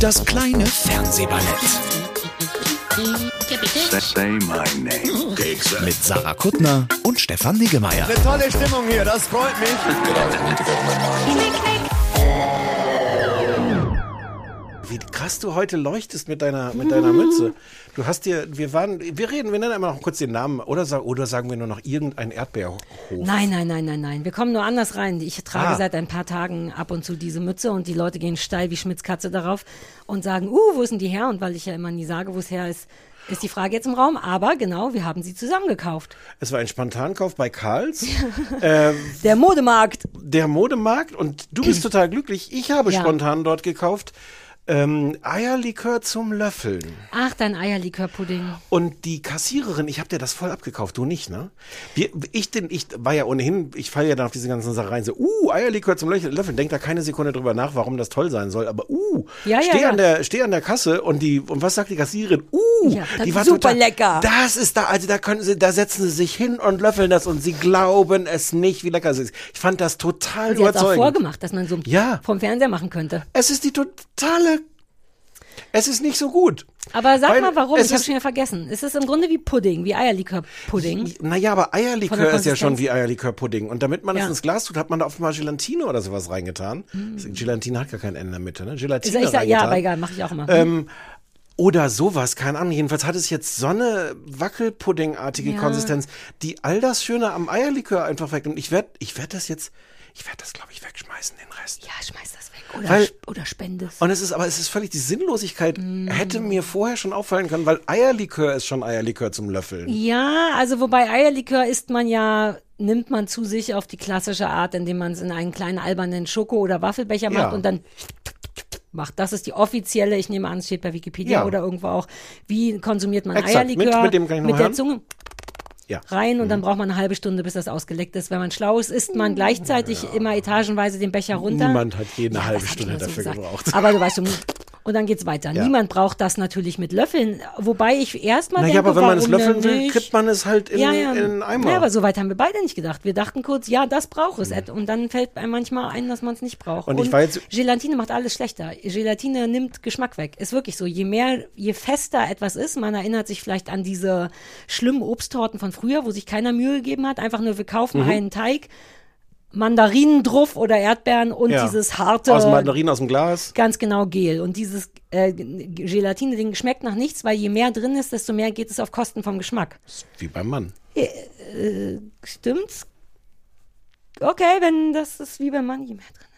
Das kleine Fernsehballett Say my name. mit Sarah Kuttner und Stefan Niggemeier. Tolle Stimmung hier, das freut mich. Krass du heute leuchtest mit deiner, mit deiner Mütze. Du hast dir, wir waren, wir reden, wir nennen immer noch kurz den Namen oder, oder sagen wir nur noch irgendein Erdbeerhof. Nein, nein, nein, nein, nein. Wir kommen nur anders rein. Ich trage Ah. seit ein paar Tagen ab und zu diese Mütze und die Leute gehen steil wie Schmitz Katze darauf und sagen, uh, wo ist denn die her? Und weil ich ja immer nie sage, wo es her ist, ist die Frage jetzt im Raum. Aber genau, wir haben sie zusammen gekauft. Es war ein Spontankauf bei Karls, äh, Der Modemarkt. der Modemarkt und du bist total glücklich. Ich habe Ja. spontan dort gekauft ähm, Eierlikör zum Löffeln. Ach, dein Eierlikörpudding. Und die Kassiererin, ich habe dir das voll abgekauft, du nicht, ne? Wir, ich, den, ich war ja ohnehin, ich falle ja dann auf diese ganzen Sachen rein, so, uh, Eierlikör zum Löffeln, denk da keine Sekunde drüber nach, warum das toll sein soll, aber uh, Ja, steh, ja. An der, steh an der Kasse und die, und was sagt die Kassiererin? Uh, die war super total, lecker. Das ist da, also da können sie, da setzen sie sich hin und löffeln das und sie glauben es nicht, wie lecker es ist. Ich fand das total Sie hat auch überzeugend. vorgemacht, dass man so Ja. vom Fernseher machen könnte. Es ist die totale, es ist nicht so gut. Aber sag Weil mal warum, ich habe ist- schon wieder vergessen. Es ist im Grunde wie Pudding, wie Eierlikörpudding. Naja, aber Eierlikör ist ja schon wie Eierlikörpudding. Und damit man es Ja. ins Glas tut, hat man da oft mal Gelatine oder sowas reingetan. Gelatine hat gar kein Ende in der Mitte, ne? Gelatine ich sag, ja, reingetan. aber egal, mache ich auch immer. Ähm, oder sowas, keine Ahnung. Jedenfalls hat es jetzt so eine Wackelpuddingartige Ja. Konsistenz, die all das Schöne am Eierlikör einfach weg. Und ich werde ich werd das jetzt, ich werde das, glaube ich, wegschmeißen, den Rest. ja, schmeiß das. Oder, Weil- oder spende es. Und es ist, aber es ist völlig, die Sinnlosigkeit Mm. hätte mir vorher schon auffallen können, weil Eierlikör ist schon Eierlikör zum Löffeln. Ja, also wobei Eierlikör isst man ja, nimmt man zu sich auf die klassische Art, indem man es in einen kleinen albernen Schoko- oder Waffelbecher Ja. macht und dann macht. Das ist die offizielle, ich nehme an, es steht bei Wikipedia Ja. oder irgendwo auch, wie konsumiert man Exakt. Mit- Eierlikör mit noch mit der. Zunge Ja. rein und dann braucht man eine halbe Stunde, bis das ausgeleckt ist. Wenn man schlau ist, isst man gleichzeitig immer etagenweise den Becher runter. Niemand hat je eine Ja, halbe Stunde so dafür gesagt. gebraucht. Aber du weißt schon, und dann geht's weiter. Ja. Niemand braucht das natürlich mit Löffeln. Wobei ich erstmal Naja, denke, aber wenn man es löffeln will, kippt man es halt in, ja, ja. in einen Eimer. Ja, aber so weit haben wir beide nicht gedacht. Wir dachten kurz, ja, das braucht es. Und dann fällt einem manchmal ein, dass man es nicht braucht. Und ich war jetzt- Gelatine macht alles schlechter. Gelatine nimmt Geschmack weg. Ist wirklich so. Je mehr, je fester etwas ist, man erinnert sich vielleicht an diese schlimmen Obsttorten von früher, wo sich keiner Mühe gegeben hat. Einfach nur, wir kaufen Mhm. einen Teig, Mandarinen drauf oder Erdbeeren und Ja. dieses harte. Aus dem Mandarin aus dem Glas. Ganz genau Gel. Und dieses äh, Gelatine-Ding schmeckt nach nichts, weil je mehr drin ist, desto mehr geht es auf Kosten vom Geschmack. Wie beim Mann. Stimmt's? Okay, wenn das ist wie beim Mann, je mehr drin ist.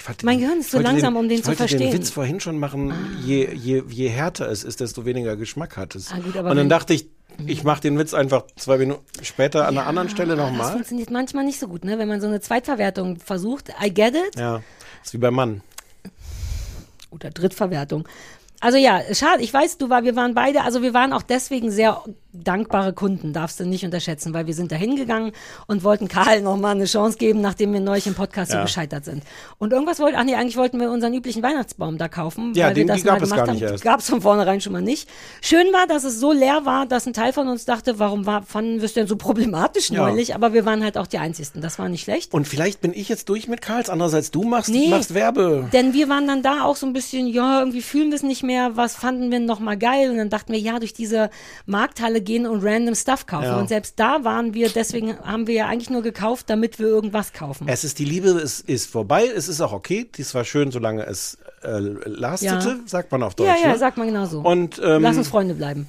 Ich fand Mein den- Gehirn ist ich so wollte langsam, um den ich zu wollte verstehen. Ah. den Witz vorhin schon machen, je, je, je härter es ist, desto weniger Geschmack hat es. Ah, gut, aber Und dann dachte ich, ich mache den Witz einfach zwei Minuten später an einer anderen Stelle Das nochmal. funktioniert manchmal nicht so gut, ne? Wenn man so eine Zweitverwertung versucht. I get it. Ja, ist wie beim Mann. Oder Drittverwertung. Also ja, schade. Ich weiß, du war, wir waren beide, also wir waren auch deswegen sehr dankbare Kunden, darfst du nicht unterschätzen, weil wir sind da hingegangen und wollten Karl nochmal eine Chance geben, nachdem wir neulich im Podcast so Ja. gescheitert sind. Und irgendwas wollten, ach nee, eigentlich wollten wir unseren üblichen Weihnachtsbaum da kaufen, Ja, weil den- wir das mal es gemacht haben. Gab es von vornherein schon mal nicht. Schön war, dass es so leer war, dass ein Teil von uns dachte, warum war, fanden wir es denn so problematisch Ja. neulich? Aber wir waren halt auch die Einzigen. Das war nicht schlecht. Und vielleicht bin ich jetzt durch mit Karls, andererseits du machst, Nee. machst Werbe. Denn wir waren dann da auch so ein bisschen, ja, irgendwie fühlen wir es nicht mehr, was fanden wir noch mal geil? Und dann dachten wir, ja, durch diese Markthalle gehen und random Stuff kaufen. Ja. Und selbst da waren wir, deswegen haben wir ja eigentlich nur gekauft, damit wir irgendwas kaufen. Es ist die Liebe, es ist vorbei, es ist auch okay. Dies war schön, solange es äh, lastete, Ja. sagt man auf Deutsch. ja, ja, ne? sagt man genau so. Und ähm, Lass uns Freunde bleiben.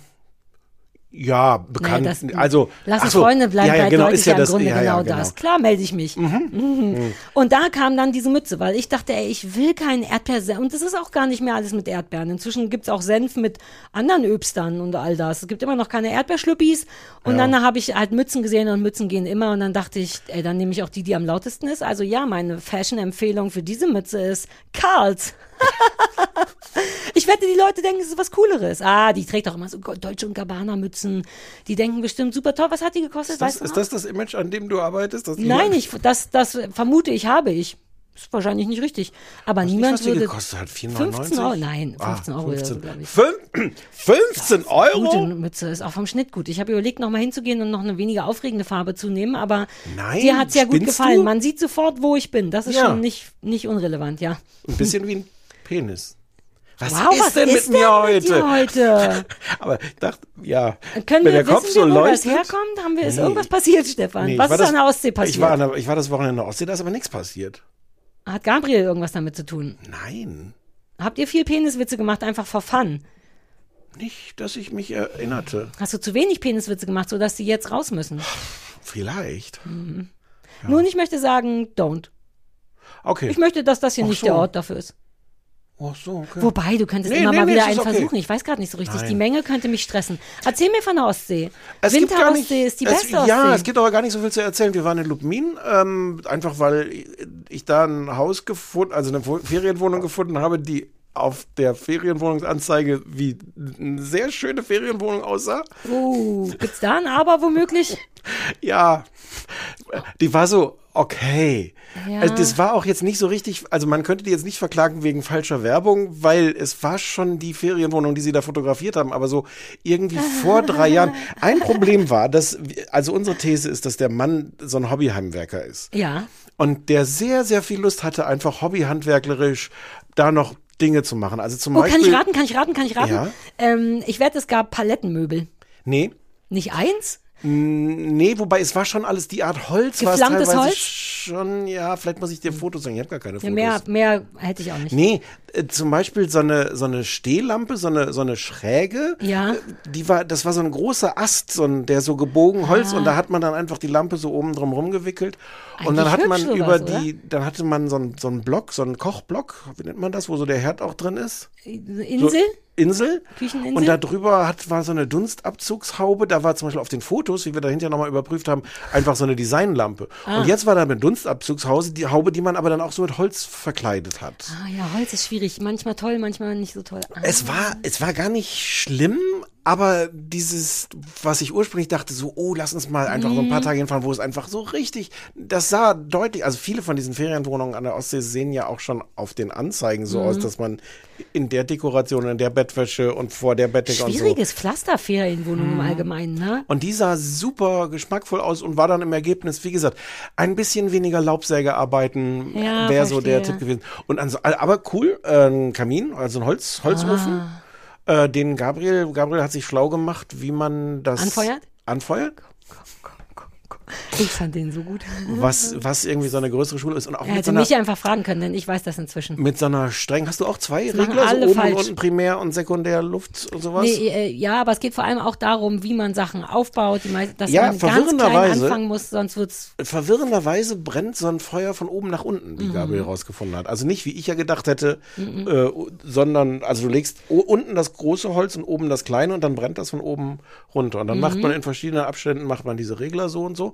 Ja, bekannt. das- also, Lass so, Freunde bleiben, ja, ja, genau, ist ja im das, Grunde ja, genau, ja, genau. das. Klar melde ich mich. Mhm. Und da kam dann diese Mütze, weil ich dachte, ey, ich will keinen Erdbeersenf. Und das ist auch gar nicht mehr alles mit Erdbeeren. Inzwischen gibt's auch Senf mit anderen Öbstern und all das. Es gibt immer noch keine Erdbeerschlüppis. Und dann habe ich halt Mützen gesehen und Mützen gehen immer. Und dann dachte ich, ey, dann nehme ich auch die, die am lautesten ist. Also ja, meine Fashion-Empfehlung für diese Mütze ist Karls. Ich wette, die Leute denken, es ist was Cooleres. Ah, die trägt auch immer so Deutsche und Gabbana Mützen. Die denken bestimmt super toll. Was hat die gekostet? Ist das, ist das das Image, an dem du arbeitest? die Nein, ich, das, das vermute ich, habe ich. Ist wahrscheinlich nicht richtig. Aber Nicht, niemand was die würde. gekostet hat, 4,99? 15 Euro? Nein, 15 Ah, Euro oder so, 15. glaube ich. Fün- 15 Euro? Gute Mütze ist auch vom Schnitt gut. Ich habe überlegt, nochmal hinzugehen und noch eine weniger aufregende Farbe zu nehmen, aber Nein, dir hat's ja gut gefallen. du? Man sieht sofort, wo ich bin. Das ist Ja. schon nicht, nicht unrelevant, ja. Ein bisschen wie ein Penis. Was Wow, ist was denn ist mit mir denn heute? mit dir heute? Aber ich dachte, ja. Können wenn wir der Kopf wissen, so wir, wo das leuchtet. herkommt? Haben wir, ist Nee. irgendwas passiert, Stefan? Nee, was ist das- an der Ostsee passiert? Ich war, der, ich war das Wochenende in der Ostsee, da ist aber nichts passiert. Hat Gabriel irgendwas damit zu tun? Nein, Habt ihr viel Peniswitze gemacht, einfach for fun? nicht, dass ich mich erinnerte. Hast du zu wenig Peniswitze gemacht, sodass die jetzt raus müssen? Vielleicht. Nun, ich möchte sagen, don't. Okay. Ich möchte, dass das hier Ach nicht so. der Ort dafür ist. Ach so, okay. Wobei, du könntest Nee, immer nee, mal nee, wieder einen okay. versuchen. Ich weiß gerade nicht so richtig. Nein. Die Menge könnte mich stressen. Erzähl mir von der Ostsee. Es Winter-Ostsee ist die es, beste Ostsee. Ja, es gibt aber gar nicht so viel zu erzählen. Wir waren in Lubmin, ähm, einfach weil ich da ein Haus gefunden, also eine Wo- Ferienwohnung gefunden habe, die auf der Ferienwohnungsanzeige wie eine sehr schöne Ferienwohnung aussah. Uh, gibt's da ein Aber womöglich? Ja, die war so okay. Ja. Also das war auch jetzt nicht so richtig, also man könnte die jetzt nicht verklagen wegen falscher Werbung, weil es war schon die Ferienwohnung, die sie da fotografiert haben, aber so irgendwie vor drei Jahren. Ein Problem war, dass, also unsere These ist, dass der Mann so ein Hobbyheimwerker ist. Ja. Und der sehr, sehr viel Lust hatte, einfach hobbyhandwerklerisch da noch Dinge zu machen. Also zum Oh, Beispiel. kann ich raten, kann ich raten, kann ich raten? Ja. Ähm, ich wette, es gab Palettenmöbel. Nee. Nicht eins? Nee, wobei es war schon alles die Art Holz, war es Geflammtes teilweise Holz? schon, ja, vielleicht muss ich dir Fotos sagen, ich habe gar keine Ja, Fotos. mehr, mehr hätte ich auch nicht. Nee, äh, zum Beispiel so eine, so eine Stehlampe, so eine, so eine Schräge. Ja. äh, Die war, das war so ein großer Ast, so ein, der so gebogen Holz Ah. und da hat man dann einfach die Lampe so oben drum rumgewickelt. Und dann Eigentlich hat man hübsch über sowas, die, dann hatte man so einen, so einen Block, so einen Kochblock, wie nennt man das, wo so der Herd auch drin ist? So, Insel? Insel. Kücheninsel? Und da drüber hat, war so eine Dunstabzugshaube. Da war zum Beispiel auf den Fotos, wie wir da hinterher nochmal überprüft haben, einfach so eine Designlampe. Ah. Und jetzt war da eine Dunstabzugshaube, die Haube, die man aber dann auch so mit Holz verkleidet hat. Ah ja, Holz ist schwierig. Manchmal toll, manchmal nicht so toll. Ah. Es war, es war gar nicht schlimm, aber dieses, was ich ursprünglich dachte, so, oh, lass uns mal einfach so ein Mhm. paar Tage hinfahren, wo es einfach so richtig, das sah deutlich, also viele von diesen Ferienwohnungen an der Ostsee sehen ja auch schon auf den Anzeigen so Mhm. aus, dass man in der Dekoration, in der Bettwäsche und vor der Bettdecke und so. Schwieriges Pflasterferienwohnung Mhm. im Allgemeinen, ne? Und die sah super geschmackvoll aus und war dann im Ergebnis, wie gesagt, ein bisschen weniger Laubsägearbeiten Ja, wäre so der. Tipp gewesen. Und also, aber cool, äh, ein Kamin, also ein Holz, Holzofen, Ah. Äh, den Gabriel, Gabriel hat sich schlau gemacht, wie man das Anfeuert? Anfeuert, Ich fand den so gut. was, was irgendwie so eine größere Schule ist und auch Er hätte so, einer, mich einfach fragen können, denn ich weiß das inzwischen. mit so einer streng, hast du auch zwei machen Regler, so alle oben falsch. und unten Primär und Sekundär Luft und sowas? Nee, äh, ja, aber es geht vor allem auch darum, wie man Sachen aufbaut, die mei- dass Ja, man ganz klein verwirrenderweise- anfangen muss, sonst wird's verwirrenderweise brennt so ein Feuer von oben nach unten, wie Gabriel rausgefunden hat. Also nicht, wie ich ja gedacht hätte, äh, sondern, also du legst unten das große Holz und oben das kleine und dann brennt das von oben runter. Und dann macht man in verschiedenen Abständen, macht man diese Regler so und so.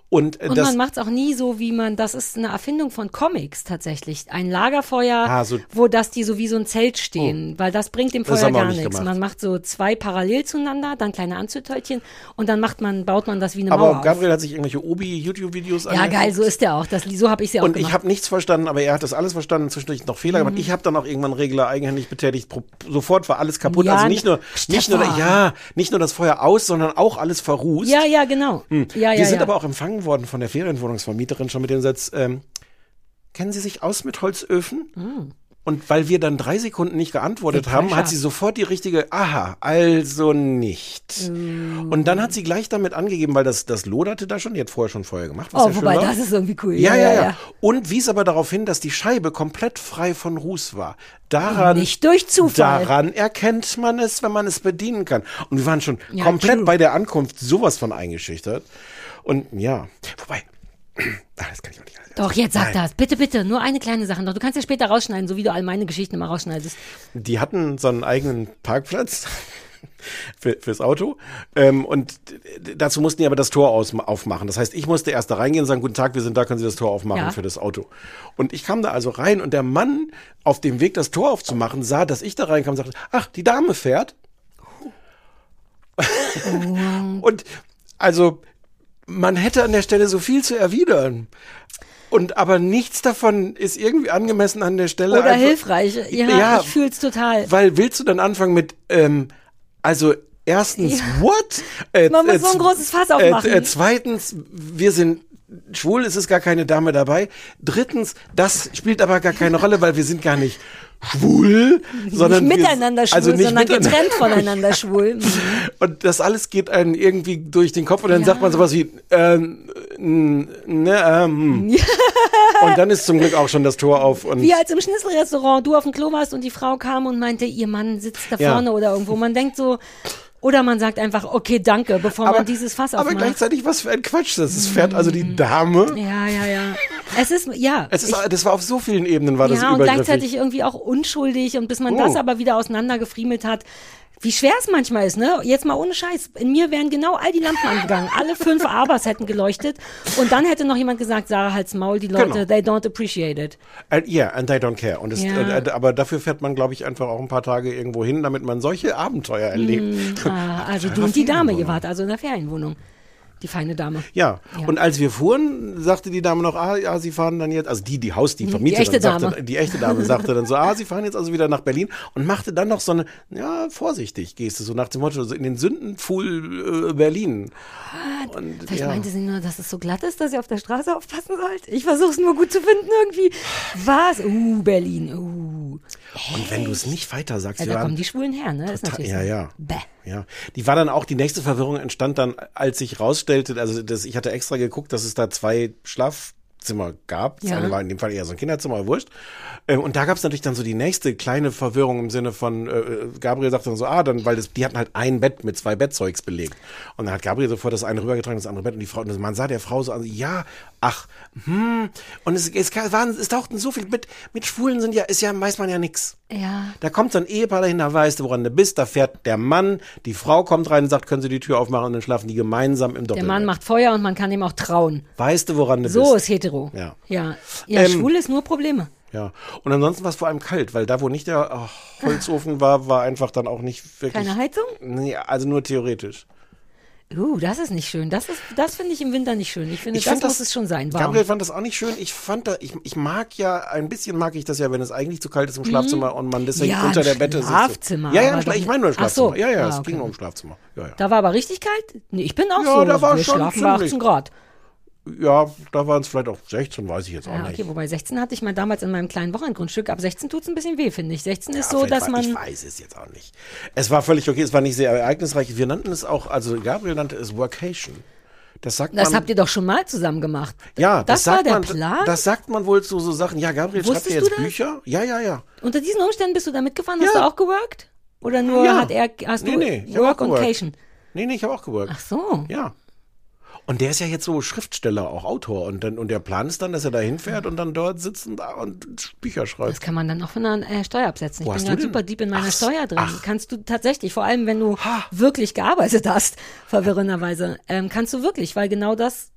Und, äh, Und das, man macht es auch nie so, wie man, das ist eine Erfindung von Comics tatsächlich. Ein Lagerfeuer, Ah, so- wo das die so wie so ein Zelt stehen, weil das bringt dem Das Feuer gar nicht nichts. gemacht. Man macht so zwei parallel zueinander, dann kleine Anzündhölzchen und dann macht man, baut man das wie eine aber Mauer Gabriel hat sich irgendwelche Obi-YouTube-Videos auf. Ja, geil, so ist der auch. Das, so habe ich sie auch Und gemacht. ich habe nichts verstanden, aber er hat das alles verstanden, zwischendurch noch Fehler Mhm. gemacht. Ich habe dann auch irgendwann Regler eigenhändig betätigt. Pro- Sofort war alles kaputt. Ja, also nicht nur, nicht nur, ja, nicht nur das Feuer aus, sondern auch alles verrußt. ja, ja, genau. Ja, ja, Wir sind ja. aber auch empfangen worden von der Ferienwohnungsvermieterin schon mit dem Satz, ähm, kennen Sie sich aus mit Holzöfen? Und weil wir dann drei Sekunden nicht geantwortet haben, pressure. hat sie sofort die richtige, aha, also nicht. Und dann hat sie gleich damit angegeben, weil das, das loderte da schon, die hat vorher schon Feuer gemacht. was Oh, ja schön wobei, war. das ist irgendwie cool. Ja, ja, ja, Und wies aber darauf hin, dass die Scheibe komplett frei von Ruß war. Daran, Nicht durch Zufall. Daran erkennt man es, wenn man es bedienen kann. Und wir waren schon Ja, komplett true. bei der Ankunft sowas von eingeschüchtert. Und ja, wobei, ah, das kann ich auch nicht alles. Doch, jetzt sag Nein. das. Bitte, bitte. Nur eine kleine Sache noch. Du kannst ja später rausschneiden, so wie du all meine Geschichten immer rausschneidest. Die hatten so einen eigenen Parkplatz für, fürs Auto. Ähm, und dazu mussten die aber das Tor aus, aufmachen. Das heißt, ich musste erst da reingehen und sagen, guten Tag, wir sind da, können Sie das Tor aufmachen Ja. für das Auto. Und ich kam da also rein und der Mann auf dem Weg, das Tor aufzumachen, sah, dass ich da reinkam und sagte, ach, die Dame fährt. und also, man hätte an der Stelle so viel zu erwidern. Und aber nichts davon ist irgendwie angemessen an der Stelle. Oder einfach- hilfreich. Ja, Ja, ich fühl's total. weil willst du dann anfangen mit, ähm, also erstens, what? Äh, Man muss so ein großes Fass aufmachen. Äh, äh, zweitens, wir sind schwul, es ist gar keine Dame dabei. Drittens, das spielt aber gar keine Rolle, weil wir sind gar nicht schwul, sondern nicht miteinander schwul, also nicht sondern getrennt voneinander schwul. Und das alles geht einem irgendwie durch den Kopf und dann Ja. sagt man sowas wie, ähm, ne, ähm. Und dann ist zum Glück auch schon das Tor auf und Wie als im Schnitzelrestaurant du auf dem Klo warst und die Frau kam und meinte, ihr Mann sitzt da Ja. vorne oder irgendwo. Man denkt so, oder man sagt einfach, okay, danke, bevor man dieses Fass aber aufmacht. gleichzeitig, was für ein Quatsch das ist. Fährt also die Dame Ja, ja, ja. Es ist, ja. Es ist, das war auf so vielen Ebenen war das ja, und übergriffig. gleichzeitig irgendwie auch unschuldig und bis man Oh. das aber wieder auseinandergefriemelt hat. Wie schwer es manchmal ist, ne? Jetzt mal ohne Scheiß. In mir wären genau all die Lampen angegangen. Alle fünf Abers hätten geleuchtet. Und dann hätte noch jemand gesagt, Sarah, halt's Maul, die Leute, Genau. they don't appreciate it. And, yeah, and they don't care. Und es, Ja. äh, aber dafür fährt man, glaube ich, einfach auch ein paar Tage irgendwo hin, damit man solche Abenteuer erlebt. Ah, also du und die Dame, ihr wart also in der Ferienwohnung. Die feine Dame. Ja. Ja. und als wir fuhren, sagte die Dame noch, ah, ja, sie fahren dann jetzt, also die, die Haus, die Vermieterin, echte sagte, Dame. die echte Dame sagte dann so, ah, sie fahren jetzt also wieder nach Berlin und machte dann noch so eine, ja, vorsichtig Geste, so nach dem Motto, so in den Sündenpfuhl äh, Berlin. Und, Vielleicht ja. meinte sie nur, dass es so glatt ist, dass ihr auf der Straße aufpassen sollt. Ich versuche es nur gut zu finden irgendwie. Was? Uh, Berlin. Uh. Und wenn du es nicht weiter sagst, Ja, da kommen die Schwulen her, ne? Ist Total- ja, ja. Bäh. Ja, die war dann auch, die nächste Verwirrung entstand dann, als sich rausstellte, also das, ich hatte extra geguckt, dass es da zwei Schlafzimmer gab. Das Ja. eine war in dem Fall eher so ein Kinderzimmer, aber wurscht. Ähm, Und da gab es natürlich dann so die nächste kleine Verwirrung im Sinne von, äh, Gabriel sagte dann so, ah, dann, weil das, die hatten halt ein Bett mit zwei Bettzeugs belegt. Und dann hat Gabriel sofort das eine rübergetragen, das andere Bett und die Frau, und man sah der Frau so an, ja, ach, hm, und es, es, waren, es tauchten so viel mit, mit Schwulen sind ja, ist ja, weiß man ja nix. Ja. Da kommt so ein Ehepaar dahin, da weißt du, woran du bist. Da fährt der Mann, die Frau kommt rein und sagt, können Sie die Tür aufmachen und dann schlafen die gemeinsam im Der Doppelbett. Mann macht Feuer und man kann ihm auch trauen. Weißt du, woran du So bist? ist hetero. Ja. Ja, ja Ähm, schwul ist nur Probleme. Ja. Und ansonsten war es vor allem kalt, weil da, wo nicht der Holzofen war, war einfach dann auch nicht wirklich. Keine Heizung? Nee, also nur theoretisch. Uh, das ist nicht schön. Das ist, das finde ich im Winter nicht schön. Ich finde, Ich das find muss es schon sein. Warm. Gabriel fand das auch nicht schön. Ich fand da, ich, ich mag ja, ein bisschen mag ich das ja, wenn es eigentlich zu kalt ist im Schlafzimmer und man deswegen Mhm. Ja, unter der Bette sitzt. Schlafzimmer, Ja, ja, doch ich meine nur im nicht- Ach so. Schlafzimmer. Ja, ja, Ah, es okay. ging nur im Schlafzimmer. Ja, ja. Da war aber richtig kalt? Nee, ich bin auch Ja, so. da war Wir schon schlafen bei ziemlich- 18 Grad. Ja, da waren es vielleicht auch 16, weiß ich jetzt auch Ja, nicht. okay, wobei 16 hatte ich mal damals in meinem kleinen Wochenendgrundstück. Ab 16 tut's ein bisschen weh, finde ich. 16 ist Ja, so, dass war- Ich man. weiß es jetzt auch nicht. Es war völlig okay, es war nicht sehr ereignisreich. Wir nannten es auch, also Gabriel nannte es Workation. Das sagt Das man. habt ihr doch schon mal zusammen gemacht. ja, das, das, war sagt der man, Plan. Das sagt man wohl zu so Sachen. Ja, Gabriel schreibt Wusstest ja du jetzt das? Bücher. Ja, ja, ja. Unter diesen Umständen bist du da mitgefahren? Hast Ja. du auch geworkt? Oder nur Ja. hat er, hast du Nee, nee, ich hab Work geworkt. Cation? Nee, nee, ich habe auch geworkt. Ach so. Ja. Und der ist ja jetzt so Schriftsteller, auch Autor. Und, dann, und der Plan ist dann, dass er da hinfährt und dann dort sitzt und, da und Bücher schreibt. Das kann man dann auch von der äh, Steuer absetzen. Ich Wo bin hast gerade super deep in meiner Ach, Steuer drin. ach. Kannst du tatsächlich, vor allem wenn du Ha. wirklich gearbeitet hast, verwirrenderweise, ähm, kannst du wirklich, weil genau das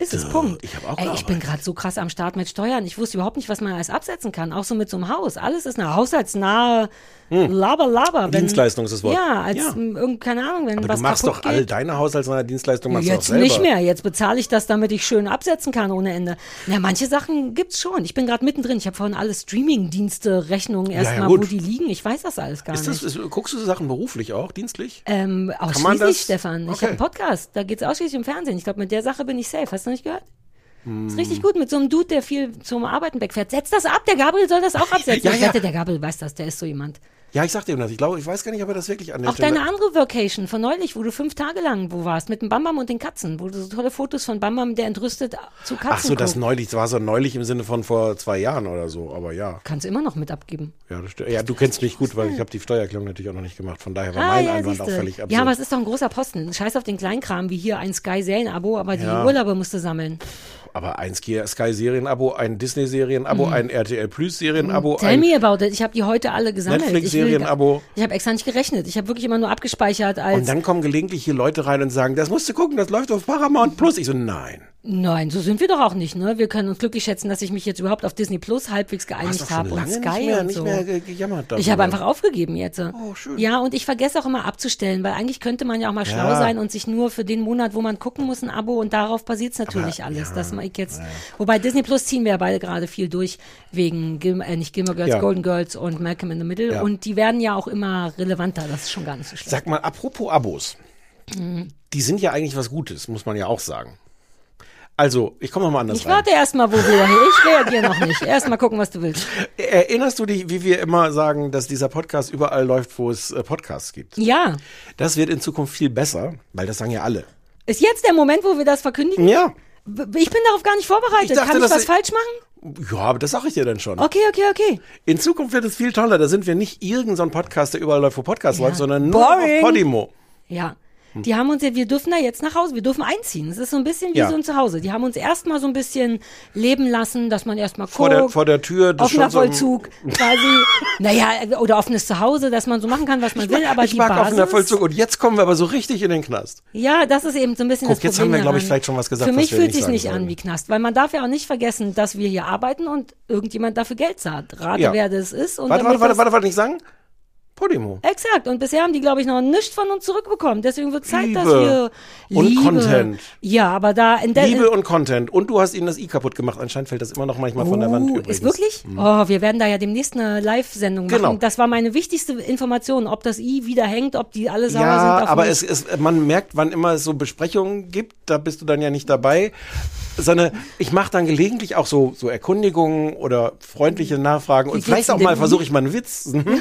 ist es, Duh, Punkt. ich Ey, ich bin gerade so krass am Start mit Steuern. Ich wusste überhaupt nicht, was man alles absetzen kann. Auch so mit so einem Haus. Alles ist eine haushaltsnahe Laber, Laber. Wenn, Hm. Dienstleistung ist das Wort. Ja, als, Ja. m, irgend, keine Ahnung, wenn Aber was du machst doch all geht. deine Haushaltsnahe Dienstleistungen machst du Jetzt nicht mehr. Jetzt bezahle ich das, damit ich schön absetzen kann ohne Ende. Na, manche Sachen gibt's schon. Ich bin gerade mittendrin. Ich habe vorhin alle Streaming-Dienste, Rechnungen ja, erstmal, wo die liegen. Ich weiß das alles gar Ist das, nicht. ist, guckst du Sachen beruflich auch, dienstlich? ähm, ausschließlich? Stefan. Ich Okay. habe einen Podcast. Da geht's ausschließlich um Fernsehen. Ich glaube, mit der Sache bin ich safe. Hast du nicht gehört? Ist richtig gut mit so einem Dude, der viel zum Arbeiten wegfährt. Setz das ab, der Gabriel soll das auch absetzen. Ja, ich ja. wette, der Gabriel weiß das, der ist so jemand. Ja, ich sagte ihm das. Ich glaube, ich weiß gar nicht, ob er das wirklich an der Auch Stelle... deine andere Vacation von neulich, wo du fünf Tage lang wo warst, mit dem Bambam und den Katzen, wo du so tolle Fotos von Bambam, der entrüstet zu Katzen Ach so, das guckt. neulich, das war so neulich im Sinne von vor zwei Jahren oder so, aber ja. Kannst du immer noch mit abgeben. Ja, das stimmt. ja du kennst mich gut, weil ich habe die Steuererklärung natürlich auch noch nicht gemacht. Von daher war mein Einwand auch völlig absurd. Ah, ja, aber es ist doch ein großer Posten. Scheiß auf den Kleinkram, wie hier ein Sky-Serien-Abo, aber die Ja. Urlaube musst du sammeln. Aber ein Sky-Serien-Abo, ein Disney-Serien-Abo, ein RTL Plus-Serien-Abo, Mhm. Tell ein me about it. Ich habe die heute alle gesammelt. Ich Netflix-Serien-Abo. Ich habe extra nicht gerechnet. Ich habe wirklich immer nur abgespeichert als. Und dann kommen gelegentlich hier Leute rein und sagen, das musst du gucken, das läuft auf Paramount Plus. Ich so, nein. Nein, so sind wir doch auch nicht, ne? Wir können uns glücklich schätzen, dass ich mich jetzt überhaupt auf Disney Plus halbwegs geeinigt habe und Sky nicht mehr, und nicht so. mehr ge- gejammert darüber. Ich habe einfach aufgegeben jetzt. Oh, schön. Ja, und ich vergesse auch immer abzustellen, weil eigentlich könnte man ja auch mal schlau Ja. sein und sich nur für den Monat, wo man gucken muss, ein Abo und darauf basiert es natürlich alles. dass man jetzt, wobei Disney Plus ziehen wir ja beide gerade viel durch wegen Gil, äh, nicht Gilmore Girls, Ja. Golden Girls und Malcolm in the Middle Ja. und die werden ja auch immer relevanter. Das ist schon gar nicht so schlecht. Sag mal, apropos Abos. Die sind ja eigentlich was Gutes, muss man ja auch sagen. Also, ich komme mal anders Ich rein. warte erst mal, wo wir Ich reagiere noch nicht. Erst mal gucken, was du willst. Erinnerst du dich, wie wir immer sagen, dass dieser Podcast überall läuft, wo es äh, Podcasts gibt? Ja. Das wird in Zukunft viel besser, weil das sagen ja alle. Ist jetzt der Moment, wo wir das verkündigen? Ja. Ich bin darauf gar nicht vorbereitet. Ich dachte, Kann ich was ich- falsch machen? Ja, aber das sage ich dir dann schon. Okay, okay, okay. In Zukunft wird es viel toller. Da sind wir nicht irgendein so Podcast, der überall läuft, wo Podcast läuft, sondern nur Boring. auf Podimo. Ja. Die haben uns ja, wir dürfen da jetzt nach Hause, wir dürfen einziehen. Es ist so ein bisschen wie Ja. so ein Zuhause. Die haben uns erstmal so ein bisschen leben lassen, dass man erstmal guckt. Vor der, vor der Tür. Das offener schon so Vollzug, quasi. naja, oder offenes Zuhause, dass man so machen kann, was man will, aber ich die mag Basis. offener Vollzug. Und jetzt kommen wir aber so richtig in den Knast. Ja, das ist eben so ein bisschen Guck, das jetzt Problem haben wir, glaub ich, vielleicht schon was gesagt, Für mich fühlt sich nicht sollen. an wie Knast, weil man darf ja auch nicht vergessen, dass wir hier arbeiten und irgendjemand dafür Geld zahlt. Rate, Ja. wer das ist. Und Warte, warte, warte, warte, warte, nicht sagen? Podimo. Exakt. Und bisher haben die, glaube ich, noch nichts von uns zurückbekommen. Deswegen wird Zeit, dass Liebe wir und Liebe. Content. Ja, aber da in der Liebe und Content. Und du hast ihnen das i kaputt gemacht. Anscheinend fällt das immer noch manchmal von der Wand Oh, übrigens. Ist wirklich? Oh, wir werden da ja demnächst eine Live-Sendung Genau. machen. Das war meine wichtigste Information, ob das I wieder hängt, ob die alle sauer Ja, sind aber es, es, man merkt, wann immer es so Besprechungen gibt, da bist du dann ja nicht dabei. Sondern ich mache dann gelegentlich auch so, so Erkundigungen oder freundliche Nachfragen und vielleicht auch mal versuche ich mal einen Witz. Mhm.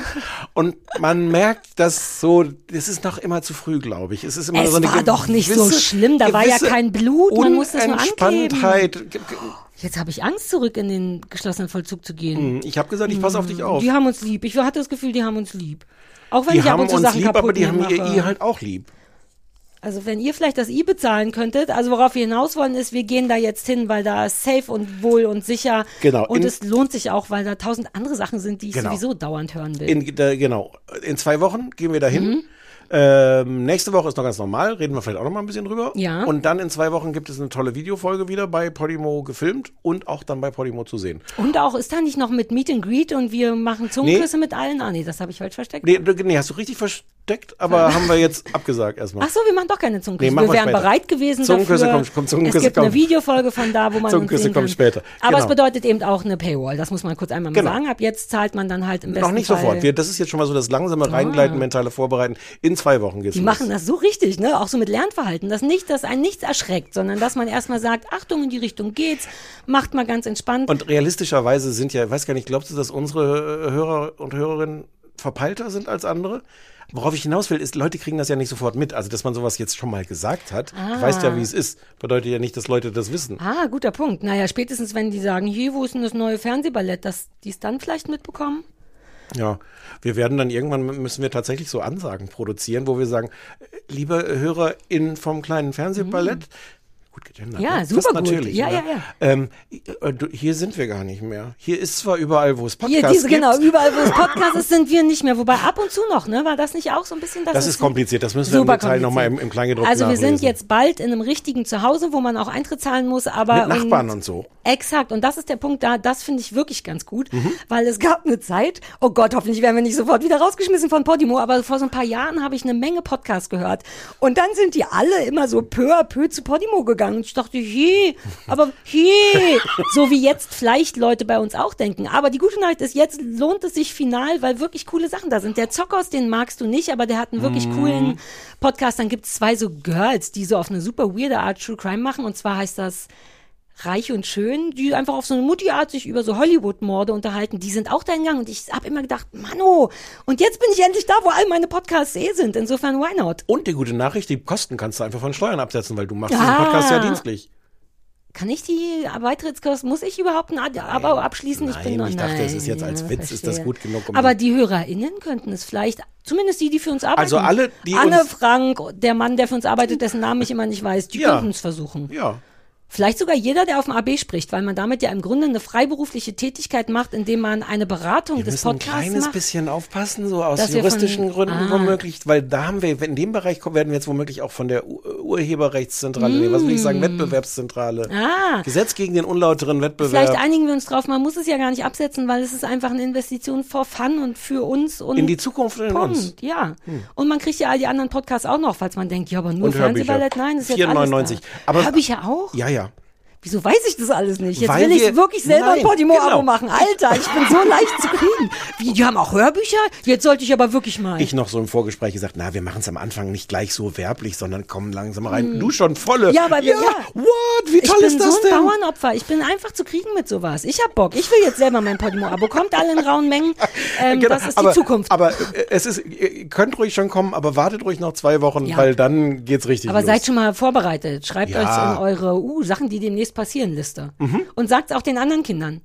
und man merkt, dass so, es ist noch immer zu früh, glaube ich. Es ist immer Es so eine war doch nicht so gewisse- schlimm, da war ja kein Blut, man musste es nur ge- Jetzt habe ich Angst, zurück in den geschlossenen Vollzug zu gehen. Ich habe gesagt, ich passe auf dich auf. Die haben uns lieb. Ich hatte das Gefühl, die haben uns lieb. Auch wenn Die ich ab haben und zu uns Sachen lieb, kaputt aber die haben ihr mache. I halt auch lieb. Also wenn ihr vielleicht das I bezahlen könntet, also worauf wir hinaus wollen ist, wir gehen da jetzt hin, weil da ist safe und wohl und sicher. Genau. Und es lohnt sich auch, weil da tausend andere Sachen sind, die ich Genau. sowieso dauernd hören will. In, da, genau. In zwei Wochen gehen wir dahin. Mhm. Ähm, nächste Woche ist noch ganz normal, reden wir vielleicht auch noch mal ein bisschen drüber. Ja. Und dann in zwei Wochen gibt es eine tolle Videofolge wieder bei Podimo gefilmt und auch dann bei Podimo zu sehen. Und auch, ist da nicht noch mit Meet and Greet und wir machen Zungenküsse mit allen? Ah, nee, das habe ich falsch versteckt. Nee, nee, hast du richtig versteckt, aber haben wir jetzt abgesagt erstmal. Ach so, wir machen doch keine Zungenküsse. Nee, wir wir wären später. bereit gewesen Zungenküsse dafür. kommt- kommt- Zungenküsse es gibt kommt. eine Videofolge von da, wo man Zungenküsse sehen kommt später. Aber Genau. es bedeutet eben auch eine Paywall. Das muss man kurz einmal mal Genau. sagen. Ab jetzt zahlt man dann halt im besten noch nicht Fall. sofort. Wir, das ist jetzt schon mal so das langsame Reingleiten, mentale Vorbereiten. In zwei Wochen geht's Die los. machen das so richtig, ne? Auch so mit Lernverhalten, dass nicht, dass einen nichts erschreckt, sondern dass man erstmal sagt, Achtung, in die Richtung geht's, macht mal ganz entspannt. Und realistischerweise sind ja, ich weiß gar nicht, glaubst du, dass unsere äh, Hörer und Hörerinnen verpeilter sind als andere? Worauf ich hinaus will, ist, Leute kriegen das ja nicht sofort mit. Also, dass man sowas jetzt schon mal gesagt hat, du weißt ja, wie es ist, bedeutet ja nicht, dass Leute das wissen. ah, guter Punkt. Naja, spätestens wenn die sagen, hier, wo ist denn das neue Fernsehballett, dass die es dann vielleicht mitbekommen? Ja, wir werden dann irgendwann müssen wir tatsächlich so Ansagen produzieren, wo wir sagen, äh, liebe HörerInnen vom kleinen Fernsehballett, gut gegendert. Ja, ne? super Fast gut. natürlich. Ja, ne? ja, ja. Ähm, äh, hier sind wir gar nicht mehr. Hier ist zwar überall, wo es Hier, Podcasts diese, gibt. genau, überall, wo es Podcast ist, sind wir nicht mehr. Wobei ab und zu noch, ne? War das nicht auch so ein bisschen das? Das ist kompliziert. Das müssen wir im Detail noch mal kompliziert. im- im Kleingedruckten Also wir sind jetzt bald in einem richtigen Zuhause, wo man auch Eintritt zahlen muss, aber. Mit Nachbarn und so. Exakt. Und das ist der Punkt da, das finde ich wirklich ganz gut, Mhm. weil es gab eine Zeit, oh Gott, hoffentlich werden wir nicht sofort wieder rausgeschmissen von Podimo, aber vor so ein paar Jahren habe ich eine Menge Podcasts gehört. Und dann sind die alle immer so peu à peu zu Podimo gegangen. Und ich dachte, je, aber je, so wie jetzt vielleicht Leute bei uns auch denken. Aber die gute Nachricht ist, jetzt lohnt es sich final, weil wirklich coole Sachen da sind. Der Zockers, den magst du nicht, aber der hat einen wirklich Mhm. coolen Podcast. Dann gibt es zwei so Girls, die so auf eine super weirde Art True Crime machen. Und zwar heißt das reich und schön, die einfach auf so eine Mutti-Art sich über so Hollywood-Morde unterhalten, die sind auch da hingegangen und ich habe immer gedacht, Mano, und jetzt bin ich endlich da, wo all meine Podcasts eh sind. Insofern, why not? Und die gute Nachricht, die Kosten kannst du einfach von Steuern absetzen, weil du machst Ah. diesen Podcast ja dienstlich. Kann ich die Beitrittskosten, muss ich überhaupt ein Abo abschließen? ich nein, bin noch, ich dachte, es ist jetzt nein, als ja, Witz, ist das verstehe. gut genug, um Aber die- HörerInnen könnten es vielleicht, zumindest die, die für uns arbeiten. Also alle, die Anne Frank, der Mann, der für uns arbeitet, dessen Namen ich immer nicht weiß, die Ja. könnten es versuchen. Ja. Vielleicht sogar jeder, der auf dem AB spricht, weil man damit ja im Grunde eine freiberufliche Tätigkeit macht, indem man eine Beratung Wir des müssen ein Podcasts kleines macht. bisschen aufpassen, so aus juristischen von- Gründen Ah. womöglich, weil da haben wir, in dem Bereich werden wir jetzt womöglich auch von der Urheberrechtszentrale, nee, was will ich sagen, Wettbewerbszentrale. Mm. Ah. Gesetz gegen den unlauteren Wettbewerb. Vielleicht einigen wir uns drauf, man muss es ja gar nicht absetzen, weil es ist einfach eine Investition for fun und für uns und in die Zukunft und in uns. Punkt, ja. Und man kriegt ja all die anderen Podcasts auch noch, falls man denkt, ja, aber nur. Fernsehballett, nein, das ist jetzt alles 4,99. da. Aber- Hörbücher auch? Ja, ja. Wieso weiß ich das alles nicht? Jetzt Weil will ich wir- wirklich selber ein Nein, Podimo-Abo genau. machen. Alter, ich bin so leicht zu kriegen. Wie, die haben auch Hörbücher? Jetzt sollte ich aber wirklich mal. Ich noch so im Vorgespräch gesagt, na, wir machen es am Anfang nicht gleich so werblich, sondern kommen langsam rein. Du schon volle. Hm. Ja, aber wir- ja. What? Wie toll ich bin ist das so ein denn? Bauernopfer. Ich bin einfach zu kriegen mit sowas. Ich hab Bock. Ich will jetzt selber mein Podimo-Abo. Kommt alle in rauen Mengen. Ähm, Genau, das ist aber, die Zukunft. Aber äh, es ist, ihr könnt ruhig schon kommen, aber wartet ruhig noch zwei Wochen, Ja. weil dann geht's richtig Aber los. seid schon mal vorbereitet. Schreibt Ja. euch in eure uh, Sachen, die demnächst passieren, Liste. Mhm. Und sagt auch den anderen Kindern.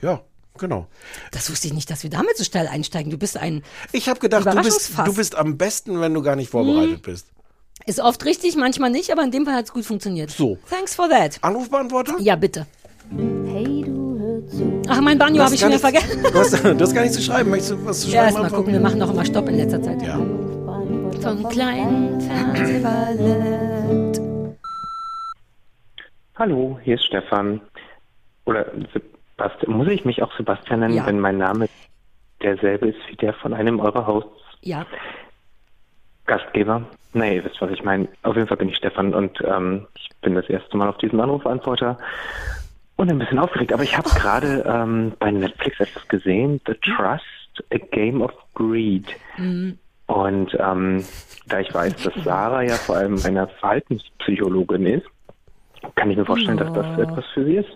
ja, genau. Das wusste ich nicht, dass wir damit so schnell einsteigen. Du bist ein, Ich habe gedacht, du bist, du bist am besten, wenn du gar nicht vorbereitet Mhm. bist. ist oft richtig, manchmal nicht, aber in dem Fall hat es gut funktioniert. So. Thanks for that. Anrufbeantworter? Ja, bitte. Hey, du hör zu. Ach, mein Banjo habe ich schon wieder vergessen. Du hast, du hast gar nichts zu schreiben. Möchtest du was zu Ja, schreiben? erst mal gucken, wir machen noch immer Stopp in letzter Zeit. Ja. Vom kleinen Fernsehballett. Hallo, hier ist Stefan. Oder Sebastian. Muss ich mich auch Sebastian nennen, Ja. wenn mein Name derselbe ist wie der von einem eurer Hosts? Ja. Gastgeber? Nee, ihr wisst, was ich meine. Auf jeden Fall bin ich Stefan und ähm, ich bin das erste Mal auf diesem Anrufantworter und ein bisschen aufgeregt. Aber ich habe gerade ähm, bei Netflix etwas gesehen, The Trust, A Game of Greed. Und ähm, da ich weiß, dass Sarah ja vor allem eine Verhaltenspsychologin ist, kann ich mir vorstellen, dass das etwas für sie ist.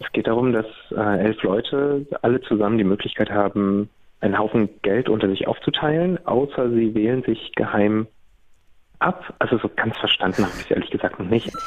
Es geht darum, dass äh, elf Leute alle zusammen die Möglichkeit haben, einen Haufen Geld unter sich aufzuteilen, außer sie wählen sich geheim ab. Also so ganz verstanden habe ich es ehrlich gesagt noch nicht.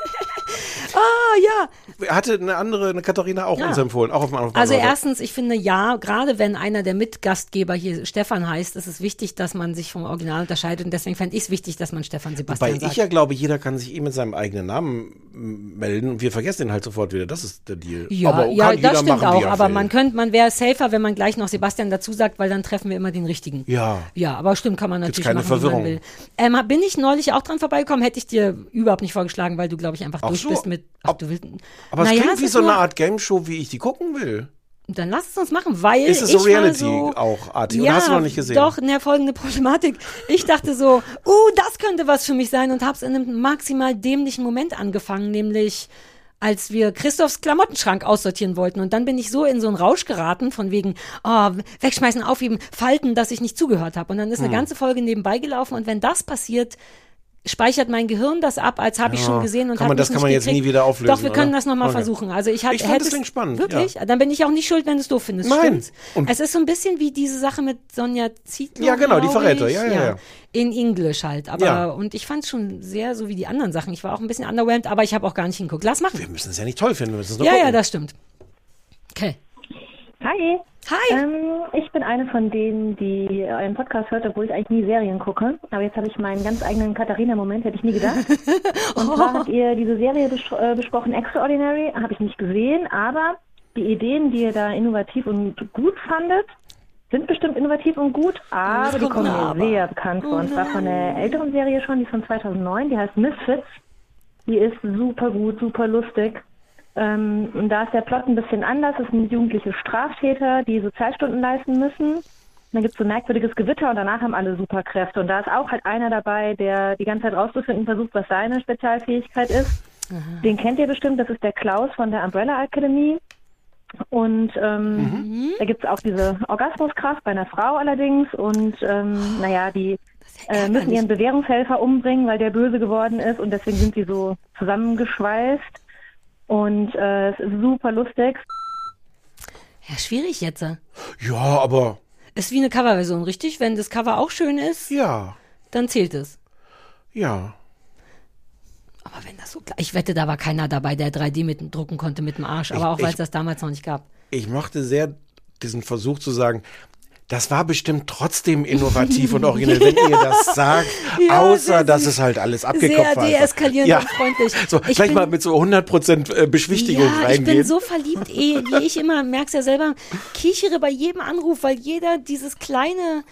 Ah, ja. Hatte eine andere, eine Katharina auch Ja. uns empfohlen, auch auf dem Also Anrufbeantworter. erstens, ich finde ja, gerade wenn einer der Mitgastgeber hier Stefan heißt, ist es wichtig, dass man sich vom Original unterscheidet und deswegen fände ich es wichtig, dass man Stefan Sebastian Weil sagt. ich ja glaube, jeder kann sich eh mit seinem eigenen Namen melden und wir vergessen ihn halt sofort wieder. Das ist der Deal. ja, aber ja das stimmt auch, er aber man könnte, man wäre safer, wenn man gleich noch Sebastian dazu sagt, weil dann treffen wir immer den richtigen. Ja. Ja, aber stimmt, kann man Gibt's natürlich keine machen, wie man Verwirrung. will. Ähm, bin ich neulich auch dran vorbeigekommen, hätte ich dir überhaupt nicht vorgeschlagen, weil du, glaube ich, einfach Ach durch so. bist mit, ach, du willst, Aber es Naja, klingt wie so eine Art Game Show, wie ich die gucken will. Dann lass es uns machen, weil Ist es ich so Reality so, auch artig? Oder hast du noch nicht gesehen? Doch, in der folgende Problematik. Ich dachte so, uh, das könnte was für mich sein und hab's in einem maximal dämlichen Moment angefangen, nämlich als wir Christophs Klamottenschrank aussortieren wollten. Und dann bin ich so in so einen Rausch geraten, von wegen, oh, wegschmeißen, aufheben, falten, dass ich nicht zugehört habe. Und dann ist Hm. eine ganze Folge nebenbei gelaufen. Und wenn das passiert, speichert mein Gehirn das ab, als habe ich Ja. schon gesehen und Kann man- das kann man nicht jetzt gekriegt. nie wieder auflösen, Doch, wir können oder? das nochmal Okay. versuchen. Also ich, hat, Ich fand hätte das es- klingt spannend, Wirklich? Dann bin ich auch nicht schuld, wenn du es doof findest. Nein. Es ist so ein bisschen wie diese Sache mit Sonja Zietlow. Ja, genau, die Verräter. Ja, ja, ja. In Englisch halt. Aber, Ja. und ich fand es schon sehr so wie die anderen Sachen. Ich war auch ein bisschen underwhelmed, aber ich habe auch gar nicht hingeguckt. Lass machen. Wir müssen es ja nicht toll finden, wir müssen es nur Ja, gucken. ja, das stimmt. Okay. Hi. Hi. Ähm, ich bin eine von denen, die euren Podcast hört, obwohl ich eigentlich nie Serien gucke. Aber jetzt habe ich meinen ganz eigenen Katharina-Moment, hätte ich nie gedacht. Und zwar habt ihr diese Serie bes äh, besprochen, Extraordinary, habe ich nicht gesehen, aber die Ideen, die ihr da innovativ und gut fandet, sind bestimmt innovativ und gut, aber die kommen mir sehr bekannt vor. Und zwar von einer älteren Serie schon, die ist von 2009, die heißt Misfits. Die ist super gut, super lustig. Ähm, und da ist der Plot ein bisschen anders. Es sind jugendliche Straftäter, die Sozialstunden leisten müssen. Und dann gibt es so ein merkwürdiges Gewitter und danach haben alle Superkräfte. Und da ist auch halt einer dabei, der die ganze Zeit rauszufinden versucht, was seine Spezialfähigkeit ist. Den kennt ihr bestimmt, das ist der Klaus von der Umbrella Academy. Und ähm, da gibt es auch diese Orgasmuskraft bei einer Frau allerdings. Und ähm, naja, die äh, müssen ihren Bewährungshelfer umbringen, weil der böse geworden ist. Und deswegen sind sie so zusammengeschweißt. Und äh, es ist super lustig. Ja, schwierig jetzt. Ja, aber Ist wie eine Coverversion, richtig? Wenn das Cover auch schön ist, ja, dann zählt es. ja. Aber wenn das so klar. Ich wette, da war keiner dabei, der 3D mit drucken konnte mit dem Arsch. Aber Ich- auch weil es ich- das damals noch nicht gab. Ich mochte sehr diesen Versuch zu sagen, das war bestimmt trotzdem innovativ und originell, wenn ihr das sagt, Ja, außer sehr dass es halt alles abgekopft Sehr war. deeskalierend und freundlich. So, Ich gleich bin- mal mit so 100% äh, Beschwichtigung ja, ich bin reingehen. so verliebt, eh, wie ich immer, merk's ja selber, kichere bei jedem Anruf, weil jeder dieses kleine,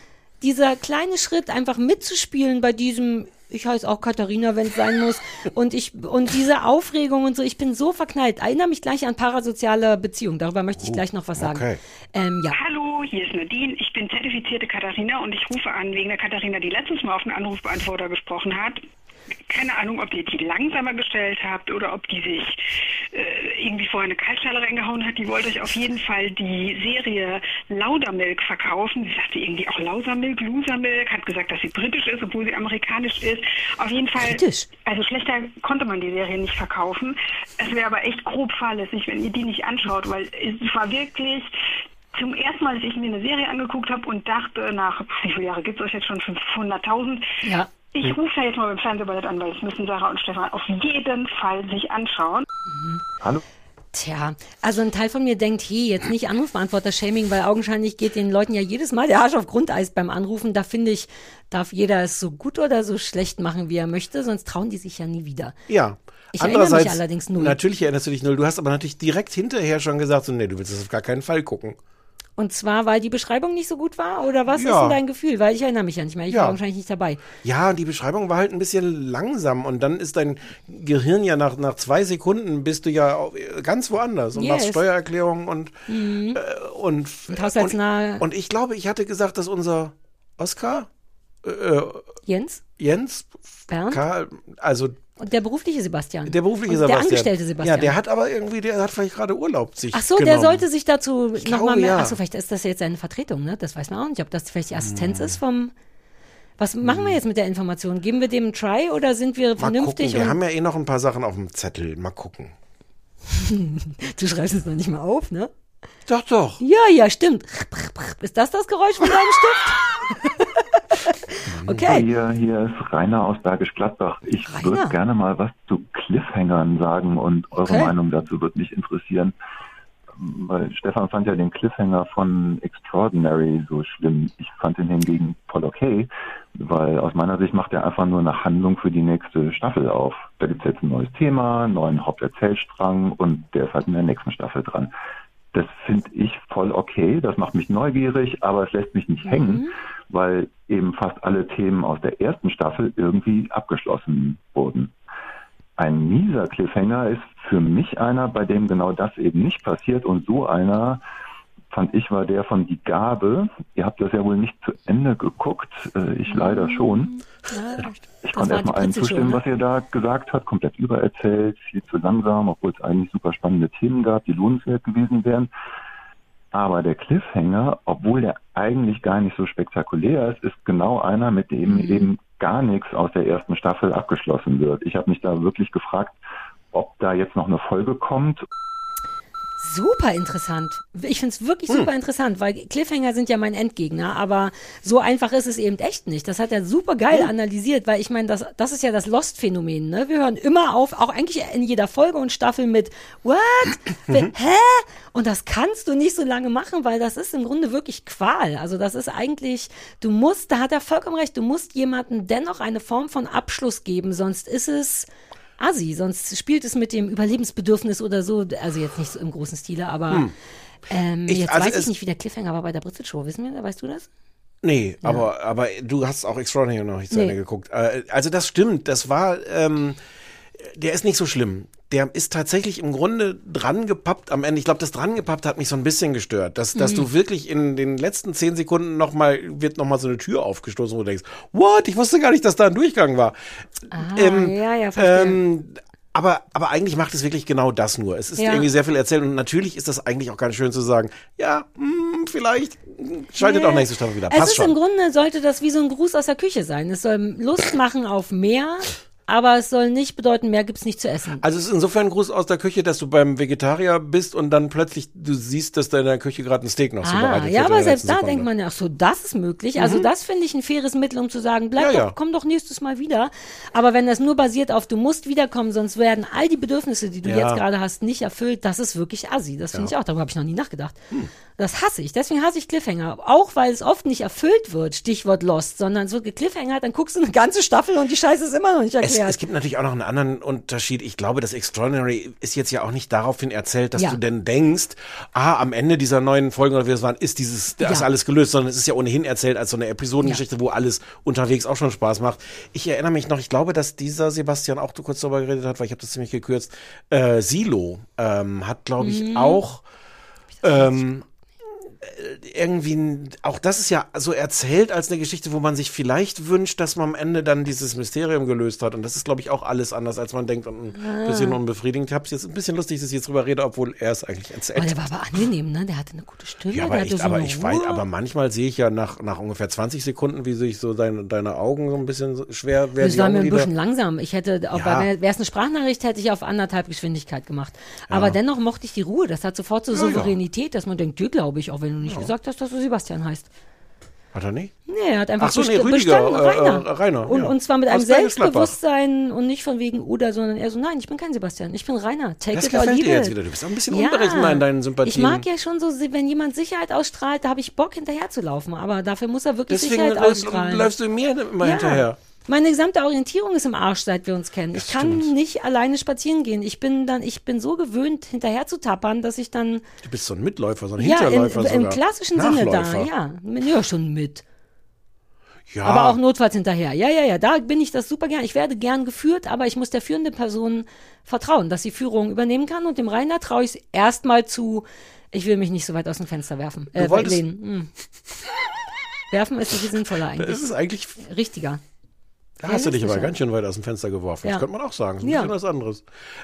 dieser kleine Schritt einfach mitzuspielen bei diesem, ich heiße auch Katharina, wenn es sein muss, und ich, und diese Aufregung und so, ich bin so verknallt. Erinnere mich gleich an parasoziale Beziehungen, darüber möchte ich gleich noch was sagen. okay. Ähm, ja. Hallo, hier ist Nadine. Ich bin zertifizierte Katharina und ich rufe an wegen der Katharina, die letztes Mal auf den Anrufbeantworter gesprochen hat. Keine Ahnung, ob ihr die langsamer gestellt habt oder ob die sich äh, irgendwie vorher eine Kaltschale reingehauen hat. Die wollte euch auf jeden Fall die Serie Laudermilk verkaufen. Sie sagte irgendwie auch Lausermilk, Losermilk, hat gesagt, dass sie britisch ist, obwohl sie amerikanisch ist. Auf jeden Fall. Britisch? Also schlechter konnte man die Serie nicht verkaufen. Es wäre aber echt grob fahrlässig, wenn ihr die nicht anschaut, weil es war wirklich zum ersten Mal, dass ich mir eine Serie angeguckt habe und dachte, nach wie viele Jahre gibt es euch jetzt schon? 500.000? Ja. Ich rufe ja jetzt mal beim Fernsehballett an, weil das müssen Sarah und Stefan auf jeden Fall sich anschauen. Hallo? Tja, also ein Teil von mir denkt, hey, jetzt nicht Anrufbeantworter-Shaming, weil augenscheinlich geht den Leuten ja jedes Mal der Arsch auf Grundeis beim Anrufen. Da finde ich, darf jeder es so gut oder so schlecht machen, wie er möchte, sonst trauen die sich ja nie wieder. Ja. Ich erinnere mich Andererseits, allerdings null. Natürlich erinnerst du dich null. Du hast aber natürlich direkt hinterher schon gesagt, so, nee, du willst das auf gar keinen Fall gucken. Und zwar, weil die Beschreibung nicht so gut war? Oder was ist Ja. denn dein Gefühl? Weil ich erinnere mich ja nicht mehr. Ich Ja. war wahrscheinlich nicht dabei. Ja, die Beschreibung war halt ein bisschen langsam und dann ist dein Gehirn ja nach, nach zwei Sekunden bist du ja ganz woanders und Yes. Mhm. machst Steuererklärungen und, äh, und, Und haushaltsnahe- und, und ich glaube, ich hatte gesagt, dass unser Oscar, äh, Jens? Jens, Bernd? Karl, also Und der berufliche Sebastian. der berufliche und Sebastian. Der angestellte Sebastian. Ja, der hat aber irgendwie, der hat vielleicht gerade Urlaub sich Ach so, genommen. der sollte sich dazu nochmal mehr. ja. Ach so, vielleicht ist das jetzt seine Vertretung, ne? Das weiß man auch nicht, ob das vielleicht die Assistenz Hm. ist vom. Was machen wir jetzt mit der Information? Geben wir dem einen Try oder sind wir Mal vernünftig? gucken, wir haben ja eh noch ein paar Sachen auf dem Zettel. Mal gucken. du schreibst es noch nicht mal auf, ne? Doch, doch. Ja, ja, stimmt. Ist das das Geräusch von deinem Stift? okay. Hier, hier ist Rainer aus Bergisch Gladbach. Ich Rainer? würde gerne mal was zu Cliffhangern sagen und eure Okay. Meinung dazu wird mich interessieren. Weil Stefan fand ja den Cliffhanger von Extraordinary so schlimm. Ich fand ihn hingegen voll okay, weil aus meiner Sicht macht er einfach nur eine Handlung für die nächste Staffel auf. Da gibt's jetzt ein neues Thema, einen neuen Haupterzählstrang und der ist halt in der nächsten Staffel dran. Das finde ich voll okay, das macht mich neugierig, aber es lässt mich nicht hängen, weil eben fast alle Themen aus der ersten Staffel irgendwie abgeschlossen wurden. Ein mieser Cliffhanger ist für mich einer, bei dem genau das eben nicht passiert und so einer fand ich war der von Die Gabe. Ihr habt das ja wohl nicht zu Ende geguckt, äh, ich leider schon. Ja, Ich konnte erstmal allen zustimmen, ne? was ihr da gesagt habt, komplett übererzählt, viel zu langsam, obwohl es eigentlich super spannende Themen gab, die lohnenswert gewesen wären. Aber der Cliffhanger, obwohl der eigentlich gar nicht so spektakulär ist, ist genau einer, mit dem Mhm. eben gar nichts aus der ersten Staffel abgeschlossen wird. Ich habe mich da wirklich gefragt, ob da jetzt noch eine Folge kommt Super interessant. Ich finde es wirklich Hm. super interessant, weil Cliffhanger sind ja mein Endgegner, aber so einfach ist es eben echt nicht. Das hat er super geil analysiert, weil ich meine, das, das ist ja das Lost-Phänomen. Ne? Wir hören immer auf, auch eigentlich in jeder Folge und Staffel mit What? Wer- Hä? Und das kannst du nicht so lange machen, weil das ist im Grunde wirklich Qual. Also das ist eigentlich, du musst, da hat er vollkommen recht, du musst jemandem dennoch eine Form von Abschluss geben, sonst ist es assi, sonst spielt es mit dem Überlebensbedürfnis oder so, also jetzt nicht so im großen Stile, aber ähm, Ich- jetzt also weiß ich nicht, wie der Cliffhanger war bei der Britzel Show, wissen wir, weißt du das? Nee, aber, aber du hast auch Extraordinary noch nicht zu Nee. Ende geguckt. Äh, Also das stimmt, das war, ähm, der ist nicht so schlimm. Der ist tatsächlich im Grunde dran gepappt am Ende. Ich glaube, das dran gepappt hat mich so ein bisschen gestört, dass, dass Mhm. du wirklich in den letzten zehn Sekunden noch mal wird noch mal so eine Tür aufgestoßen, wo du denkst, what? Ich wusste gar nicht, dass da ein Durchgang war. Ah, Ähm, ja, ja, verstehe. Ähm, aber, aber eigentlich macht es wirklich genau das nur. Es ist Ja. irgendwie sehr viel erzählt und natürlich ist das eigentlich auch ganz schön zu sagen, ja, hm, vielleicht schaltet auch Nee. nächste Staffel wieder. Es Passt ist schon. im Grunde, sollte das wie so ein Gruß aus der Küche sein. Es soll Lust machen auf mehr, aber es soll nicht bedeuten, mehr gibt's nicht zu essen. Also es ist insofern ein Gruß aus der Küche, dass du beim Vegetarier bist und dann plötzlich du siehst, dass da in der Küche gerade ein Steak noch Ah, zubereitet wird. ja, aber selbst da Sekunde. denkt man ja, ach so, das ist möglich. Also das finde ich ein faires Mittel, um zu sagen, bleib Ja, doch, ja. komm doch nächstes Mal wieder. Aber wenn das nur basiert auf, du musst wiederkommen, sonst werden all die Bedürfnisse, die du Ja. jetzt gerade hast, nicht erfüllt, das ist wirklich assi. Das finde ich auch, darüber habe ich noch nie nachgedacht. Hm. Das hasse ich. Deswegen hasse ich Cliffhanger. Auch weil es oft nicht erfüllt wird, Stichwort Lost, sondern es wird gecliffhangert, dann guckst du eine ganze Staffel und die Scheiße ist immer noch nicht Es, erklärt. Es gibt natürlich auch noch einen anderen Unterschied. Ich glaube, das Extraordinary ist jetzt ja auch nicht daraufhin erzählt, dass Ja. du denn denkst, ah, am Ende dieser neuen Folgen oder wie es waren, ist dieses, das ist Ja. alles gelöst, sondern es ist ja ohnehin erzählt als so eine Episodengeschichte, wo alles unterwegs auch schon Spaß macht. Ich erinnere mich noch, ich glaube, dass dieser Sebastian auch kurz darüber geredet hat, weil ich habe das ziemlich gekürzt. Äh, Silo ähm, hat, glaube Mhm. ich, auch ähm, irgendwie, ein- auch das ist ja so erzählt als eine Geschichte, wo man sich vielleicht wünscht, dass man am Ende dann dieses Mysterium gelöst hat. Und das ist, glaube ich, auch alles anders, als man denkt und ein Ah. bisschen unbefriedigend. Ich habe es jetzt ein bisschen lustig, dass ich jetzt drüber rede, obwohl er es eigentlich erzählt. aber der war aber angenehm, ne? Der hatte eine gute Stimme. ja, aber, ich, so aber ich weiß, aber manchmal sehe ich ja nach, nach ungefähr 20 Sekunden, wie sich so deine, deine Augen so ein bisschen schwer werden. Das war mir ein bisschen langsam. Ich hätte, auch Ja. wäre es eine Sprachnachricht, hätte ich auf anderthalb Geschwindigkeit gemacht. Aber dennoch mochte ich die Ruhe. Das hat sofort so ja. Souveränität, dass man denkt, dir glaube ich, auch wenn du nicht gesagt hast, dass du Sebastian heißt. Hat er nicht? Nee, er hat einfach Ach so, nee, Rüdiger, bestanden, äh, Rainer. äh, Rainer, Und, ja. und zwar mit einem. Selbstbewusstsein und nicht von wegen Uda, sondern eher so, nein, ich bin kein Sebastian, ich bin Rainer. Take Das it or gefällt leave dir jetzt wieder. Du bist auch ein bisschen unberechenbar in deinen Sympathien. Ich mag ja schon so, wenn jemand Sicherheit ausstrahlt, da habe ich Bock hinterher zu laufen. Aber dafür muss er wirklich Deswegen Sicherheit ausstrahlen. läufst du mir immer Ja. hinterher. Meine gesamte Orientierung ist im Arsch, seit wir uns kennen. Ich kann stimmt. nicht alleine spazieren gehen. Ich bin dann, ich bin so gewöhnt, hinterher zu tappern, dass ich dann Du bist so ein Mitläufer, so ein ja im, Hinterläufer im sogar. klassischen Sinne da, Nachläufer. ja, ja schon mit. Ja. Aber auch notfalls hinterher. Ja, ja, ja, da bin ich das super gern. Ich werde gern geführt, aber ich muss der führenden Person vertrauen, dass sie Führung übernehmen kann. Und dem Rainer traue ich es erstmal zu, ich will mich nicht so weit aus dem Fenster werfen. Äh, wolltest- lehnen. Hm. Werfen ist viel sinnvoller eigentlich. Das ist eigentlich, Richtiger. Da hast du dich aber ganz schön weit aus dem Fenster geworfen. Ja. Das könnte man auch sagen. Das ist Ja. ein bisschen was anderes.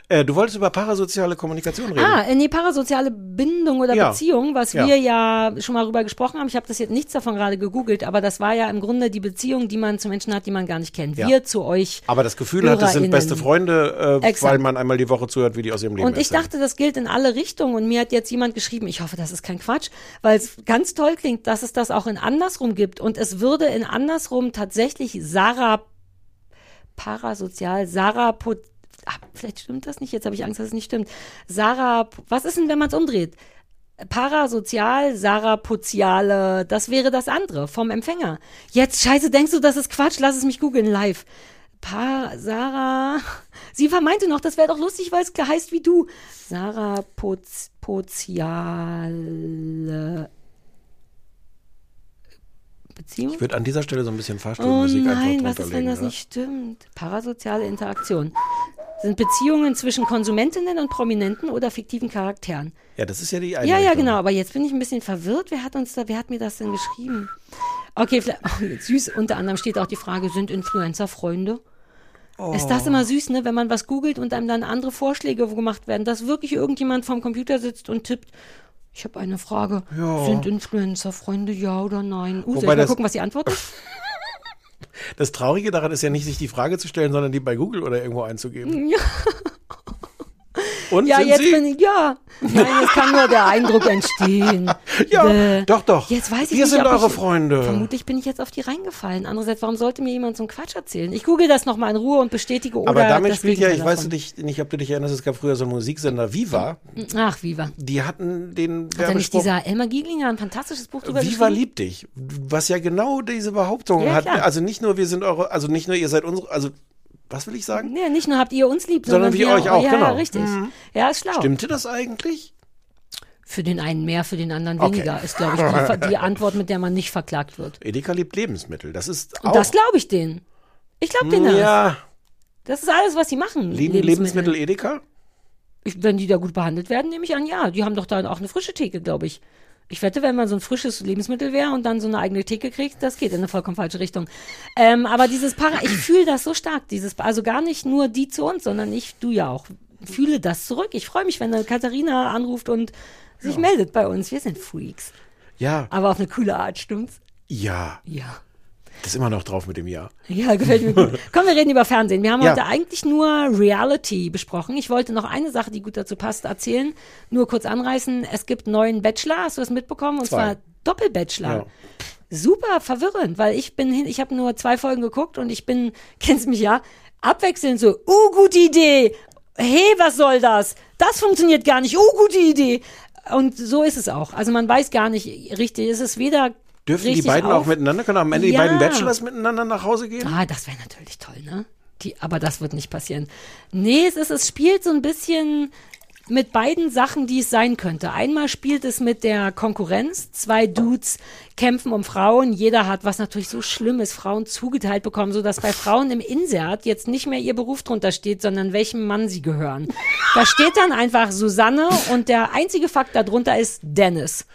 Äh, du wolltest über parasoziale Kommunikation reden. Ah, äh, nee, parasoziale Bindung oder Ja. Beziehung, was wir ja schon mal drüber gesprochen haben. Ich habe das jetzt nichts davon gerade gegoogelt, aber das war ja im Grunde die Beziehung, die man zu Menschen hat, die man gar nicht kennt. Wir zu euch. Aber das Gefühl hat, es sind beste Freunde, äh, weil man einmal die Woche zuhört, wie die aus ihrem Leben Und ich erzählen. dachte, das gilt in alle Richtungen. Und mir hat jetzt jemand geschrieben, ich hoffe, das ist kein Quatsch, weil es ganz toll klingt, dass es das auch in andersrum gibt. Und es würde in andersrum tatsächlich Sarah parasozial, Sarah Pot ah, vielleicht stimmt das nicht, jetzt habe ich Angst, dass es nicht stimmt. Sarah, was ist denn, wenn man es umdreht? Parasozial, Sarapoziale, das wäre das andere vom Empfänger. Jetzt, scheiße, denkst du, das ist Quatsch? Lass es mich googeln live. Pa, Sarah, sie vermeinte noch, das wäre doch lustig, weil es heißt wie du. Sarah Poz, Beziehung? Ich würde an dieser Stelle so ein bisschen Oh Fahrstuhlmusik nein, einfach was ist, wenn das ja? nicht stimmt? Parasoziale Interaktion. Sind Beziehungen zwischen Konsumentinnen und Prominenten oder fiktiven Charakteren? Ja, das ist ja die eine Ja, ja, genau. Aber jetzt bin ich ein bisschen verwirrt. Wer hat uns da, wer hat mir das denn geschrieben? Okay, vielleicht, oh, süß. Unter anderem steht auch die Frage, sind Influencer Freunde? Ist das immer süß, ne, wenn man was googelt und einem dann andere Vorschläge gemacht werden, dass wirklich irgendjemand vorm Computer sitzt und tippt, ich habe eine Frage. Sind Influencer Freunde, ja oder nein? Uh, soll ich mal gucken, was die Antwort ist? Das Traurige daran ist ja nicht, sich die Frage zu stellen, sondern die bei Google oder irgendwo einzugeben. Ja. Und Ja, jetzt sie? bin ich, ja. Nein, es kann nur der Eindruck entstehen. Ja, Bäh. doch, doch. Jetzt weiß ich Wir nicht, sind eure ich, Freunde. Vermutlich bin ich jetzt auf die reingefallen. Andererseits, warum sollte mir jemand so einen Quatsch erzählen? Ich google das nochmal in Ruhe und bestätige oder Aber damit spielt ja, ich Gegenteil weiß nicht, nicht, ob du dich erinnerst, es gab früher so einen Musiksender Viva. davon. Ach, Viva. Die hatten den Hat da nicht Werbespruch dieser Elmar Giglinger ein fantastisches Buch drüber Viva liebt dich. Was ja genau diese Behauptung Ja, hat. klar. Also nicht nur wir sind eure, also nicht nur ihr seid unsere, also was will ich sagen? Nee, nicht nur habt ihr uns lieb, Sondern sondern, wir euch auch, ja, genau. Ja, richtig. Ja, ist schlau. Stimmte das eigentlich? Für den einen mehr, für den anderen Okay. weniger, ist, glaube ich, die, die Antwort, mit der man nicht verklagt wird. Edeka liebt Lebensmittel. Das ist auch. Und das glaube ich denen. Ich glaube denen das. ja, Das ist alles, was sie machen. lieben Lebensmittel Edeka? Ich, wenn die da gut behandelt werden, nehme ich an, ja. Die haben doch da auch eine frische Theke, glaube ich. Ich wette, wenn man so ein frisches Lebensmittel wäre und dann so eine eigene Theke kriegt, das geht in eine vollkommen falsche Richtung. Ähm, aber dieses Para, ich fühle das so stark, dieses, also gar nicht nur die zu uns, sondern ich, du ja auch, fühle das zurück. Ich freue mich, wenn eine Katharina anruft und sich meldet bei uns. Wir sind Freaks. Ja, Aber auf eine coole Art, stimmt's? ja. Ja. Das ist immer noch drauf mit dem Jahr. Ja, gefällt mir gut. Komm, wir reden über Fernsehen. Wir haben Ja. heute eigentlich nur Reality besprochen. Ich wollte noch eine Sache, die gut dazu passt, erzählen. Nur kurz anreißen. Es gibt einen neuen Bachelor, hast du das mitbekommen? Und Zwei. zwar Doppelbachelor. Ja. Super verwirrend, weil ich bin hin, ich habe nur zwei Folgen geguckt und ich bin, kennst mich ja, abwechselnd so, uh, gute Idee. Hey, was soll das? Das funktioniert gar nicht. Uh, gute Idee. Und so ist es auch. Also man weiß gar nicht richtig. Es ist weder Dürfen die beiden auf, auch miteinander? Können am Ende die Ja. beiden Bachelors miteinander nach Hause gehen? Ah, das wäre natürlich toll, ne? Die, aber das wird nicht passieren. Nee, es ist, es spielt so ein bisschen mit beiden Sachen, die es sein könnte. Einmal spielt es mit der Konkurrenz. Zwei Dudes kämpfen um Frauen. Jeder hat, was natürlich so schlimm ist, Frauen zugeteilt bekommen, so dass bei Frauen im Insert jetzt nicht mehr ihr Beruf drunter steht, sondern welchem Mann sie gehören. Da steht dann einfach Susanne und der einzige Fakt darunter ist Dennis.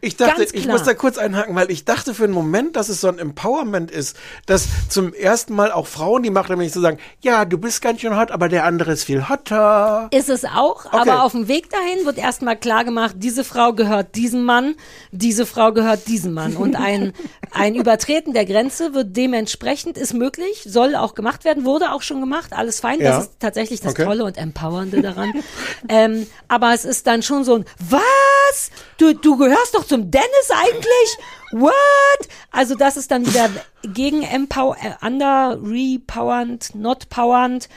Ich dachte, ich muss da kurz einhaken, weil ich dachte für einen Moment, dass es so ein Empowerment ist, dass zum ersten Mal auch Frauen die Macht haben, nicht zu sagen, ja, du bist ganz schön hot, aber der andere ist viel hotter. Ist es auch, Okay. aber auf dem Weg dahin wird erstmal klar gemacht, diese Frau gehört diesem Mann, diese Frau gehört diesem Mann. Und ein, ein Übertreten der Grenze wird dementsprechend, ist möglich, soll auch gemacht werden, wurde auch schon gemacht, alles fein. Ja. Das ist tatsächlich das Okay. Tolle und Empowernde daran. ähm, aber es ist dann schon so ein, was? Du, du gehörst doch zum Dennis eigentlich? What? Also das ist dann wieder gegen empower, äh, under, repowernd, not powernd.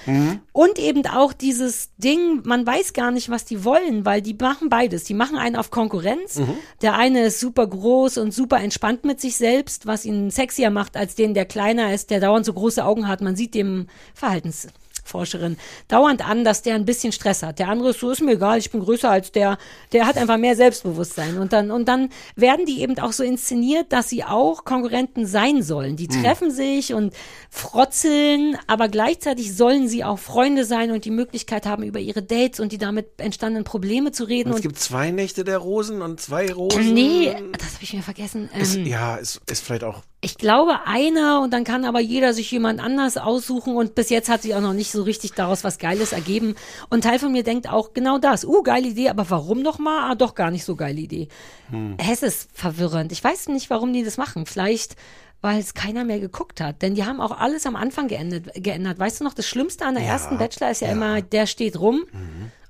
Und eben auch dieses Ding, man weiß gar nicht, was die wollen, weil die machen beides. Die machen einen auf Konkurrenz. Der eine ist super groß und super entspannt mit sich selbst, was ihn sexier macht als den, der kleiner ist, der dauernd so große Augen hat. Man sieht dem Verhaltens Forscherin dauernd an, dass der ein bisschen Stress hat. Der andere ist so, ist mir egal, ich bin größer als der, der hat einfach mehr Selbstbewusstsein. Und dann, und dann werden die eben auch so inszeniert, dass sie auch Konkurrenten sein sollen. Die treffen sich und frotzeln, aber gleichzeitig sollen sie auch Freunde sein und die Möglichkeit haben, über ihre Dates und die damit entstandenen Probleme zu reden. Und es Und, gibt zwei Nächte der Rosen und zwei Rosen. nee, das habe ich mir vergessen. Ist, Ähm, ja, ist, ist vielleicht auch. Ich glaube einer und dann kann aber jeder sich jemand anders aussuchen und bis jetzt hat sich auch noch nicht so richtig daraus was Geiles ergeben. Und Teil von mir denkt auch genau das. Uh, geile Idee, aber warum nochmal? Ah, doch gar nicht so geile Idee. Es ist verwirrend. Ich weiß nicht, warum die das machen. Vielleicht, weil es keiner mehr geguckt hat. Denn die haben auch alles am Anfang geändert. geändert. Weißt du noch, das Schlimmste an der ersten Bachelor ist ja, immer, der steht rum.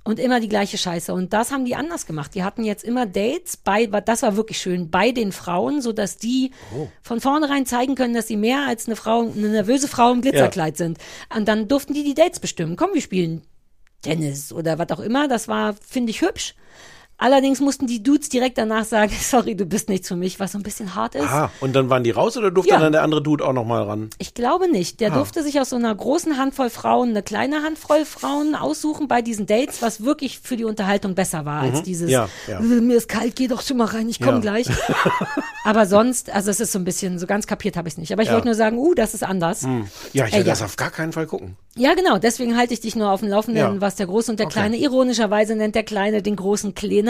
Und immer die gleiche Scheiße. Und das haben die anders gemacht. Die hatten jetzt immer Dates bei, das war wirklich schön, bei den Frauen, so dass die von vornherein zeigen können, dass sie mehr als eine Frau, eine nervöse Frau im Glitzerkleid sind. Und dann durften die die Dates bestimmen. Komm, wir spielen Tennis oder was auch immer. Das war, finde ich, hübsch. Allerdings mussten die Dudes direkt danach sagen, sorry, du bist nichts für mich, was so ein bisschen hart ist. Ah, und dann waren die raus oder durfte Ja. dann der andere Dude auch nochmal ran? Ich glaube nicht. Ah. Der durfte sich aus so einer großen Handvoll Frauen eine kleine Handvoll Frauen aussuchen bei diesen Dates, was wirklich für die Unterhaltung besser war als dieses Mhm. Ja, ja. "Äh, mir ist kalt, geh doch schon mal rein, ich komme gleich. Aber sonst, also es ist so ein bisschen, so ganz kapiert habe ich es nicht. Aber ich wollte nur sagen, uh, das ist anders. Ja, ich Äh, will ja. das auf gar keinen Fall gucken. Ja, genau, deswegen halte ich dich nur auf dem Laufenden, was der Große und der Okay. Kleine, ironischerweise nennt der Kleine den Großen Kleiner.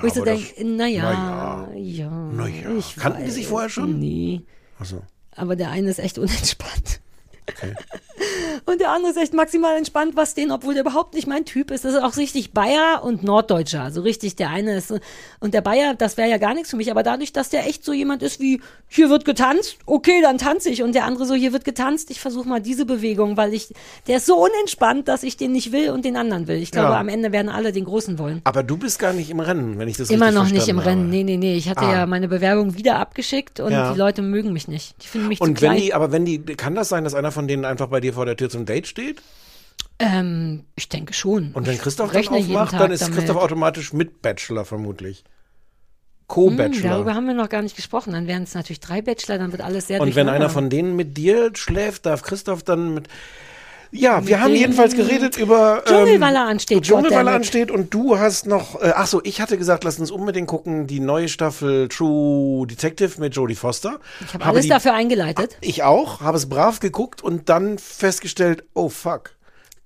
Wo ich so denke, naja, na ja, Na ja. ich Kannten die weiß, sich vorher schon? Nee. Achso. Aber der eine ist echt unentspannt. Okay. Und der andere ist echt maximal entspannt, was den, obwohl der überhaupt nicht mein Typ ist. Das ist auch richtig Bayer und Norddeutscher. So richtig, der eine ist, und der Bayer, das wäre ja gar nichts für mich, aber dadurch, dass der echt so jemand ist wie, hier wird getanzt, okay, dann tanze ich. Und der andere so, hier wird getanzt, ich versuche mal diese Bewegung, weil ich, der ist so unentspannt, dass ich den nicht will und den anderen will. Ich glaube, Ja. am Ende werden alle den Großen wollen. Aber du bist gar nicht im Rennen, wenn ich das Immer noch nicht im verstanden Rennen. habe. Nee, nee, nee. Ich hatte Ah. ja meine Bewerbung wieder abgeschickt und Ja. die Leute mögen mich nicht. Die finden mich Und zu wenn klein. die, aber wenn die, kann das sein, dass einer von denen einfach bei dir vor der Tür zum Date steht? ähm, ich denke schon. Und wenn Christoph dann aufmacht, dann ist damit. Christoph automatisch mit Bachelor vermutlich. Hm, Co-Bachelor. darüber haben wir noch gar nicht gesprochen. Dann wären es natürlich drei Bachelor, dann wird alles sehr Und wenn einer von denen mit dir schläft, darf Christoph dann mit. Ja, wir haben jedenfalls geredet über. Dschungelwalle ansteht, Dschungelwalle ansteht und du hast noch. Äh, ach so, ich hatte gesagt, lass uns unbedingt gucken, die neue Staffel True Detective mit Jodie Foster. Ich habe alles die, dafür eingeleitet. Ich auch, habe es brav geguckt und dann festgestellt, oh fuck,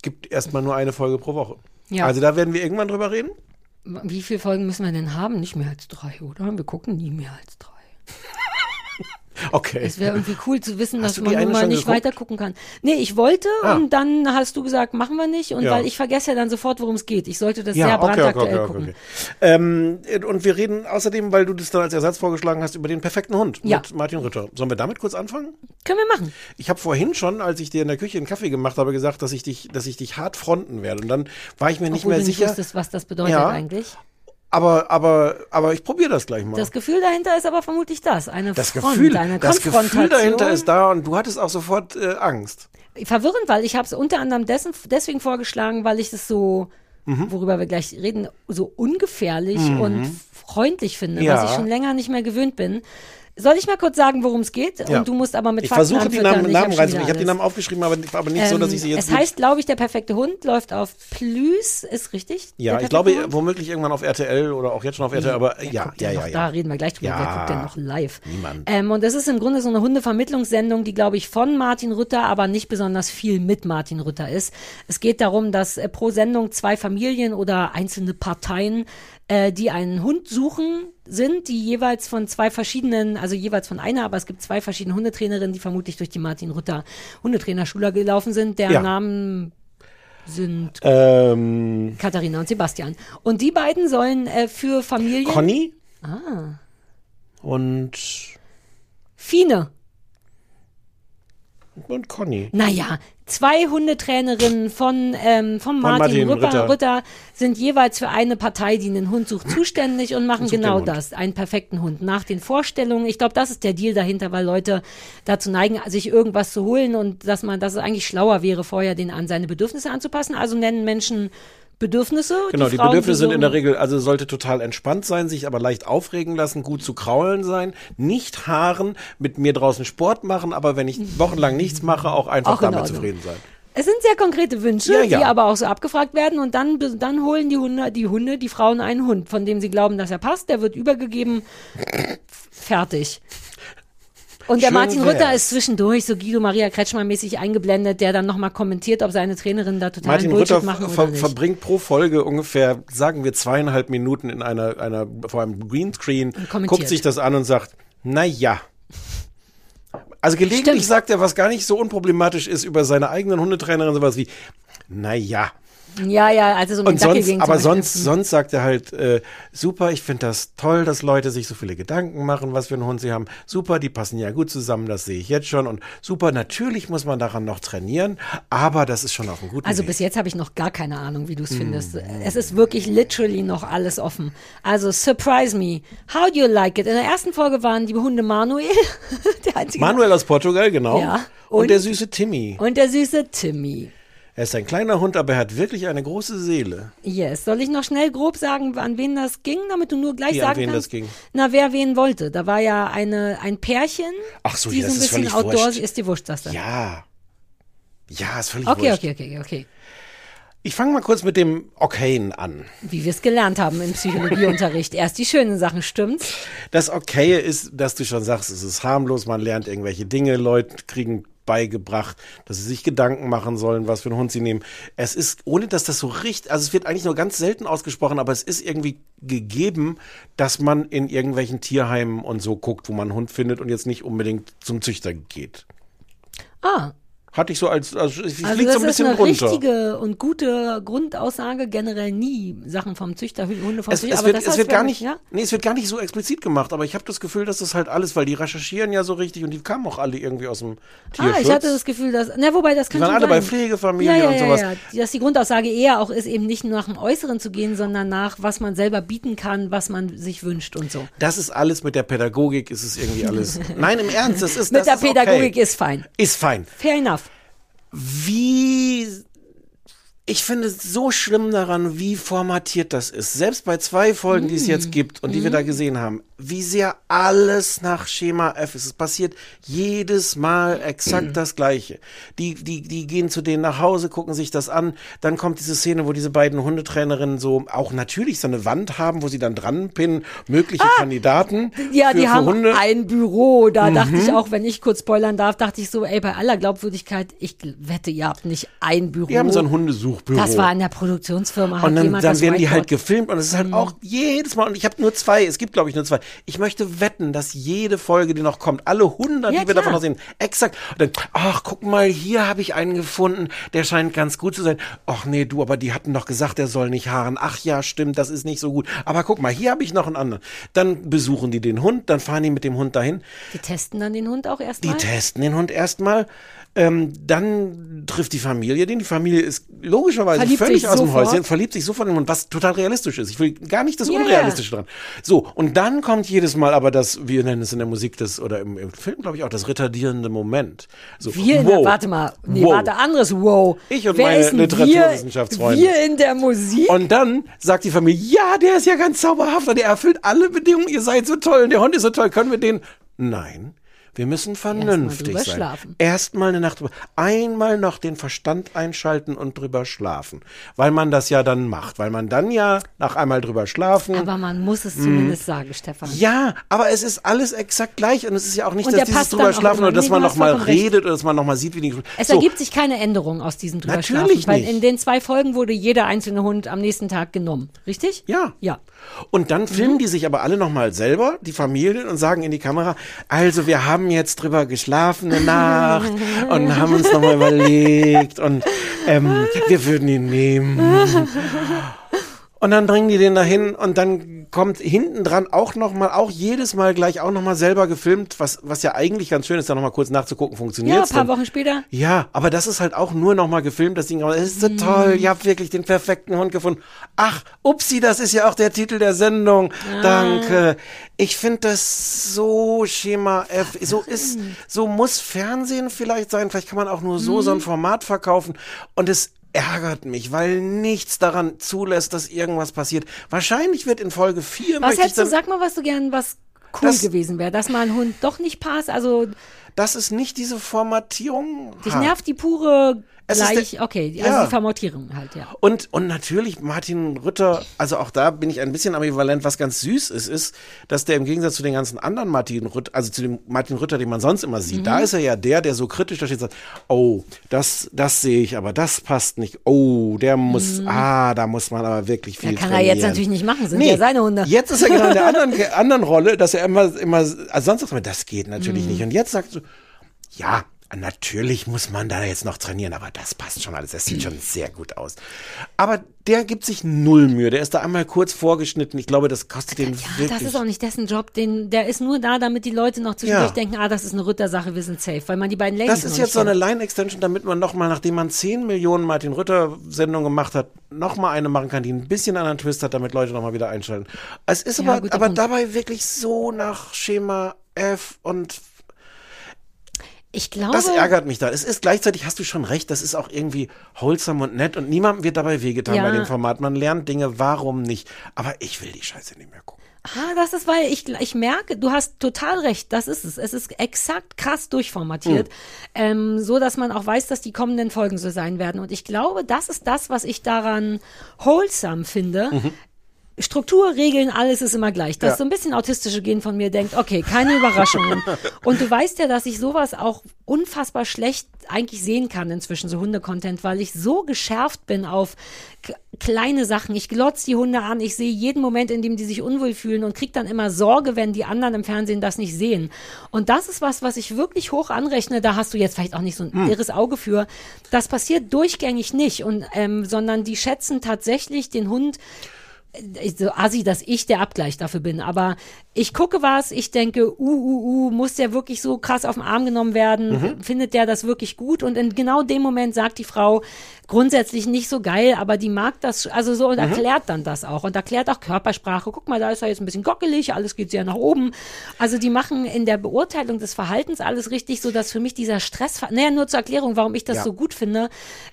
gibt erstmal nur eine Folge pro Woche. Ja. Also da werden wir irgendwann drüber reden. Wie viele Folgen müssen wir denn haben? Nicht mehr als drei, oder? Wir gucken nie mehr als drei. Okay. Es wäre irgendwie cool zu wissen, Hast dass man nun mal nicht geguckt? weiter gucken kann. Nee, ich wollte Ah. und dann hast du gesagt, machen wir nicht. Und Ja. weil ich vergesse ja dann sofort, worum es geht. Ich sollte das sehr brandaktuell gucken. Ähm, und wir reden außerdem, weil du das dann als Ersatz vorgeschlagen hast, über den perfekten Hund Ja. mit Martin Rütter. Sollen wir damit kurz anfangen? Können wir machen. Ich habe vorhin schon, als ich dir in der Küche einen Kaffee gemacht habe, gesagt, dass ich dich, dass ich dich hart fronten werde. Und dann war ich mir nicht Obwohl mehr du nicht sicher. wusstest, was das bedeutet Ja. eigentlich. Aber, aber, aber ich probiere das gleich mal. Das Gefühl dahinter ist aber vermutlich das. Eine Das Front, Gefühl, eine das. Gefühl dahinter ist da und du hattest auch sofort äh, Angst. verwirrend, weil ich habe es unter anderem dessen, deswegen vorgeschlagen, weil ich es so, Mhm. worüber wir gleich reden, so ungefährlich und freundlich finde, Ja. was ich schon länger nicht mehr gewöhnt bin. Soll ich mal kurz sagen, worum es geht? Ja. Und du musst aber mit Ich Fakten versuche die. Namen, Namen wieder Ich habe die. Namen aufgeschrieben, aber, aber nicht so, dass ich sie Ähm, jetzt Es heißt, glaube ich, der perfekte Hund läuft auf Plüs, ist richtig? Ja, ich glaube, Hund? womöglich irgendwann auf RTL oder auch jetzt schon auf RTL, aber ja, ja, ja, ja. Da reden wir gleich drüber. Ja. Wer guckt denn noch live? Niemand. Ähm, und es ist im Grunde so eine Hundevermittlungssendung, die, glaube ich, von Martin Rütter, aber nicht besonders viel mit Martin Rütter ist. Es geht darum, dass äh, pro Sendung zwei Familien oder einzelne Parteien, äh, die einen Hund suchen, sind, die jeweils von zwei verschiedenen, also jeweils von einer, aber es gibt zwei verschiedene Hundetrainerinnen, die vermutlich durch die Martin Rütter Hundetrainerschule gelaufen sind, deren Ja. Namen sind Ähm, Katharina und Sebastian. Und die beiden sollen äh, für Familien. Conny Ah. und, Fine. und Conny. Naja, zwei Hundetrainerinnen von, ähm, von Martin, Martin Rütter, Rütter. Rütter. sind jeweils für eine Partei, die einen Hund sucht, zuständig und machen genau das. Einen perfekten Hund. Nach den Vorstellungen. Ich glaube, das ist der Deal dahinter, weil Leute dazu neigen, sich irgendwas zu holen und dass man, dass es eigentlich schlauer wäre, vorher den an seine Bedürfnisse anzupassen. Also nennen Menschen Bedürfnisse. Genau, die, Frauen Bedürfnisse sind in der Regel, also sollte total entspannt sein, sich aber leicht aufregen lassen, gut zu kraulen sein, nicht haaren, mit mir draußen Sport machen, aber wenn ich wochenlang nichts mache, auch einfach Auch damit Ordnung. zufrieden sein. Es sind sehr konkrete Wünsche, Ja, ja. die aber auch so abgefragt werden und dann, dann holen die Hunde, die Hunde, die Frauen einen Hund, von dem sie glauben, dass er passt, der wird übergegeben, fertig. Und der Schön Martin wär's. Rütter ist zwischendurch so Guido Maria Kretschmann mäßig eingeblendet, der dann nochmal kommentiert, ob seine Trainerinnen da total Martin Bullshit Rütter machen ver oder nicht. verbringt pro Folge ungefähr, sagen wir, zweieinhalb Minuten in einer, einer vor einem Greenscreen, guckt sich das an und sagt, na ja. Also gelegentlich Stimmt. sagt er, was gar nicht so unproblematisch ist über seine eigenen Hundetrainerin, sowas wie, na ja. Ja, ja, also so um Und sonst, ging aber sonst, sonst sagt er halt, äh, super, ich finde das toll, dass Leute sich so viele Gedanken machen, was für einen Hund sie haben. Super, die passen ja gut zusammen, das sehe ich jetzt schon. Und super, natürlich muss man daran noch trainieren, aber das ist schon auf einem guten Also bis jetzt habe ich noch gar keine Ahnung, wie du es findest. Mm. Es ist wirklich literally noch alles offen. Also surprise me. How do you like it? In der ersten Folge waren die Hunde Manuel, der einzige Manuel aus Portugal, genau. Ja. Und, Und- der süße Timmy. und der süße Timmy. Er ist ein kleiner Hund, aber er hat wirklich eine große Seele. Yes. Soll ich noch schnell grob sagen, an wen das ging, damit du nur gleich Wie, an sagen wen kannst? das ging? Na, wer wen wollte. Da war ja eine, ein Pärchen, Ach so, die ja, so ein bisschen outdoors ist, die wurscht das dann. Ja. Ja, ist völlig Okay, wurscht. okay, okay, okay. Ich fange mal kurz mit dem Okayen an. Wie wir es gelernt haben im Psychologieunterricht. Erst die schönen Sachen, stimmt's? Das Okaye ist, dass du schon sagst, es ist harmlos, man lernt irgendwelche Dinge, Leute kriegen beigebracht, dass sie sich Gedanken machen sollen, was für einen Hund sie nehmen. Es ist, ohne dass das so richtig, also es wird eigentlich nur ganz selten ausgesprochen, aber es ist irgendwie gegeben, dass man in irgendwelchen Tierheimen und so guckt, wo man einen Hund findet und jetzt nicht unbedingt zum Züchter geht. Ah, Hatte ich so als, also ich Also fliegt das so ein ist bisschen eine runter. richtige und gute Grundaussage, generell nie Sachen vom Züchter, Hunde vom Es, Züchter. es, wird, das es gar nicht, ja? nee, es wird gar nicht so explizit gemacht, aber ich habe das Gefühl, dass das halt alles, weil die recherchieren ja so richtig und die kamen auch alle irgendwie aus dem Tierschutz. Ah, ich hatte das Gefühl, dass, na, wobei das kann Die waren alle bei sein. Pflegefamilien ja, ja, und sowas. Ja. Dass die Grundaussage eher auch ist, eben nicht nach dem Äußeren zu gehen, sondern nach, was man selber bieten kann, was man sich wünscht und so. Das ist alles mit der Pädagogik, ist es irgendwie alles. Nein, im Ernst, das ist Mit das der ist Pädagogik okay. ist fein. ist fein. Fair enough. Wie ich finde es so schlimm daran, wie formatiert das ist. Selbst bei zwei Folgen, die es Mm. jetzt gibt und die wir da gesehen haben, wie sehr alles nach Schema F ist. Es passiert jedes Mal exakt das Gleiche. Die, die, die gehen zu denen nach Hause, gucken sich das an. Dann kommt diese Szene, wo diese beiden Hundetrainerinnen so auch natürlich so eine Wand haben, wo sie dann dran pinnen, mögliche Kandidaten. Ah! Ja, für, die für haben Hunde. Mhm. ein Büro. Da dachte ich auch, wenn ich kurz spoilern darf, dachte ich so, ey, bei aller Glaubwürdigkeit, ich wette, ihr habt nicht ein Büro. Die haben so ein Hundesuchbüro. Das war in der Produktionsfirma. Hat Und dann, dann werden die halt gefilmt und es ist halt auch jedes Mal, und ich habe nur zwei, es gibt glaube ich nur zwei, Ich möchte wetten, dass jede Folge, die noch kommt, alle 100, Ja, die wir klar. davon noch sehen, exakt. Und dann, ach, guck mal, hier habe ich einen gefunden, der scheint ganz gut zu sein. Ach nee, du, aber die hatten doch gesagt, der soll nicht haaren. Ach ja, stimmt, das ist nicht so gut. Aber guck mal, hier habe ich noch einen anderen. Dann besuchen die den Hund, dann fahren die mit dem Hund dahin. Die testen dann den Hund auch Die erstmal. testen den Hund erstmal. Ähm, dann trifft die Familie den. Die Familie ist logischerweise Verliebt völlig aus dem sofort. Häuschen, verliebt sich sofort in den Hund, was total realistisch ist. Ich will gar nicht das Ja, Unrealistische dran. So, und dann kommt jedes Mal aber das, wir nennen es in der Musik das, oder im, im Film, glaube ich, auch das retardierende Moment. So, Wir in wow. der, warte mal, nee, Wow. warte, anderes Wow. Ich und Wer meine Literaturwissenschaftsfreunde. Wir, wir in der Musik? Und dann sagt die Familie, ja, der ist ja ganz zauberhaft und der erfüllt alle Bedingungen, ihr seid so toll und der Hund ist so toll, können wir den? Nein. Wir müssen vernünftig drüber sein. schlafen. Erstmal eine Nacht drüber. Einmal noch den Verstand einschalten und drüber schlafen. Weil man das ja dann macht. Weil man dann ja nach einmal drüber schlafen. Aber man muss es zumindest sagen, Stefan. ja, aber es ist alles exakt gleich und es ist ja auch nicht, Und dass dieses drüber schlafen oder dass man du noch hast mal vollkommen recht. redet oder dass man noch mal sieht, wie die. Es So, ergibt sich keine Änderung aus diesem Drüberschlafen, Natürlich weil nicht. in den zwei Folgen wurde jeder einzelne Hund am nächsten Tag genommen. Richtig? Ja. Ja. Und dann filmen Mhm. die sich aber alle nochmal selber, die Familien, und sagen in die Kamera, also wir haben jetzt drüber geschlafen eine Nacht und haben uns nochmal überlegt und ähm, wir würden ihn nehmen. Und dann bringen die den dahin und dann kommt hinten dran auch nochmal, auch jedes Mal gleich auch nochmal selber gefilmt, was, was ja eigentlich ganz schön ist, da nochmal kurz nachzugucken, Ja, funktioniert ein paar Wochen später. ja, aber das ist halt auch nur noch mal gefilmt, das Ding. Es ist so toll, ihr habt wirklich den perfekten Hund gefunden. Ach, upsi, das ist ja auch der Titel der Sendung. Danke. Ich finde das so Schema F. So ist, so muss Fernsehen vielleicht sein. Vielleicht kann man auch nur so so ein Format verkaufen. Und es ärgert mich, weil nichts daran zulässt, dass irgendwas passiert. Wahrscheinlich wird in Folge 4 Was hättest du, sag mal, was du gern, was cool Das- gewesen wäre, dass mal ein Hund doch nicht passt. Also, dass es nicht diese Formatierung dich nervt die pure Es gleich, der- okay, also Ja. die Formatierung halt, ja. Und, und natürlich Martin Rütter, also auch da bin ich ein bisschen ambivalent, was ganz süß ist, ist, dass der im Gegensatz zu den ganzen anderen Martin Rütter, also zu dem Martin Rütter, den man sonst immer sieht, Mhm. da ist er ja der, der so kritisch da steht und sagt, oh, das, das sehe ich, aber das passt nicht. Oh, der muss, ah, da muss man aber wirklich viel Ja, kann er trainieren. jetzt natürlich nicht machen, sind ja seine Hunde. Jetzt ist er genau in der anderen, anderen Rolle, dass er immer, immer, also sonst sagt man, das geht natürlich Mhm. nicht. Und jetzt sagt so, ja, natürlich muss man da jetzt noch trainieren, aber das passt schon alles. Das sieht schon sehr gut aus. Aber der gibt sich null Mühe. Der ist da einmal kurz vorgeschnitten. Ich glaube, das kostet den Ja, wirklich. das ist auch nicht dessen Job, den, der ist nur da, damit die Leute noch zwischendurch Ja. denken, ah, das ist eine Rütter-Sache, wir sind safe, weil man die beiden Ladies das ist jetzt so eine. Line-Extension, damit man nochmal, nachdem man 10 Millionen Martin Rütter-Sendungen gemacht hat, nochmal eine machen kann, die ein bisschen anderen Twist hat, damit Leute nochmal wieder einschalten. Es ist Ja, aber, aber Punkt. dabei wirklich so nach Schema F und Ich glaube, Das ärgert mich da. Es ist gleichzeitig, hast du schon recht, das ist auch irgendwie wholesome und nett und niemandem wird dabei wehgetan Ja. bei dem Format. Man lernt Dinge, warum nicht? Aber ich will die Scheiße nicht mehr gucken. Ah, das ist, weil ich, ich merke, du hast total recht, das ist es. Es ist exakt krass durchformatiert, ähm, so dass man auch weiß, dass die kommenden Folgen so sein werden. Und ich glaube, das ist das, was ich daran wholesome finde. Struktur, Regeln, alles ist immer gleich. Dass Ja. so ein bisschen autistische Gen von mir denkt, okay, keine Überraschungen. Und du weißt ja, dass ich sowas auch unfassbar schlecht eigentlich sehen kann inzwischen, so Hunde-Content, weil ich so geschärft bin auf kleine Sachen. Ich glotz die Hunde an, ich sehe jeden Moment, in dem die sich unwohl fühlen und krieg dann immer Sorge, wenn die anderen im Fernsehen das nicht sehen. Und das ist was, was ich wirklich hoch anrechne. Da hast du jetzt vielleicht auch nicht so ein Hm. irres Auge für. Das passiert durchgängig nicht, und, ähm, sondern die schätzen tatsächlich den Hund so assi, dass ich der Abgleich dafür bin. Aber ich gucke was, ich denke, uh, uh, uh, muss der wirklich so krass auf den Arm genommen werden? Mhm. Findet der das wirklich gut? Und in genau dem Moment sagt die Frau, grundsätzlich nicht so geil, aber die mag das, also so, und Mhm. erklärt dann das auch. Und erklärt auch Körpersprache. Guck mal, da ist er jetzt ein bisschen gockelig, alles geht sehr nach oben. Also die machen in der Beurteilung des Verhaltens alles richtig, so dass für mich dieser Stress, naja, nur zur Erklärung, warum ich das Ja. so gut finde,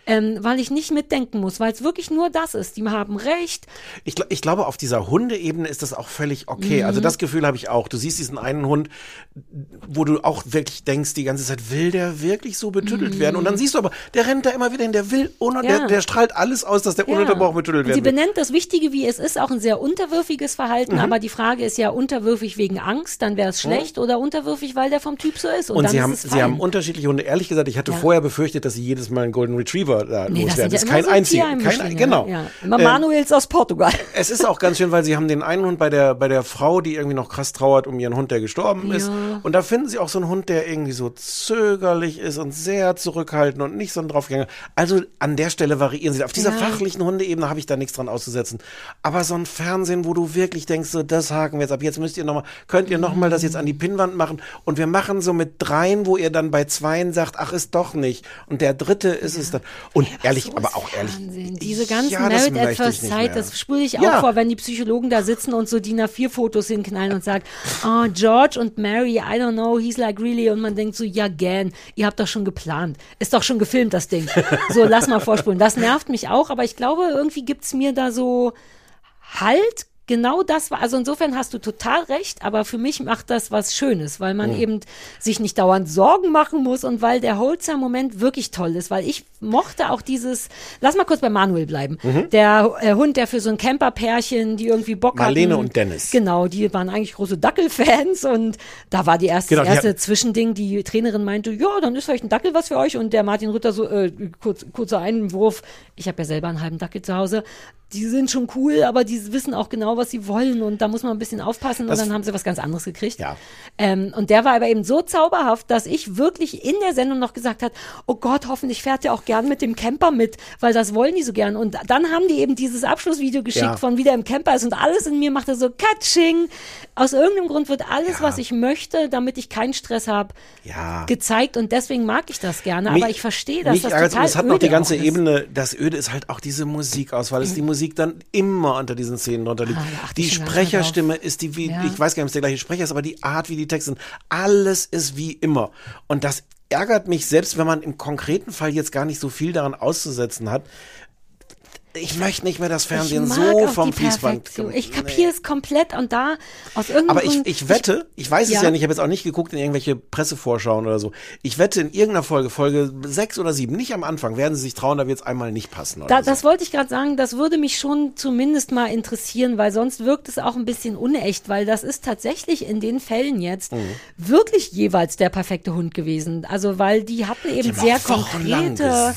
ähm, weil ich nicht mitdenken muss, weil es wirklich nur das ist. Die haben recht, Ich, gl- ich glaube, auf dieser Hundeebene ist das auch völlig okay. Mhm. Also das Gefühl habe ich auch. Du siehst diesen einen Hund, wo du auch wirklich denkst, die ganze Zeit, will der wirklich so betüttelt werden? Und dann siehst du aber, der rennt da immer wieder hin, der will, ohne, Mhm. Ja. der, der strahlt alles aus, dass der ununterbrochen betüttelt Und Sie benennt das Wichtige, wie es ist, auch ein sehr unterwürfiges Verhalten, Mhm. aber die Frage ist ja unterwürfig wegen Angst, dann wäre es schlecht, oder unterwürfig, weil der vom Typ so ist. Und, Und sie haben, sie haben unterschiedliche Hunde. Ehrlich gesagt, ich hatte Ja. vorher befürchtet, dass sie jedes Mal einen Golden Retriever da Nee, das loswerden. ja Das ist kein einziger. Kein, genau. Ja. Ähm, Manuels aus Portugal. Es ist auch ganz schön, weil sie haben den einen Hund bei der, bei der Frau, die irgendwie noch krass trauert um ihren Hund, der gestorben ist. Ja. Und da finden sie auch so einen Hund, der irgendwie so zögerlich ist und sehr zurückhaltend und nicht so ein Draufgänger. Also an der Stelle variieren sie. Auf dieser Ja. fachlichen Hundeebene habe ich da nichts dran auszusetzen. Aber so ein Fernsehen, wo du wirklich denkst, so, das haken wir jetzt ab. Jetzt müsst ihr noch mal, könnt ihr noch mal das jetzt an die Pinnwand machen. Und wir machen so mit dreien, wo ihr dann bei zweien sagt, ach, ist doch nicht. Und der dritte ist es dann. Und ehrlich, So aber ist auch ehrlich. Fernsehen. Diese ganzen ja, das Married at First Sight, das spüre ich Ja. auch vor, wenn die Psychologen da sitzen und so DIN A4-Fotos hinknallen und sagen, oh, George und Mary, I don't know, he's like really. Und man denkt so, ja, gern, ihr habt doch schon geplant. Ist doch schon gefilmt, das Ding. So, lass mal vorspulen. Das nervt mich auch, aber ich glaube, irgendwie gibt's mir da so Halt. Genau das war, also insofern hast du total recht, aber für mich macht das was Schönes, weil man eben sich nicht dauernd Sorgen machen muss und weil der Holzer-Moment wirklich toll ist, weil ich mochte auch dieses, lass mal kurz bei Manuel bleiben, der äh, Hund, der für so ein Camper-Pärchen, die irgendwie Bock Marlene hatten. und Dennis. Genau, die waren eigentlich große Dackel-Fans und da war die erste, Genau, das die erste Zwischending, die Trainerin meinte, ja, dann ist vielleicht ein Dackel was für euch und der Martin Rütter so, äh, kurz, kurzer Einwurf, ich habe ja selber einen halben Dackel zu Hause, die sind schon cool, aber die wissen auch genau, was sie wollen und da muss man ein bisschen aufpassen Das- und dann haben sie was ganz anderes gekriegt. Ja. Ähm, und der war aber eben so zauberhaft, dass ich wirklich in der Sendung noch gesagt hat, oh Gott, hoffentlich fährt er auch gern mit dem Camper mit, weil das wollen die so gern. Und dann haben die eben dieses Abschlussvideo geschickt Ja. von wie der im Camper ist und alles in mir machte so Katsching. Aus irgendeinem Grund wird alles, Ja. was ich möchte, damit ich keinen Stress habe, Ja. gezeigt und deswegen mag ich das gerne. Mich- aber ich verstehe, dass mich das total und es hat noch die ganze. Ebene, das Öde ist halt auch diese Musikauswahl, ist die Musik dann immer unter diesen Szenen drunter liegt. Ah, die Sprecherstimme ist die, wie, Ja. ich weiß gar nicht, ob es der gleiche Sprecher ist, aber die Art, wie die Texte sind, alles ist wie immer. Und das ärgert mich, selbst wenn man im konkreten Fall jetzt gar nicht so viel daran auszusetzen hat. Ich möchte nicht mehr das Fernsehen ich so vom die Fließband. Ich kapiere es komplett und da aus irgendeinem Aber ich, ich wette, ich weiß es Ja. nicht, ich habe jetzt auch nicht geguckt in irgendwelche Pressevorschauen oder so. Ich wette, in irgendeiner Folge, Folge sechs oder sieben, nicht am Anfang, werden sie sich trauen, da wird es einmal nicht passen. Da, so. das wollte ich gerade sagen, das würde mich schon zumindest mal interessieren, weil sonst wirkt es auch ein bisschen unecht, weil das ist tatsächlich in den Fällen jetzt Mhm. wirklich jeweils der perfekte Hund gewesen. Also weil die hatten eben haben sehr konkrete.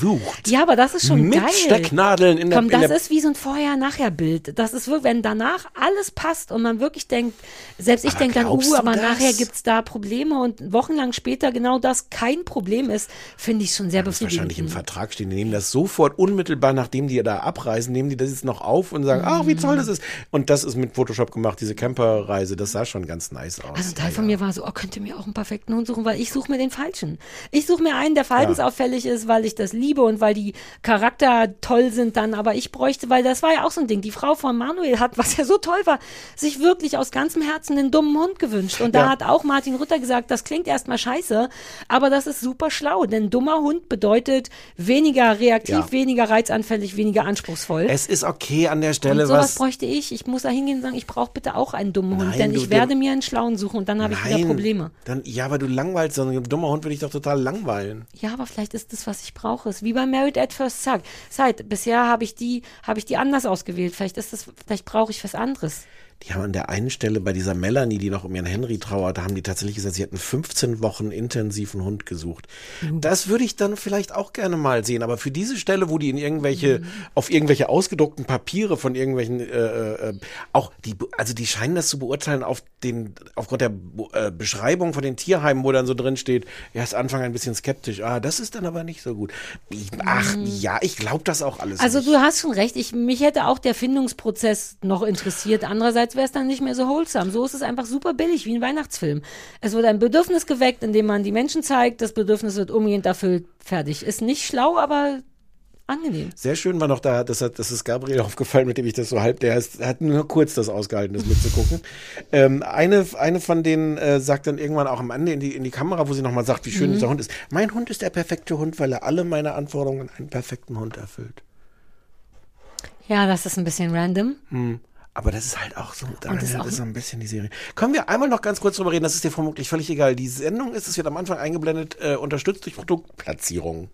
Ja, aber das ist schon Mit geil. Stecknadeln in der- Komm, das ist wie so ein Vorher-Nachher-Bild. Das ist wirklich, wenn danach alles passt und man wirklich denkt, selbst ich denke dann, uh, aber das? nachher gibt's da Probleme und wochenlang später genau das kein Problem ist, finde ich schon sehr ist wahrscheinlich im befriedigend. Vertrag stehen. Die nehmen das sofort unmittelbar, nachdem die da abreisen, nehmen die das jetzt noch auf und sagen, ach, wie toll das ist. Und das ist mit Photoshop gemacht, diese Camperreise. Das sah schon ganz nice aus. Also ein Teil Ja, von ja. mir war so, oh, könnt ihr mir auch einen perfekten Hund suchen, weil ich suche mir den falschen. Ich suche mir einen, der verhaltensauffällig ist, weil ich das liebe und weil die Charakter toll sind dann, aber ich bräuchte, weil das war ja auch so ein Ding, die Frau von Manuel hat, was ja so toll war, sich wirklich aus ganzem Herzen einen dummen Hund gewünscht. Und da Ja. hat auch Martin Rütter gesagt, das klingt erstmal scheiße, aber das ist super schlau, denn dummer Hund bedeutet weniger reaktiv, Ja. weniger reizanfällig, weniger anspruchsvoll. Es ist okay an der und Stelle, sowas was. bräuchte ich. Ich muss da hingehen und sagen, ich brauche bitte auch einen dummen Hund, Nein, denn du- ich werde mir einen schlauen suchen und dann habe ich wieder Probleme. Dann, ja, aber du langweilst, so ein dummer Hund würde ich doch total langweilen. Ja, aber vielleicht ist das, was ich brauche. Ist wie bei Married at First. Sight. Bisher habe ich die, habe ich die anders ausgewählt. Vielleicht ist das, vielleicht brauche ich was anderes. Die haben an der einen Stelle bei dieser Melanie, die noch um ihren Henry trauert, da haben die tatsächlich gesagt, sie hätten 15 Wochen intensiven Hund gesucht. Das würde ich dann vielleicht auch gerne mal sehen, aber für diese Stelle, wo die in irgendwelche, auf irgendwelche ausgedruckten Papiere von irgendwelchen, äh, äh, auch die, also die scheinen das zu beurteilen auf den, aufgrund der äh, Beschreibung von den Tierheimen, wo dann so drin steht, erst Anfang ein bisschen skeptisch, ah, das ist dann aber nicht so gut. Ich, ach, ja, ich glaube das auch alles Also nicht. du hast schon recht. Ich, mich hätte auch der Findungsprozess noch interessiert. Andererseits wäre es dann nicht mehr so wholesome. So ist es einfach super billig, wie ein Weihnachtsfilm. Es wird ein Bedürfnis geweckt, indem man die Menschen zeigt. Das Bedürfnis wird umgehend erfüllt. Fertig. Ist nicht schlau, aber angenehm. Sehr schön war noch da, das, hat, das ist Gabriel aufgefallen, mit dem ich das so halb, der ist, hat nur kurz das ausgehalten, das mitzugucken. ähm, eine, eine von denen äh, sagt dann irgendwann auch am Ende in die, in die Kamera, wo sie nochmal sagt, wie schön dieser Hund ist. Mein Hund ist der perfekte Hund, weil er alle meine Anforderungen an einen perfekten Hund erfüllt. Ja, das ist ein bisschen random. Aber das ist halt auch so, da ist ist, auch- so ein bisschen die Serie. Können wir einmal noch ganz kurz drüber reden, das ist dir vermutlich völlig egal. Die Sendung ist, es wird am Anfang eingeblendet, äh, unterstützt durch Produktplatzierung.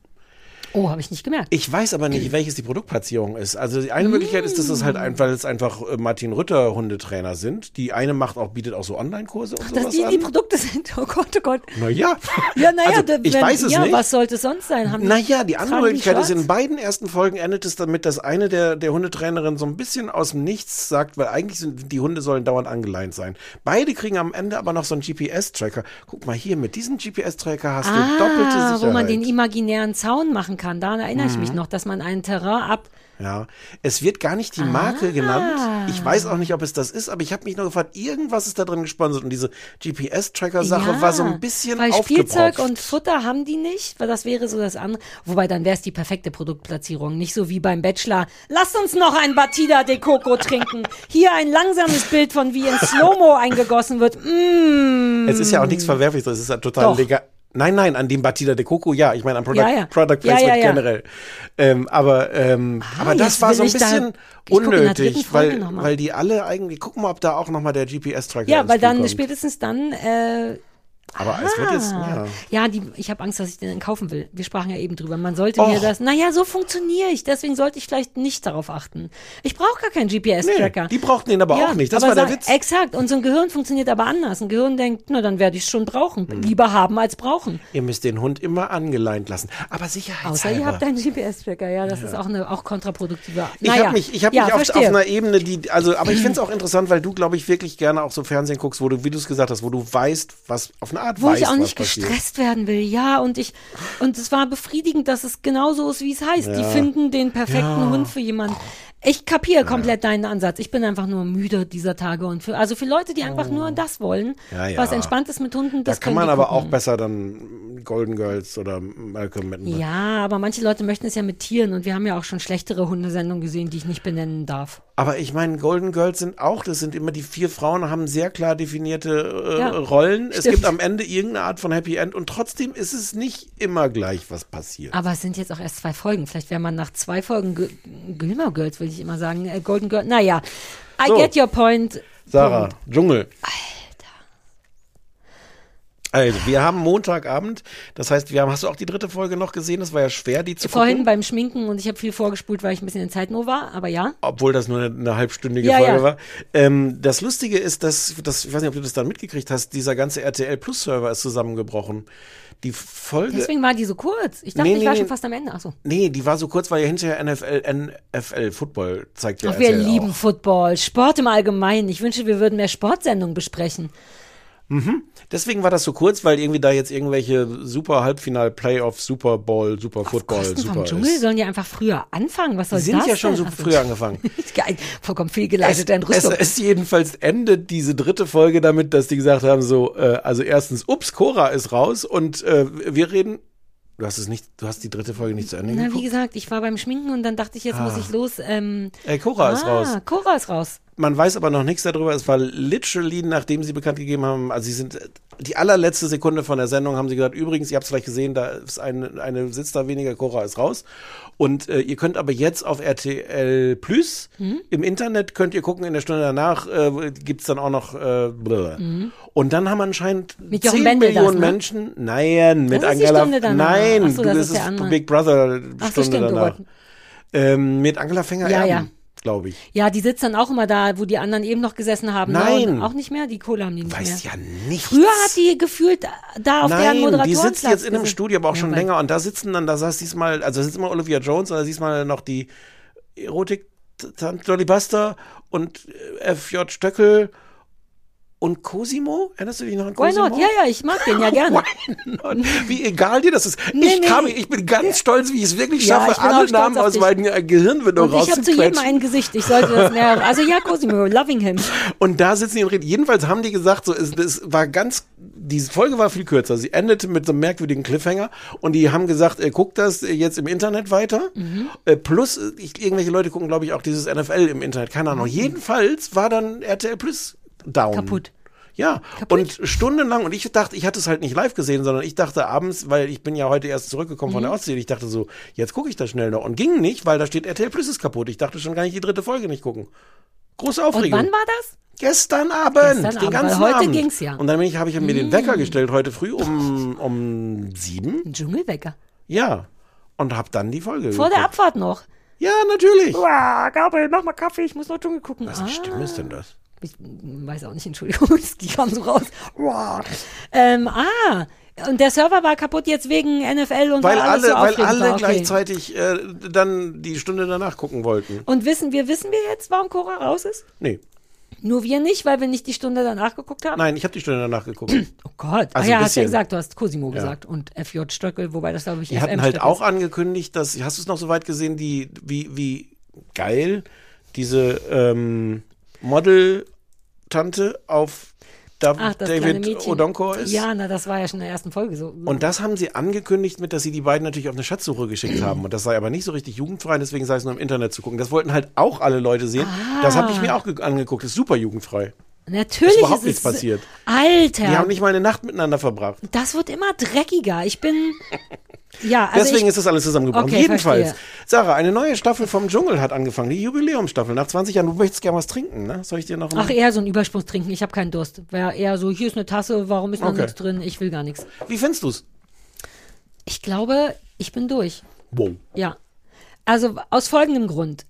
Oh, habe ich nicht gemerkt. Ich weiß aber nicht, welches die Produktplatzierung ist. Also die eine Möglichkeit ist, dass es halt einfach, weil es einfach äh, Martin Rütter Hundetrainer sind. Die eine macht auch, bietet auch so Online-Kurse und Dass sowas die, an. die Produkte sind. Oh Gott, oh Gott. naja. Ja, naja, also, da- ich wenn, weiß es ja, nicht. was sollte es sonst sein? Haben die- Naja, die andere Möglichkeit ist, in beiden ersten Folgen endet es damit, dass eine der, der Hundetrainerinnen so ein bisschen aus dem Nichts sagt, weil eigentlich sind die Hunde sollen dauernd angeleint sein. Beide kriegen am Ende aber noch so einen GPS-Tracker. Guck mal hier, mit diesem GPS-Tracker hast du doppelte Ah, Sicherheit. wo man den imaginären Zaun machen kann. Daran erinnere ich mich noch, dass man ein Terrain ab. Ja, es wird gar nicht die Ah. Marke genannt. Ich weiß auch nicht, ob es das ist, aber ich habe mich nur gefragt, irgendwas ist da drin gesponsert und diese GPS-Tracker-Sache Ja, war so ein bisschen Weil Spielzeug und Futter haben die nicht, weil das wäre so das andere. Wobei dann wäre es die perfekte Produktplatzierung. Nicht so wie beim Bachelor. Lasst uns noch ein Batida de Coco trinken. Hier ein langsames Bild von wie in Slow-Mo eingegossen wird. Mm. Es ist ja auch nichts Verwerfliches, es ist ja total Doch. legal. Nein, nein, an dem Batida de Coco, ja. Ich meine, an Product, Ja, ja. Product Ja, Placement ja, ja. generell. Ähm, aber ähm, aber das war so ein da- bisschen unnötig, weil, weil die alle eigentlich, gucken wir, ob da auch nochmal der GPS-Tracker Ja, ins weil dann spätestens dann. Äh, Aber es wird jetzt, Ah. ja. Ja, die, ich habe Angst, dass ich den kaufen will. Wir sprachen ja eben drüber. Man sollte Och. mir das. Naja, so funktioniere ich. Deswegen sollte ich vielleicht nicht darauf achten. Ich brauche gar keinen Nee, GPS-Tracker. die brauchten den aber Ja, auch nicht. Das war der Witz. Exakt. Und so ein Gehirn funktioniert aber anders. Ein Gehirn denkt, na, dann werde ich es schon brauchen. Hm. Lieber haben als brauchen. Ihr müsst den Hund immer angeleint lassen. Aber Außer sicherheitshalber. ihr habt einen GPS-Tracker. Ja, das ist auch eine auch kontraproduktive. Ich naja. habe mich, ich hab ja, mich auf, auf einer Ebene, die, also, aber ich finde es auch interessant, weil du, glaube ich, wirklich gerne auch so Fernsehen guckst, wo du, wie du es gesagt hast, wo du weißt, was auf eine Art wo weißt, ich auch nicht passiert. gestresst werden will. Ja, und ich und es war befriedigend, dass es genauso ist, wie es heißt. Die finden den perfekten Hund für jemanden. Ich kapiere komplett deinen Ansatz. Ich bin einfach nur müde dieser Tage und für also für Leute, die einfach nur das wollen, Oh. Ja, ja. was entspannt ist mit Hunden, Da das kann können man aber gucken. auch besser dann Golden Girls oder Malcolm mitmachen. Ja, aber manche Leute möchten es ja mit Tieren und wir haben ja auch schon schlechtere Hundesendungen gesehen, die ich nicht benennen darf. Aber ich meine, Golden Girls sind auch, das sind immer die vier Frauen, haben sehr klar definierte äh, Ja, Rollen. Es stimmt. gibt am Ende irgendeine Art von Happy End und trotzdem ist es nicht immer gleich, was passiert. Aber es sind jetzt auch erst zwei Folgen. Vielleicht wäre man nach zwei Folgen G Gilmore Girls, will ich immer sagen, äh, Golden Girl. Naja, I So. get your point. Sarah, Dschungel. Also, wir haben Montagabend, das heißt, wir haben, hast du auch die dritte Folge noch gesehen? Das war ja schwer, die zu Vorhin gucken, beim Schminken und ich habe viel vorgespult, weil ich ein bisschen in Zeitnot war, aber ja. obwohl das nur eine, eine halbstündige Ja, Folge ja. war. Ähm, das Lustige ist, dass, dass, ich weiß nicht, ob du das dann mitgekriegt hast, dieser ganze RTL Plus Server ist zusammengebrochen. Die Folge, Deswegen war die so kurz. Ich dachte, Nee, ich war schon fast am Ende. Achso. nee, die war so kurz, weil ja hinterher NFL, NFL Football zeigt ja Ach, wir RTL lieben auch. Football, Sport im Allgemeinen. Ich wünsche, wir würden mehr Sportsendungen besprechen. Deswegen war das so kurz, weil irgendwie da jetzt irgendwelche super Halbfinal Playoff, Super Bowl, Super Football, Kosten vom super Dschungel ist. sollen ja einfach früher anfangen. Was soll Die sind das ja schon so Ach so. früher angefangen. Vollkommen Es, fehlgeleitete es, Entrüstung. es jedenfalls endet diese dritte Folge damit, dass die gesagt haben, so, äh, also erstens, ups, Cora ist raus und äh, wir reden. Du hast es nicht, du hast die dritte Folge nicht zu Ende Na, wie geguckt. gesagt, ich war beim Schminken und dann dachte ich, jetzt muss ich los. Ähm, Ey, Cora ist ah, raus. Cora ist raus. Man weiß aber noch nichts darüber. Es war literally, nachdem sie bekannt gegeben haben, also sie sind die allerletzte Sekunde von der Sendung haben sie gesagt, übrigens, ihr habt es vielleicht gesehen, da ist eine, eine sitzt da weniger, Cora ist raus. Und äh, ihr könnt aber jetzt auf RTL Plus im Internet könnt ihr gucken, in der Stunde danach äh, gibt's dann auch noch äh, blablabla. Und dann haben anscheinend Mit Jochen 10 Bendel das, Millionen ne? Menschen, nein, mit Angela, Stunde nein, so, das das ist ist. Big Brother Ach so, Stunde stimmt, oh danach. Ähm, mit Angela Fänger Ja, Erben, ja. Glaube ich. Ja, die sitzt dann auch immer da, wo die anderen eben noch gesessen haben. ne? Nein. Und auch nicht mehr? Die Kohle haben die nicht Weiß mehr. ja nichts. Früher hat die gefühlt da auf deren Nein, die Moderatorenplatz sitzt jetzt in einem. Studio, aber auch Ja, schon länger. Und da sitzen dann, da saß diesmal, also da sitzt mal Olivia Jones, und da siehst mal noch die Erotik, Dolly Buster und FJ Stöckel und Cosimo. Erinnerst du dich noch an Why Cosimo? not? Ja, ja, ich mag den ja gerne. Why? Wie egal dir das ist. Nee, ich, nee. kam, ich bin ganz stolz, wie ich es wirklich schaffe, alle Namen aus dich. meinem äh, Gehirnwindung Und ich habe zu jedem rauszuquetschen. ein Gesicht. Ich sollte das mehr. Also ja, Cosimo, loving him. Und da sitzen die und reden. Jedenfalls haben die gesagt, so, es, es war ganz, diese Folge war viel kürzer. Sie endete mit so einem merkwürdigen Cliffhanger und die haben gesagt, äh, guckt das äh, jetzt im Internet weiter. Mhm. Äh, plus, äh, ich, irgendwelche Leute gucken, glaube ich, auch dieses NFL im Internet. Keine Ahnung. Jedenfalls war dann RTL Plus down. Mhm. Kaputt. Ja, und stundenlang, und ich dachte, ich hatte es halt nicht live gesehen, sondern ich dachte abends, weil ich bin ja heute erst zurückgekommen von der Mhm. Ostsee, ich dachte so, jetzt gucke ich das schnell noch. Und ging nicht, weil da steht RTL Plus ist kaputt. Ich dachte schon gar nicht die dritte Folge nicht gucken. Große Und Aufregung. wann war das? Gestern Abend, Gestern den Abend, ganzen heute Abend. ging's ja. Mm. Und dann bin ich, habe ich mir den Wecker gestellt heute früh um um sieben. Ein Dschungelwecker. Ja. und habe dann die Folge Vor der geguckt. Abfahrt noch. Ja, natürlich. Uah, Gabriel, mach mal Kaffee, ich muss noch Dschungel gucken. Was Ah. Stimme ist denn das? Ich weiß auch nicht, Entschuldigung, die kam so raus. Ähm, ah, und der Server war kaputt jetzt wegen NFL und Weil alles alle, so weil alle. Okay. gleichzeitig äh, dann die Stunde danach gucken wollten. Und wissen wir, wissen wir jetzt, warum Cora raus ist? Nee, Nur wir nicht, weil wir nicht die Stunde danach geguckt haben? nein, ich habe die Stunde danach geguckt. Oh Gott. Also ah ja, hast ja bisschen. gesagt, du hast Cosimo gesagt und FJ Stöckel, wobei das glaube ich Die hatten halt auch angekündigt, dass, hast du es noch so weit gesehen, die, wie, wie geil diese ähm, Model-Tante auf Dav Ach, David. Odonkor ist? Ja, na, das war ja schon in der ersten Folge so. Und das haben sie angekündigt mit, dass sie die beiden natürlich auf eine Schatzsuche geschickt haben. Und das sei aber nicht so richtig jugendfrei, deswegen sei es nur im Internet zu gucken. Das wollten halt auch alle Leute sehen. Das habe ich mir auch ge- angeguckt. Das ist super jugendfrei. Natürlich ist überhaupt es nichts passiert. Alter, Die haben nicht mal eine Nacht miteinander verbracht. das wird immer dreckiger. Ich bin. Ja, also Deswegen ich, ist das alles zusammengebrochen. Okay, Jedenfalls, verstehe. Sarah, eine neue Staffel vom Dschungel hat angefangen. Die Jubiläumsstaffel. Nach 20 Jahren, du möchtest gerne was trinken, ne? Soll ich dir noch Ach, eher so ein Übersprungstrinken. Ich habe keinen Durst. Wäre eher so, hier ist eine Tasse, warum ist noch Okay. nichts drin? Ich will gar nichts. Wie findest du's? Ich glaube, ich bin durch. Wow. Ja. Also aus folgendem Grund.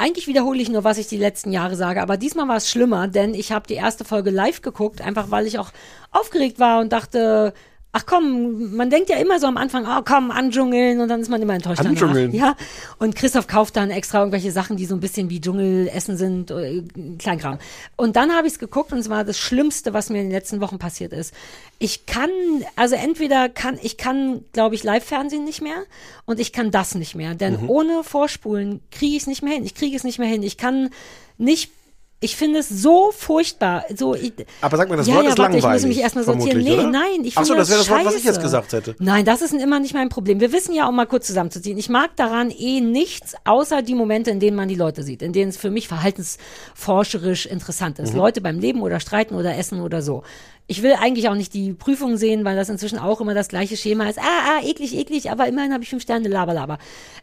Eigentlich wiederhole ich nur, was ich die letzten Jahre sage, aber diesmal war es schlimmer, denn ich habe die erste Folge live geguckt, einfach weil ich auch aufgeregt war und dachte, ach komm, man denkt ja immer so am Anfang, oh komm, andschungeln und dann ist man immer enttäuscht Andschungeln. danach. Ja. Und Christoph kauft dann extra irgendwelche Sachen, die so ein bisschen wie Dschungelessen sind, äh, Kleinkram. Und dann habe ich es geguckt und es war das Schlimmste, was mir in den letzten Wochen passiert ist. Ich kann, also entweder kann, ich kann, glaube ich, Live-Fernsehen nicht mehr und ich kann das nicht mehr, denn Mhm. ohne Vorspulen kriege ich es nicht mehr hin. Ich kriege es nicht mehr hin. Ich kann nicht ich finde es so furchtbar. So, ich, Aber sag mal, das ja, Wort ja, ist warte, langweilig. Ich muss mich erstmal sortieren. Nee, oder? nein, ich Ach so, finde das wäre das Wort, was ich jetzt gesagt hätte. Nein, das ist immer nicht mein Problem. Wir wissen ja, um mal kurz zusammenzuziehen, ich mag daran eh nichts, außer die Momente, in denen man die Leute sieht, in denen es für mich verhaltensforscherisch interessant ist. Mhm. Leute beim Leben oder Streiten oder Essen oder so. Ich will eigentlich auch nicht die Prüfung sehen, weil das inzwischen auch immer das gleiche Schema ist. Ah, ah, eklig, eklig, aber immerhin habe ich fünf Sterne, laber, laber.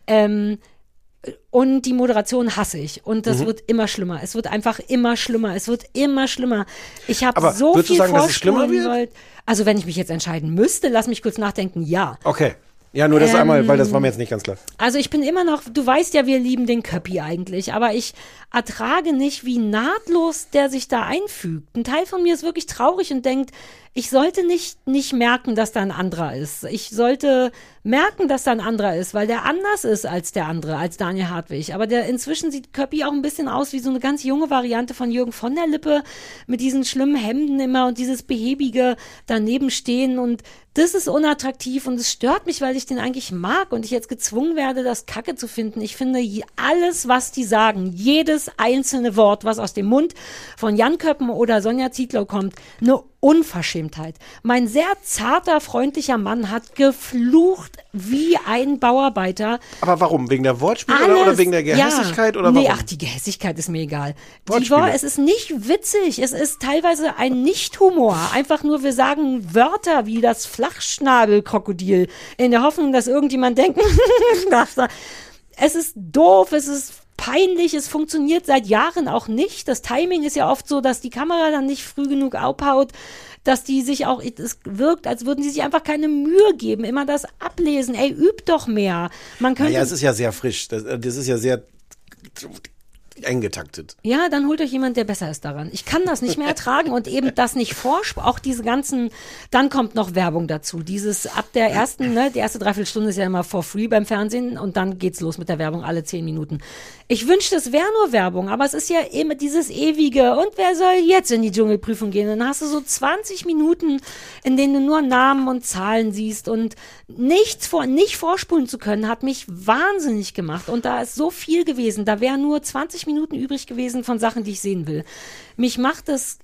Ähm, und die Moderation hasse ich. Und das Mhm. wird immer schlimmer. Es wird einfach immer schlimmer. Es wird immer schlimmer. Ich habe so würdest du viel sagen, dass es schlimmer wollt. Also wenn ich mich jetzt entscheiden müsste, lass mich kurz nachdenken, ja. Okay. Ja, nur das Ähm, einmal, weil das war mir jetzt nicht ganz klar. Also ich bin immer noch, du weißt ja, wir lieben den Köppi eigentlich, aber ich ertrage nicht, wie nahtlos der sich da einfügt. Ein Teil von mir ist wirklich traurig und denkt, ich sollte nicht, nicht merken, dass da ein anderer ist. Ich sollte merken, dass da ein anderer ist, weil der anders ist als der andere, als Daniel Hartwig. Aber der inzwischen sieht Köppi auch ein bisschen aus wie so eine ganz junge Variante von Jürgen von der Lippe mit diesen schlimmen Hemden immer und dieses behäbige daneben stehen und das ist unattraktiv und es stört mich, weil ich den eigentlich mag und ich jetzt gezwungen werde, das Kacke zu finden. Ich finde alles, was die sagen, jedes einzelne Wort, was aus dem Mund von Jan Köppen oder Sonja Zietlow kommt, eine Unverschämtheit. Mein sehr zarter, freundlicher Mann hat geflucht wie ein Bauarbeiter. Aber warum? Wegen der Wortspiele Alles, oder, wegen der Gehässigkeit ja. oder Nee, warum? ach, die Gehässigkeit ist mir egal. Die Wortspiele. Wor es ist nicht witzig. Es ist teilweise ein Nicht-Humor. Einfach nur, wir sagen Wörter wie das Flachschnabelkrokodil in der Hoffnung, dass irgendjemand denkt, es ist doof, es ist peinlich, es funktioniert seit Jahren auch nicht. Das Timing ist ja oft so, dass die Kamera dann nicht früh genug abhaut, dass die sich auch, es wirkt, als würden sie sich einfach keine Mühe geben, immer das ablesen. Ey, übt doch mehr. Man könnte Naja, es ist ja sehr frisch. Das, äh, das ist ja sehr eng getaktet. Ja, dann holt euch jemand, der besser ist daran. Ich kann das nicht mehr ertragen und eben das nicht forscht. Auch diese ganzen, dann kommt noch Werbung dazu. Dieses ab der ersten, ne, die erste Dreiviertelstunde ist ja immer for free beim Fernsehen und dann geht's los mit der Werbung alle zehn Minuten. Ich wünschte, es wäre nur Werbung, aber es ist ja immer dieses ewige und wer soll jetzt in die Dschungelprüfung gehen? Dann hast du so 20 Minuten, in denen du nur Namen und Zahlen siehst und nichts vor, nicht vorspulen zu können, hat mich wahnsinnig gemacht. Und da ist so viel gewesen. Da wären nur 20 Minuten übrig gewesen von Sachen, die ich sehen will. Mich macht es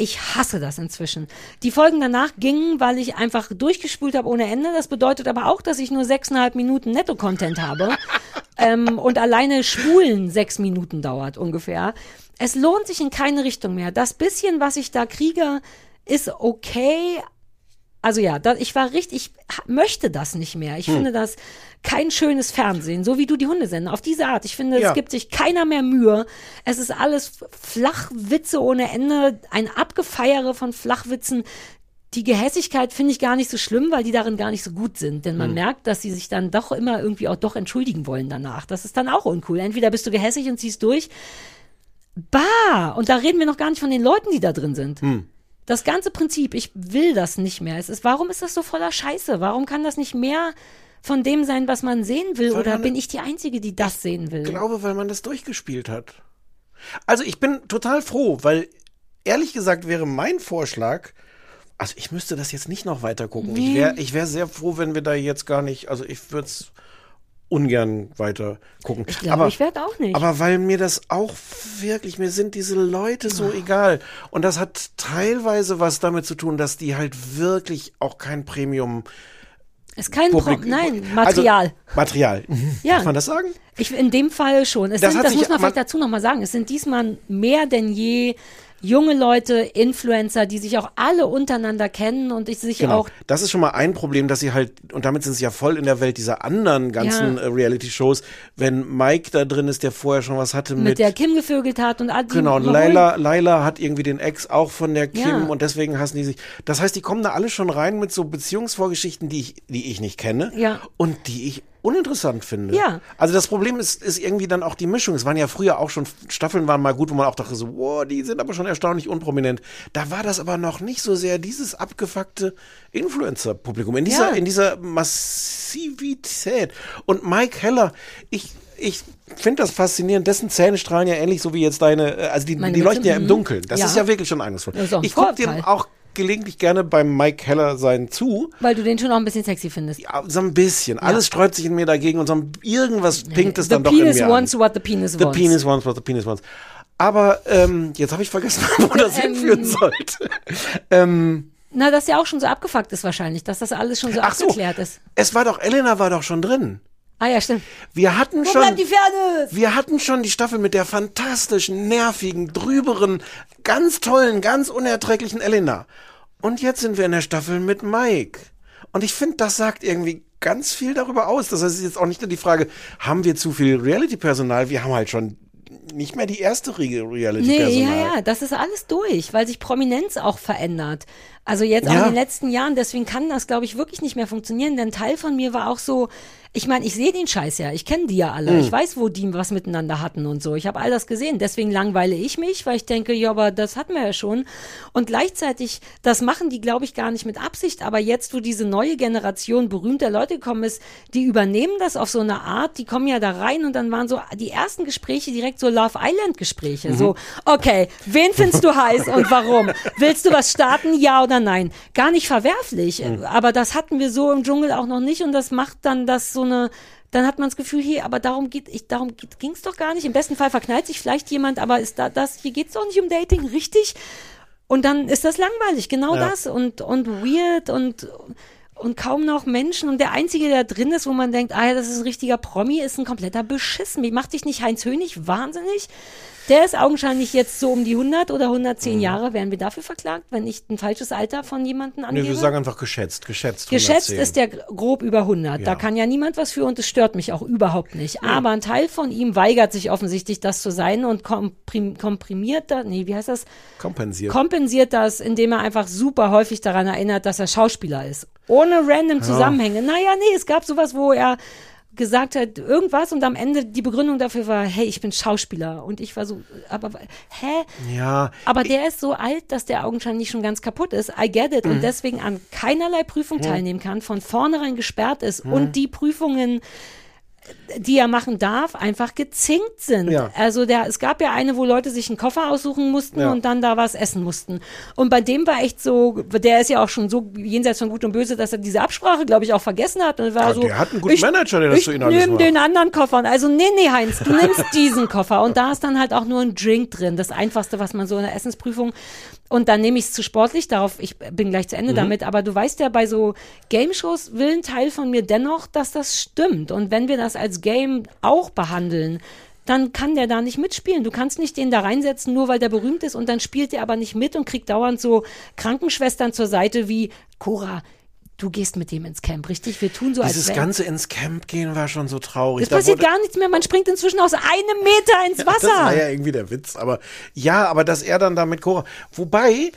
ich hasse das inzwischen. Die Folgen danach gingen, weil ich einfach durchgespult habe ohne Ende. Das bedeutet aber auch, dass ich nur sechseinhalb Minuten Netto-Content habe. ähm, und alleine Spulen sechs Minuten dauert ungefähr. Es lohnt sich in keine Richtung mehr. Das bisschen, was ich da kriege, ist okay. Also ja, da, ich war richtig, ich möchte das nicht mehr. Ich Hm. finde das kein schönes Fernsehen, so wie du die Hundesender. Auf diese Art. Ich finde, Ja. es gibt sich keiner mehr Mühe. Es ist alles Flachwitze ohne Ende, ein Abgefeiere von Flachwitzen. die Gehässigkeit finde ich gar nicht so schlimm, weil die darin gar nicht so gut sind. Denn Hm. man merkt, dass sie sich dann doch immer irgendwie auch doch entschuldigen wollen danach. Das ist dann auch uncool. Entweder bist du gehässig und ziehst durch. Bah! Und da reden wir noch gar nicht von den Leuten, die da drin sind. Hm. Das ganze Prinzip, ich will das nicht mehr. Es ist, warum ist das so voller Scheiße? Warum kann das nicht mehr von dem sein, was man sehen will? Weil Oder bin ich die Einzige, die das sehen will? Ich glaube, weil man das durchgespielt hat. Also ich bin total froh, weil ehrlich gesagt wäre mein Vorschlag, also ich müsste das jetzt nicht noch weiter gucken. Ich wäre ich wär sehr froh, wenn wir da jetzt gar nicht, also ich würde es ungern weiter gucken. Ich glaube, ich werde auch nicht. Aber weil mir das auch wirklich, mir sind diese Leute so egal. Und das hat teilweise was damit zu tun, dass die halt wirklich auch kein Premium ist kein Pro Publik- Nein, Material. Also, Material. Ja. Darf man das sagen? Ich, in dem Fall schon. Es Das sind, das muss man vielleicht dazu nochmal sagen. Es sind diesmal mehr denn je junge Leute, Influencer, die sich auch alle untereinander kennen und ich sich Genau. auch Das ist schon mal ein Problem, dass sie halt, und damit sind sie ja voll in der Welt dieser anderen ganzen Ja. äh, Reality-Shows, wenn Mike da drin ist, der vorher schon was hatte mit, mit. der Kim gevögelt hat und all die Genau, und Laila, Laila hat irgendwie den Ex auch von der Kim Ja. und deswegen hassen die sich. Das heißt, die kommen da alle schon rein mit so Beziehungsvorgeschichten, die ich, die ich nicht kenne Ja. und die ich uninteressant finde. Ja. Also das Problem ist, ist irgendwie dann auch die Mischung. Es waren ja früher auch schon, Staffeln waren mal gut, wo man auch dachte so, wow, die sind aber schon erstaunlich unprominent. Da war das aber noch nicht so sehr dieses abgefuckte Influencer-Publikum. In dieser, Ja. in dieser Massivität. Und Mike Heller, ich, ich finde das faszinierend. Dessen Zähne strahlen ja ähnlich so wie jetzt deine, äh, also die, Meine die leuchten ja im mhm. Dunkeln. Das Ja. ist ja wirklich schon eindrucksvoll. Ich gucke dem auch gelegentlich gerne beim Mike Heller sein zu. weil du den schon auch ein bisschen sexy findest. Ja, so ein bisschen. Alles sträubt sich in mir dagegen und so ein, irgendwas pinkt es the dann doch in penis mir wants an. what the penis The wants. penis wants what the penis wants. Aber ähm, jetzt habe ich vergessen, wo das Ähm. hinführen sollte. ähm, Na, dass ja auch schon so abgefuckt ist wahrscheinlich, dass das alles schon so ach so, abgeklärt ist. es war doch, Elena war doch schon drin. Ah ja, stimmt. Wir hatten Wo schon, die Fairness? wir hatten schon die Staffel mit der fantastischen, nervigen, drüberen, ganz tollen, ganz unerträglichen Elena. Und jetzt sind wir in der Staffel mit Mike. Und ich finde, das sagt irgendwie ganz viel darüber aus. Das heißt, es ist jetzt auch nicht nur die Frage, haben wir zu viel Reality-Personal? Wir haben halt schon nicht mehr die erste Riege Nee, Reality-Personal. ja, ja, das ist alles durch, weil sich Prominenz auch verändert. Also jetzt auch Ja. in den letzten Jahren, deswegen kann das, glaube ich, wirklich nicht mehr funktionieren, denn Teil von mir war auch so, ich meine, ich sehe den Scheiß ja, ich kenne die ja alle, Hm. ich weiß, wo die was miteinander hatten und so. Ich habe all das gesehen, deswegen langweile ich mich, weil ich denke, ja, aber das hatten wir ja schon. Und gleichzeitig, das machen die, glaube ich, gar nicht mit Absicht, aber jetzt, wo diese neue Generation berühmter Leute gekommen ist, die übernehmen das auf so eine Art, die kommen ja da rein und dann waren so die ersten Gespräche direkt so Love Island Gespräche, so, okay, wen findest du heiß und warum? Willst du was starten, ja oder nein? Gar nicht verwerflich, aber das hatten wir so im Dschungel auch noch nicht und das macht dann das so eine dann hat man das Gefühl, hier, aber darum geht, ich, darum ging es doch gar nicht. Im besten Fall verknallt sich vielleicht jemand, aber ist da das, hier geht's doch nicht um Dating, richtig? Und dann ist das langweilig, genau Ja. das und, und weird und, und kaum noch Menschen. Und der Einzige, der drin ist, wo man denkt, ah ja, das ist ein richtiger Promi, ist ein kompletter Beschissen. Wie macht dich nicht Heinz Hönig wahnsinnig? Der ist augenscheinlich jetzt so um die 100 oder 110 Mhm. Jahre. Werden wir dafür verklagt, wenn ich ein falsches Alter von jemandem Nee, angebe? wir sagen einfach geschätzt, geschätzt. Geschätzt 110. ist der grob über 100. Da Ja. kann ja niemand was für und es stört mich auch überhaupt nicht. Aber ein Teil von ihm weigert sich offensichtlich, das zu sein und komprim komprimiert da, nee, wie heißt das? kompensiert. Kompensiert das, indem er einfach super häufig daran erinnert, dass er Schauspieler ist. Ohne random Zusammenhänge. Naja, nee, es gab sowas, wo er gesagt hat, irgendwas und am Ende die Begründung dafür war, hey, ich bin Schauspieler. Und ich war so, aber, hä? ja, Aber der ist so alt, dass der augenscheinlich schon ganz kaputt ist. I get it. Mhm. Und deswegen an keinerlei Prüfung teilnehmen kann, von vornherein gesperrt ist und die Prüfungen, die er machen darf, einfach gezinkt sind. Ja. Also der, es gab ja eine, wo Leute sich einen Koffer aussuchen mussten Ja. und dann da was essen mussten. Und bei dem war echt so, der ist ja auch schon so jenseits von Gut und Böse, dass er diese Absprache, glaube ich, auch vergessen hat. Und war Ja, so, der hat einen guten ich, Manager, der das für ihn alles macht. den anderen Koffer. Und Also nee, nee, Heinz, du nimmst diesen Koffer. Und da ist dann halt auch nur ein Drink drin. Das Einfachste, was man so in der Essensprüfung. Und dann nehme ich es zu sportlich, darauf, ich bin gleich zu Mhm. Ende damit. Aber du weißt ja, bei so Game-Shows will ein Teil von mir dennoch, dass das stimmt. Und wenn wir das als Game auch behandeln, dann kann der da nicht mitspielen. Du kannst nicht den da reinsetzen, nur weil der berühmt ist und dann spielt der aber nicht mit und kriegt dauernd so Krankenschwestern zur Seite wie Cora. Du gehst mit dem ins Camp, richtig? Wir tun so, als Dieses ganze ins Camp gehen war schon so traurig. es passiert gar nichts mehr. Man springt inzwischen aus einem Meter ins Wasser. Das war ja irgendwie der Witz. Aber ja, aber dass er dann da mit Cora. Wobei,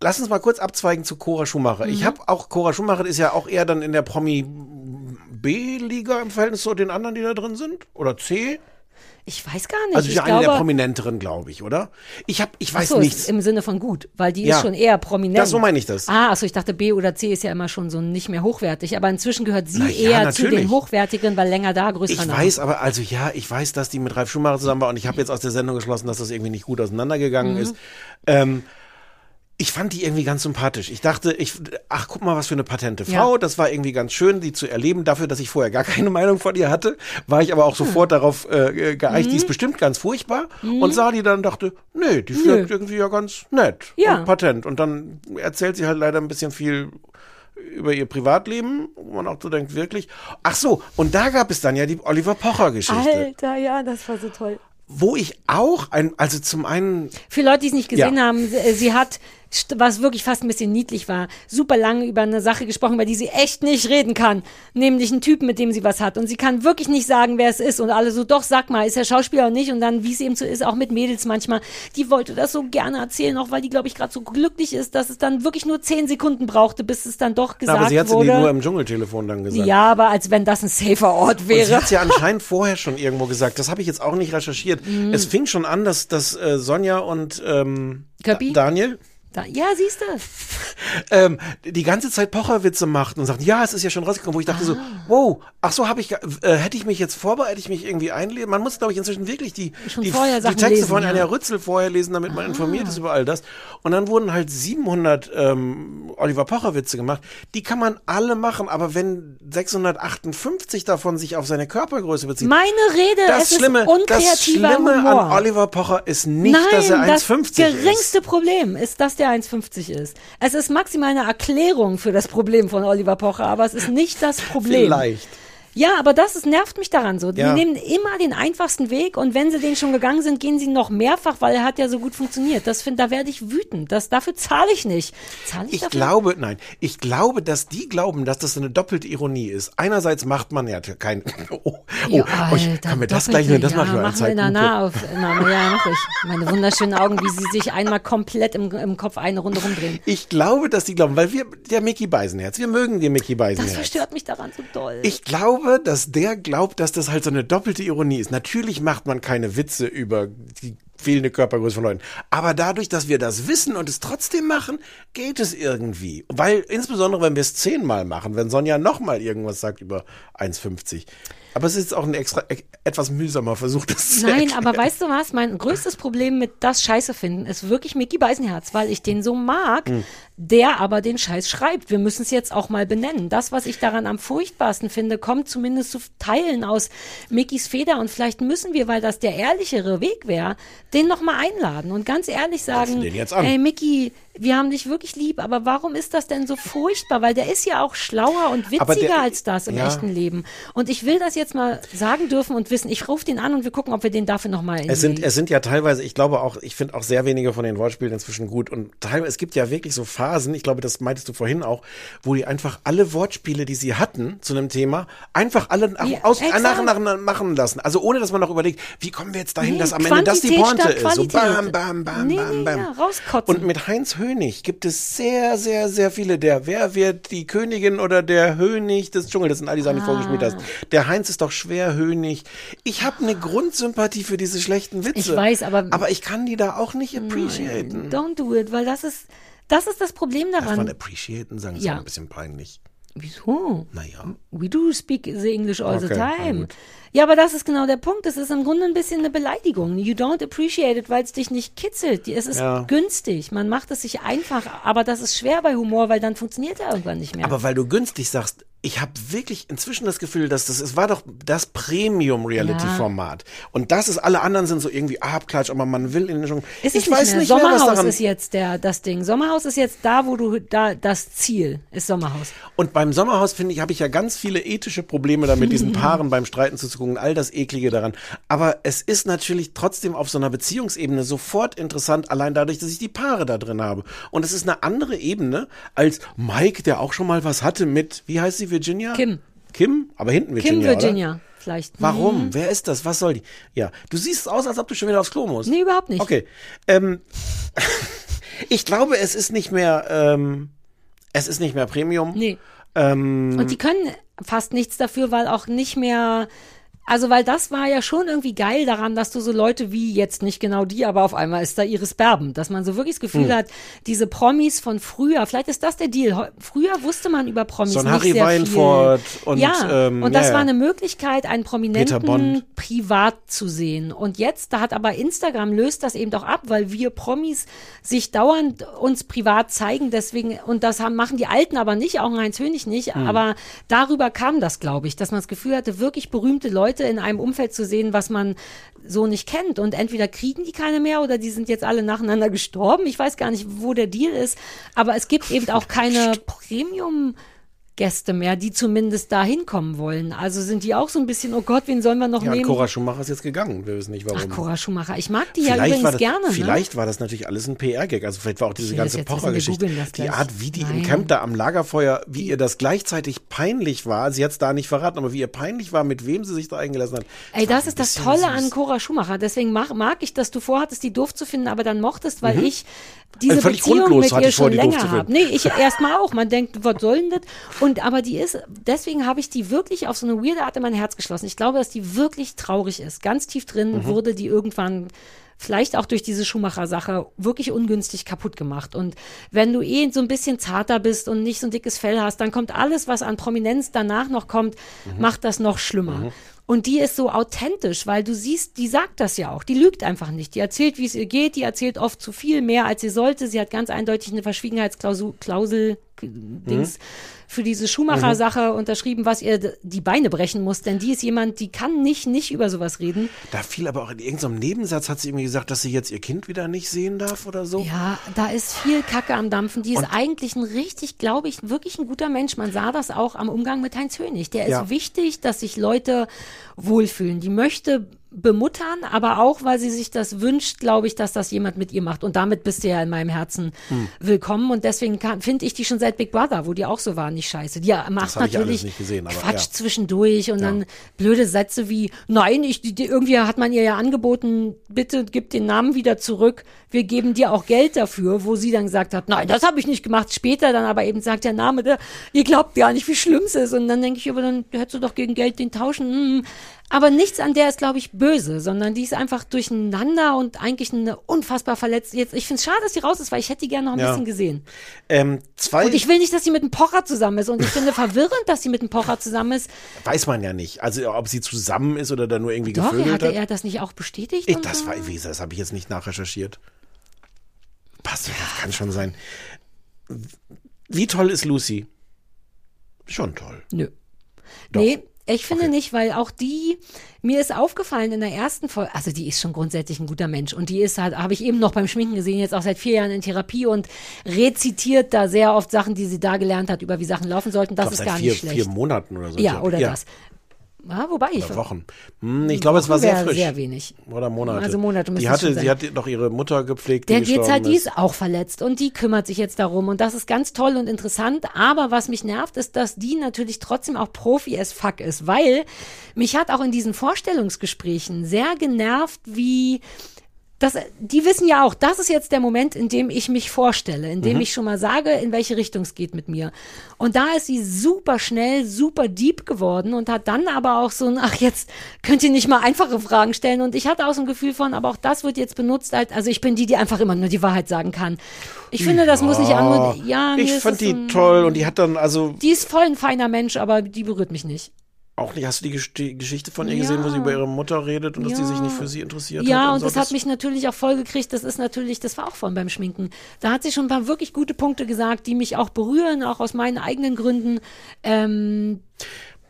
lass uns mal kurz abzweigen zu Cora Schumacher. Mhm. Ich habe auch, Cora Schumacher ist ja auch eher dann in der Promi B-Liga im Verhältnis zu den anderen, die da drin sind? Oder C? Ich weiß gar nicht. Also ich ja eine der glaube, prominenteren, glaube ich, oder? Ich hab, ich weiß so, nichts. Im Sinne von gut, weil die Ja. ist schon eher prominent. Das, so meine ich das. Ah, achso, ich dachte B oder C ist ja immer schon so nicht mehr hochwertig, aber inzwischen gehört sie Na ja, eher zu natürlich. den hochwertigen, weil länger da, größer Ich weiß aber, also ja, ich weiß, dass die mit Ralf Schumacher zusammen war und ich habe jetzt aus der Sendung geschlossen, dass das irgendwie nicht gut auseinandergegangen Mhm. ist. Ähm, ich fand die irgendwie ganz sympathisch. Ich dachte, ich, ach, guck mal, was für eine patente Ja. Frau. Das war irgendwie ganz schön, die zu erleben. Dafür, dass ich vorher gar keine Meinung von ihr hatte, war ich aber auch sofort darauf äh, geeicht, Mhm. die ist bestimmt ganz furchtbar. Und sah die dann und dachte, nee, die wirkt irgendwie ja ganz nett Ja. und patent. Und dann erzählt sie halt leider ein bisschen viel über ihr Privatleben, wo man auch so denkt, wirklich. Ach so, und da gab es dann ja die Oliver Pocher-Geschichte. Alter, ja, das war so toll. Wo ich auch ein, also zum einen, Für Leute, die es nicht gesehen Ja. haben, sie, sie hat, was wirklich fast ein bisschen niedlich war, super lange über eine Sache gesprochen, über die sie echt nicht reden kann. Nämlich einen Typen, mit dem sie was hat. Und sie kann wirklich nicht sagen, wer es ist. Und alle so, doch, sag mal, ist er Schauspieler oder nicht? Und dann, wie es eben so ist, auch mit Mädels manchmal, die wollte das so gerne erzählen, auch weil die, glaube ich, gerade so glücklich ist, dass es dann wirklich nur zehn Sekunden brauchte, bis es dann doch gesagt aber sie hat sie wurde. nur im Dschungeltelefon dann gesagt. ja, aber als wenn das ein safer Ort Und sie wäre. hat ja anscheinend vorher schon irgendwo gesagt. Das habe ich jetzt auch nicht recherchiert. Mhm. Es fing schon an, dass, dass äh, Sonja und ähm, Daniel Da, ja, siehst du. ähm, die ganze Zeit Pocherwitze machten und sagten, ja, es ist ja schon rausgekommen, wo ich dachte so, Ah. wow, ach so, habe ich, äh, hätte ich mich jetzt vorbereitet, ich mich irgendwie einlesen. Man muss, glaube ich, inzwischen wirklich die, Schon die, die Texte lesen, von ja. Ah. Anja Rützel vorher lesen, damit man informiert ist über all das. Und dann wurden halt 700 ähm, Oliver Pocher Witze gemacht. Die kann man alle machen, aber wenn 658 davon sich auf seine Körpergröße beziehen, Meine Rede, das es Schlimme, ist das unkreativer Schlimme Humor. an Oliver Pocher ist nicht, Nein, dass er das 1,50 ist. geringste Problem ist, dass der 1,50 ist. Es ist maximal eine Erklärung für das Problem von Oliver Pocher, aber es ist nicht das Problem. Vielleicht. Ja, aber das ist, nervt mich daran so. Ja. Die nehmen immer den einfachsten Weg und wenn sie den schon gegangen sind, gehen sie noch mehrfach, weil er hat ja so gut funktioniert. Das find, da werde ich wütend. Das, dafür zahle ich nicht. Zahle ich, Ich dafür? glaube, nein, ich glaube, dass die glauben, dass das eine doppelte Ironie ist. Einerseits macht man ja kein, oh, oh, Ja, oh, ich, Alter, kann mir das gleich, das ja, mache ich mal mach wir danach auf. Na, ja, mach ich. Meine wunderschönen Augen, wie sie sich einmal komplett im, im Kopf eine Runde rumdrehen. Ich glaube, dass die glauben, weil wir, der Mickey Beisenherz, wir mögen den Mickey Das Beisenherz. verstört mich daran so doll. Ich glaube, dass der glaubt, dass das halt so eine doppelte Ironie ist. Natürlich macht man keine Witze über die fehlende Körpergröße von Leuten. Aber dadurch, dass wir das wissen und es trotzdem machen, geht es irgendwie. Weil, insbesondere wenn wir es zehnmal machen, wenn Sonja nochmal irgendwas sagt über 1,50. Aber es ist auch ein extra, e- etwas mühsamer Versuch, das zu Nein, aber weißt du was? Mein größtes Problem mit das Scheiße finden ist wirklich Mickey Beisenherz, weil ich den so mag, Hm. der aber den Scheiß schreibt. Wir müssen es jetzt auch mal benennen. Das, was ich daran am furchtbarsten finde, kommt zumindest zu Teilen aus Mickys Feder und vielleicht müssen wir, weil das der ehrlichere Weg wäre, den nochmal einladen und ganz ehrlich sagen, den jetzt an. ey Mickey, wir haben dich wirklich lieb, aber warum ist das denn so furchtbar? Weil der ist ja auch schlauer und witziger der- als das im ja. echten Leben. Und ich will das jetzt mal sagen dürfen und wissen. Ich rufe den an und wir gucken, ob wir den dafür nochmal Es sind, es sind ja teilweise, ich glaube auch, ich finde auch sehr wenige von den Wortspielen inzwischen gut. Und teilweise, es gibt ja wirklich so Phasen, ich glaube, das meintest du vorhin auch, wo die einfach alle Wortspiele, die sie hatten zu einem Thema, einfach alle nach, Ja, aus, nach, nach, nach machen lassen. Also ohne, dass man noch überlegt, wie kommen wir jetzt dahin, Nee, dass am Ende das die Quantität Pointe ist. So bam, bam, bam, Nee, bam, bam. ja, rauskotzen. Und mit Heinz Hönig gibt es sehr, sehr, sehr viele der, wer wird die Königin oder der Hönig des Dschungels, das sind all die Sachen, die vorgespielt Ah. hast. Der Heinz ist doch schwer Hönig. Ich habe eine Grundsympathie für diese schlechten Witze. Ich weiß, aber- Aber ich kann die da auch nicht appreciaten. Don't do it, weil das ist, das ist das Problem Darf man daran. appreciaten sagen, ist Ja. ein bisschen peinlich. Wieso? Naja. We do speak the English all the Okay, na time. Ja, aber das ist genau der Punkt. Es ist im Grunde ein bisschen eine Beleidigung. You don't appreciate it, weil es dich nicht kitzelt. Es ist Ja. günstig. Man macht es sich einfach, aber das ist schwer bei Humor, weil dann funktioniert er irgendwann nicht mehr. Aber weil du günstig sagst, ich habe wirklich inzwischen das Gefühl, dass das, es war doch das Premium-Reality-Format. Und das ist, alle anderen sind so irgendwie Abklatsch, aber man will in den Dschungel. ist ich nicht weiß mehr. nicht mehr, was Sommerhaus daran ist jetzt der, das Ding. Sommerhaus ist jetzt da, wo du, da, das Ziel ist Sommerhaus. Und beim Sommerhaus, finde ich, habe ich ja ganz viele ethische Probleme damit, diesen Paaren beim Streiten zuzugucken, all das Eklige daran. Aber es ist natürlich trotzdem auf so einer Beziehungsebene sofort interessant, allein dadurch, dass ich die Paare da drin habe. Und es ist eine andere Ebene als Mike, der auch schon mal was hatte mit, wie heißt sie, Virginia? Kim. Kim? Aber hinten Virginia, Kim Virginia, Oder? vielleicht. Warum? Wer ist das? Was soll die? Ja, du siehst aus, als ob du schon wieder aufs Klo musst. Nee, überhaupt nicht. Okay. Ähm, Ich glaube, es ist nicht mehr, ähm, es ist nicht mehr Premium. Nee. Ähm, Und die können fast nichts dafür, weil auch nicht mehr. Also, weil das war ja schon irgendwie geil daran, dass du so Leute wie jetzt nicht genau die, aber auf einmal ist da Iris Berben, dass man so wirklich das Gefühl Hm. hat, diese Promis von früher, vielleicht ist das der Deal. Früher wusste man über Promis So ein nicht Harry sehr Weinfurt viel. und, ja, ähm, und das ja, ja. war eine Möglichkeit, einen Prominenten privat zu sehen. Und jetzt, da hat aber Instagram löst das eben doch ab, weil wir Promis sich dauernd uns privat zeigen. Deswegen, und das haben, machen die Alten aber nicht, auch ein Heinz Hönig nicht. Hm. Aber darüber kam das, glaube ich, dass man das Gefühl hatte, wirklich berühmte Leute in einem Umfeld zu sehen, was man so nicht kennt. Und entweder kriegen die keine mehr oder die sind jetzt alle nacheinander gestorben. Ich weiß gar nicht, wo der Deal ist. Aber es gibt eben auch keine Premium- Gäste mehr, die zumindest da hinkommen wollen. Also sind die auch so ein bisschen, oh Gott, wen sollen wir noch ja, nehmen? Cora Schumacher ist jetzt gegangen. Wir wissen nicht warum. Ach, Cora Schumacher. Ich mag die ja Vielleicht, übrigens war das, gerne. vielleicht war das natürlich alles ein PR-Gag. Also vielleicht war auch diese ganze Pocher-Geschichte. Die. Art, wie die im Nein. Camp da am Lagerfeuer, wie ihr das gleichzeitig peinlich war. Sie hat es da nicht verraten, aber wie ihr peinlich war, mit wem sie sich da eingelassen hat. Ne? Ey, das ist das Tolle süß. an Cora Schumacher. Deswegen mag, mag ich, dass du vorhattest, die doof zu finden, aber dann mochtest, weil ich diese Also völlig Beziehung grundlos mit ihr vor, schon doof länger zu habe. finden. Nee, ich erstmal auch. Man denkt, was soll denn das? Und aber die ist, deswegen habe ich die wirklich auf so eine weirde Art in mein Herz geschlossen. Ich glaube, dass die wirklich traurig ist. Ganz tief drin Mhm. wurde die irgendwann vielleicht auch durch diese Schumacher-Sache wirklich ungünstig kaputt gemacht. Und wenn du eh so ein bisschen zarter bist und nicht so ein dickes Fell hast, dann kommt alles, was an Prominenz danach noch kommt, Mhm. macht das noch schlimmer. Und die ist so authentisch, weil du siehst, die sagt das ja auch. Die lügt einfach nicht. Die erzählt, wie es ihr geht. Die erzählt oft zu viel mehr, als sie sollte. Sie hat ganz eindeutig eine Verschwiegenheitsklausel, Klausel, Dings für diese Schumacher-Sache unterschrieben, was ihr die Beine brechen muss. Denn die ist jemand, die kann nicht, nicht über sowas reden. Da fiel aber auch in irgendeinem Nebensatz, hat sie irgendwie gesagt, dass sie jetzt ihr Kind wieder nicht sehen darf oder so. Ja, da ist viel Kacke am Dampfen. Die ist eigentlich ein richtig, glaube ich, wirklich ein guter Mensch. Man sah das auch am Umgang mit Heinz Hönig. Der ist Ja. wichtig, dass sich Leute wohlfühlen. Die möchte bemuttern, aber auch, weil sie sich das wünscht, glaube ich, dass das jemand mit ihr macht. Und damit bist du ja in meinem Herzen Hm. willkommen. Und deswegen finde ich die schon seit Big Brother, wo die auch so waren, nicht scheiße. Die macht ich alles natürlich nicht gesehen, aber Quatsch ja. zwischendurch und Ja. dann blöde Sätze wie, nein, ich, die, die, irgendwie hat man ihr ja angeboten, bitte gib den Namen wieder zurück, wir geben dir auch Geld dafür, wo sie dann gesagt hat, nein, das habe ich nicht gemacht. Später dann aber eben sagt der Name, der, ihr glaubt gar nicht, wie schlimm es ist. Und dann denke ich, aber dann hättest du doch gegen Geld den tauschen. Hm. Aber nichts an der ist, glaube ich, böse, sondern die ist einfach durcheinander und eigentlich eine unfassbar verletzt. Jetzt, ich finde es schade, dass die raus ist, weil ich hätte die gerne noch ein Ja. bisschen gesehen. Ähm, zwei Und ich will nicht, dass sie mit einem Pocher zusammen ist. Und ich finde verwirrend, dass sie mit einem Pocher zusammen ist. weiß man ja nicht. Also ob sie zusammen ist oder da nur irgendwie Doch, gevögelt hatte hat. er das nicht auch bestätigt? Ich, das so? war, wie das habe ich jetzt nicht nachrecherchiert. Passt, das kann schon sein. Wie toll ist Lucy? Schon toll. Nö. Doch. Nee, ich finde Okay. nicht, weil auch die, mir ist aufgefallen in der ersten Folge, also die ist schon grundsätzlich ein guter Mensch und die ist halt, habe ich eben noch beim Schminken gesehen, jetzt auch seit vier Jahren in Therapie und rezitiert da sehr oft Sachen, die sie da gelernt hat, über wie Sachen laufen sollten. Das ich ist glaub, gar vier, nicht schlecht. vier Monaten oder so. ja, glaub, oder das. Ja, wobei ich. Oder Wochen. Hm, ich glaube, es war sehr frisch. sehr wenig. Oder Monate. Also Monate müsste die hatte, sie hat doch ihre Mutter gepflegt, Der die halt, die ist. ist auch verletzt und die kümmert sich jetzt darum und das ist ganz toll und interessant. Aber was mich nervt, ist, dass die natürlich trotzdem auch Profi as fuck ist, weil mich hat auch in diesen Vorstellungsgesprächen sehr genervt, wie das, die wissen ja auch, das ist jetzt der Moment, in dem ich mich vorstelle, in Mhm. dem ich schon mal sage, in welche Richtung es geht mit mir. Und da ist sie super schnell, super deep geworden und hat dann aber auch so ein, ach jetzt könnt ihr nicht mal einfache Fragen stellen. Und ich hatte auch so ein Gefühl von, aber auch das wird jetzt benutzt, als, also ich bin die, die einfach immer nur die Wahrheit sagen kann. Ich finde, das muss nicht an, ja, ich mir ist fand die toll und die hat dann also Die ist voll ein feiner Mensch, aber die berührt mich nicht. Auch nicht. Hast du die, Gesch- die Geschichte von ihr Ja. gesehen, wo sie über ihre Mutter redet und dass die Ja. sich nicht für sie interessiert Ja, hat? und so? das hat mich natürlich auch voll gekriegt. Das ist natürlich, das war auch von beim Schminken. Da hat sie schon ein paar wirklich gute Punkte gesagt, die mich auch berühren, auch aus meinen eigenen Gründen. Ähm,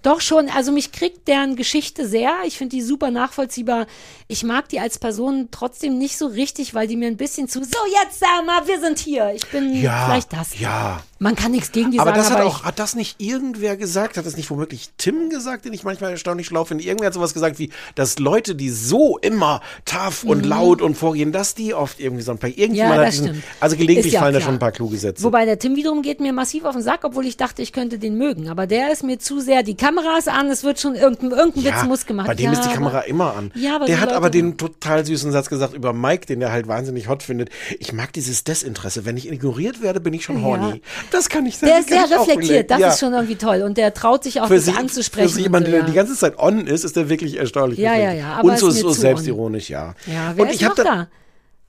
doch schon, also mich kriegt deren Geschichte sehr. Ich finde die super nachvollziehbar. Ich mag die als Person trotzdem nicht so richtig, weil die mir ein bisschen zu, so jetzt sag mal, wir sind hier. Ich bin ja, vielleicht das. Ja. Man kann nichts gegen die aber sagen, das hat aber auch, hat das nicht irgendwer gesagt? Hat das nicht womöglich Tim gesagt, den ich manchmal erstaunlich schlau finde? Irgendwer hat sowas gesagt wie, dass Leute, die so immer tough und laut und vorgehen, dass die oft irgendwie so ein paar, irgendjemand Mhm. Ja, hat diesen, also gelegentlich ja fallen da klar. schon ein paar kluge Sätze. wobei der Tim wiederum geht mir massiv auf den Sack, obwohl ich dachte, ich könnte den mögen. Aber der ist mir zu sehr, die Kamera ist an, es wird schon irgendein, irgendein Witz muss gemacht. Bei dem ja, ist die aber- Kamera immer an. Ja, aber der hat Leute- aber den total süßen Satz gesagt über Mike, den er halt wahnsinnig hot findet. Ich mag dieses Desinteresse. Wenn ich ignoriert werde, bin ich schon horny. Das kann ich Der ist sehr reflektiert, das ja. ist schon irgendwie toll. Und der traut sich auch, für das sie, anzusprechen. Für jemanden, so, der die ganze Zeit on ist, ist der wirklich erstaunlich. Ja, ja, ja, aber Und so, ist so zu on. selbstironisch, ja. ja, wer Und ist ich noch da- da?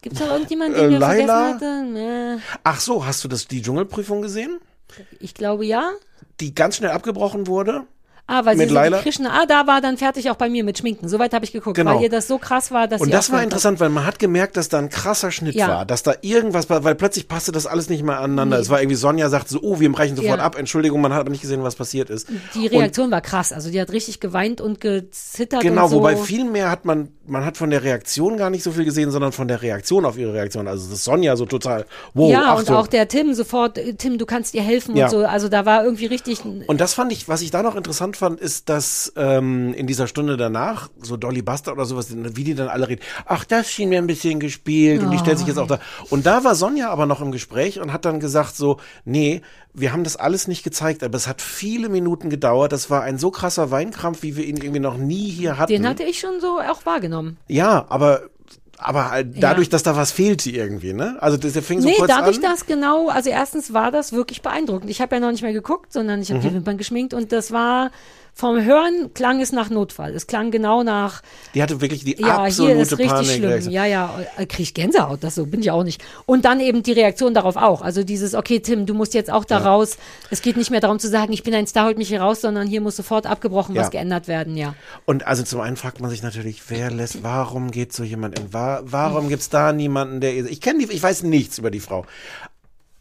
Gibt es noch irgendjemanden, Äh, den wir Laila? vergessen hatten? Ach so, hast du das die Dschungelprüfung gesehen? Äh, Ich glaube ja. Die ganz schnell abgebrochen wurde? Ah, weil Mit sie die Krishna, ah, da war dann fertig auch bei mir mit Schminken. Soweit habe ich geguckt, Genau. weil ihr das so krass war, dass Und das war interessant, weil man hat gemerkt, dass da ein krasser Schnitt Ja. war, dass da irgendwas war, weil plötzlich passte das alles nicht mehr aneinander. Nee. Es war irgendwie Sonja sagte so, oh, wir brechen sofort Ja. ab, Entschuldigung, man hat aber nicht gesehen, was passiert ist. Die Reaktion war krass. Also die hat richtig geweint und gezittert Genau, und so. wobei viel mehr hat man, man hat von der Reaktion gar nicht so viel gesehen, sondern von der Reaktion auf ihre Reaktion. Also das Sonja so total, wow, ja, und Achtung. auch der Tim sofort, äh, Tim, du kannst ihr helfen Ja. und so. Also da war irgendwie richtig. Und das fand ich, was ich da noch interessant fand, ist, dass ähm, in dieser Stunde danach, so Dolly Buster oder sowas, wie die dann alle reden, ach, das schien mir ein bisschen gespielt und die stellt sich jetzt auch da. Und da war Sonja aber noch im Gespräch und hat dann gesagt so, nee, wir haben das alles nicht gezeigt, aber es hat viele Minuten gedauert. Das war ein so krasser Weinkrampf, wie wir ihn irgendwie noch nie hier hatten. Den hatte ich schon so auch wahrgenommen. ja, aber aber halt dadurch, dass da was fehlte irgendwie, ne? Also das, fing so nee, kurz dadurch, an. dass genau, also erstens war das wirklich beeindruckend. Ich habe ja noch nicht mehr geguckt, sondern ich habe Mhm. die Wimpern geschminkt und das war vom Hören klang es nach Notfall. Es klang genau nach, die hatte wirklich die ja, absolute hier ist richtig Panik. schlimm. Ja, ja, äh, krieg ich Gänsehaut, das so bin ich auch nicht. Und dann eben die Reaktion darauf auch. Also dieses, okay, Tim, du musst jetzt auch da raus. Es geht nicht mehr darum zu sagen, ich bin ein Star, holt mich hier raus, sondern hier muss sofort abgebrochen, Ja. was geändert werden, ja. Und also zum einen fragt man sich natürlich, wer lässt, warum geht so jemand in, wa warum gibt's da niemanden, der, ich kenne die, ich weiß nichts über die Frau.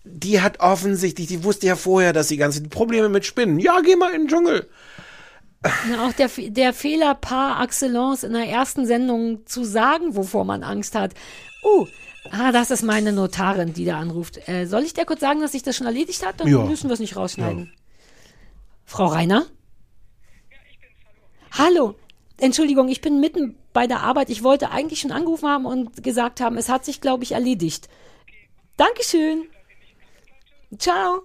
Die hat offensichtlich, die wusste ja vorher, dass sie ganze Probleme mit Spinnen. Ja, geh mal in den Dschungel. Na, auch der, der Fehler par excellence in der ersten Sendung zu sagen, wovor man Angst hat. Uh, ah, das ist meine Notarin, die da anruft. Äh, soll ich dir kurz sagen, dass sich das schon erledigt hat? Dann Ja. müssen wir es nicht rausschneiden. Frau Reiner? Hallo. Entschuldigung, ich bin mitten bei der Arbeit. Ich wollte eigentlich schon angerufen haben und gesagt haben, es hat sich, glaube ich, erledigt. Dankeschön. Ciao.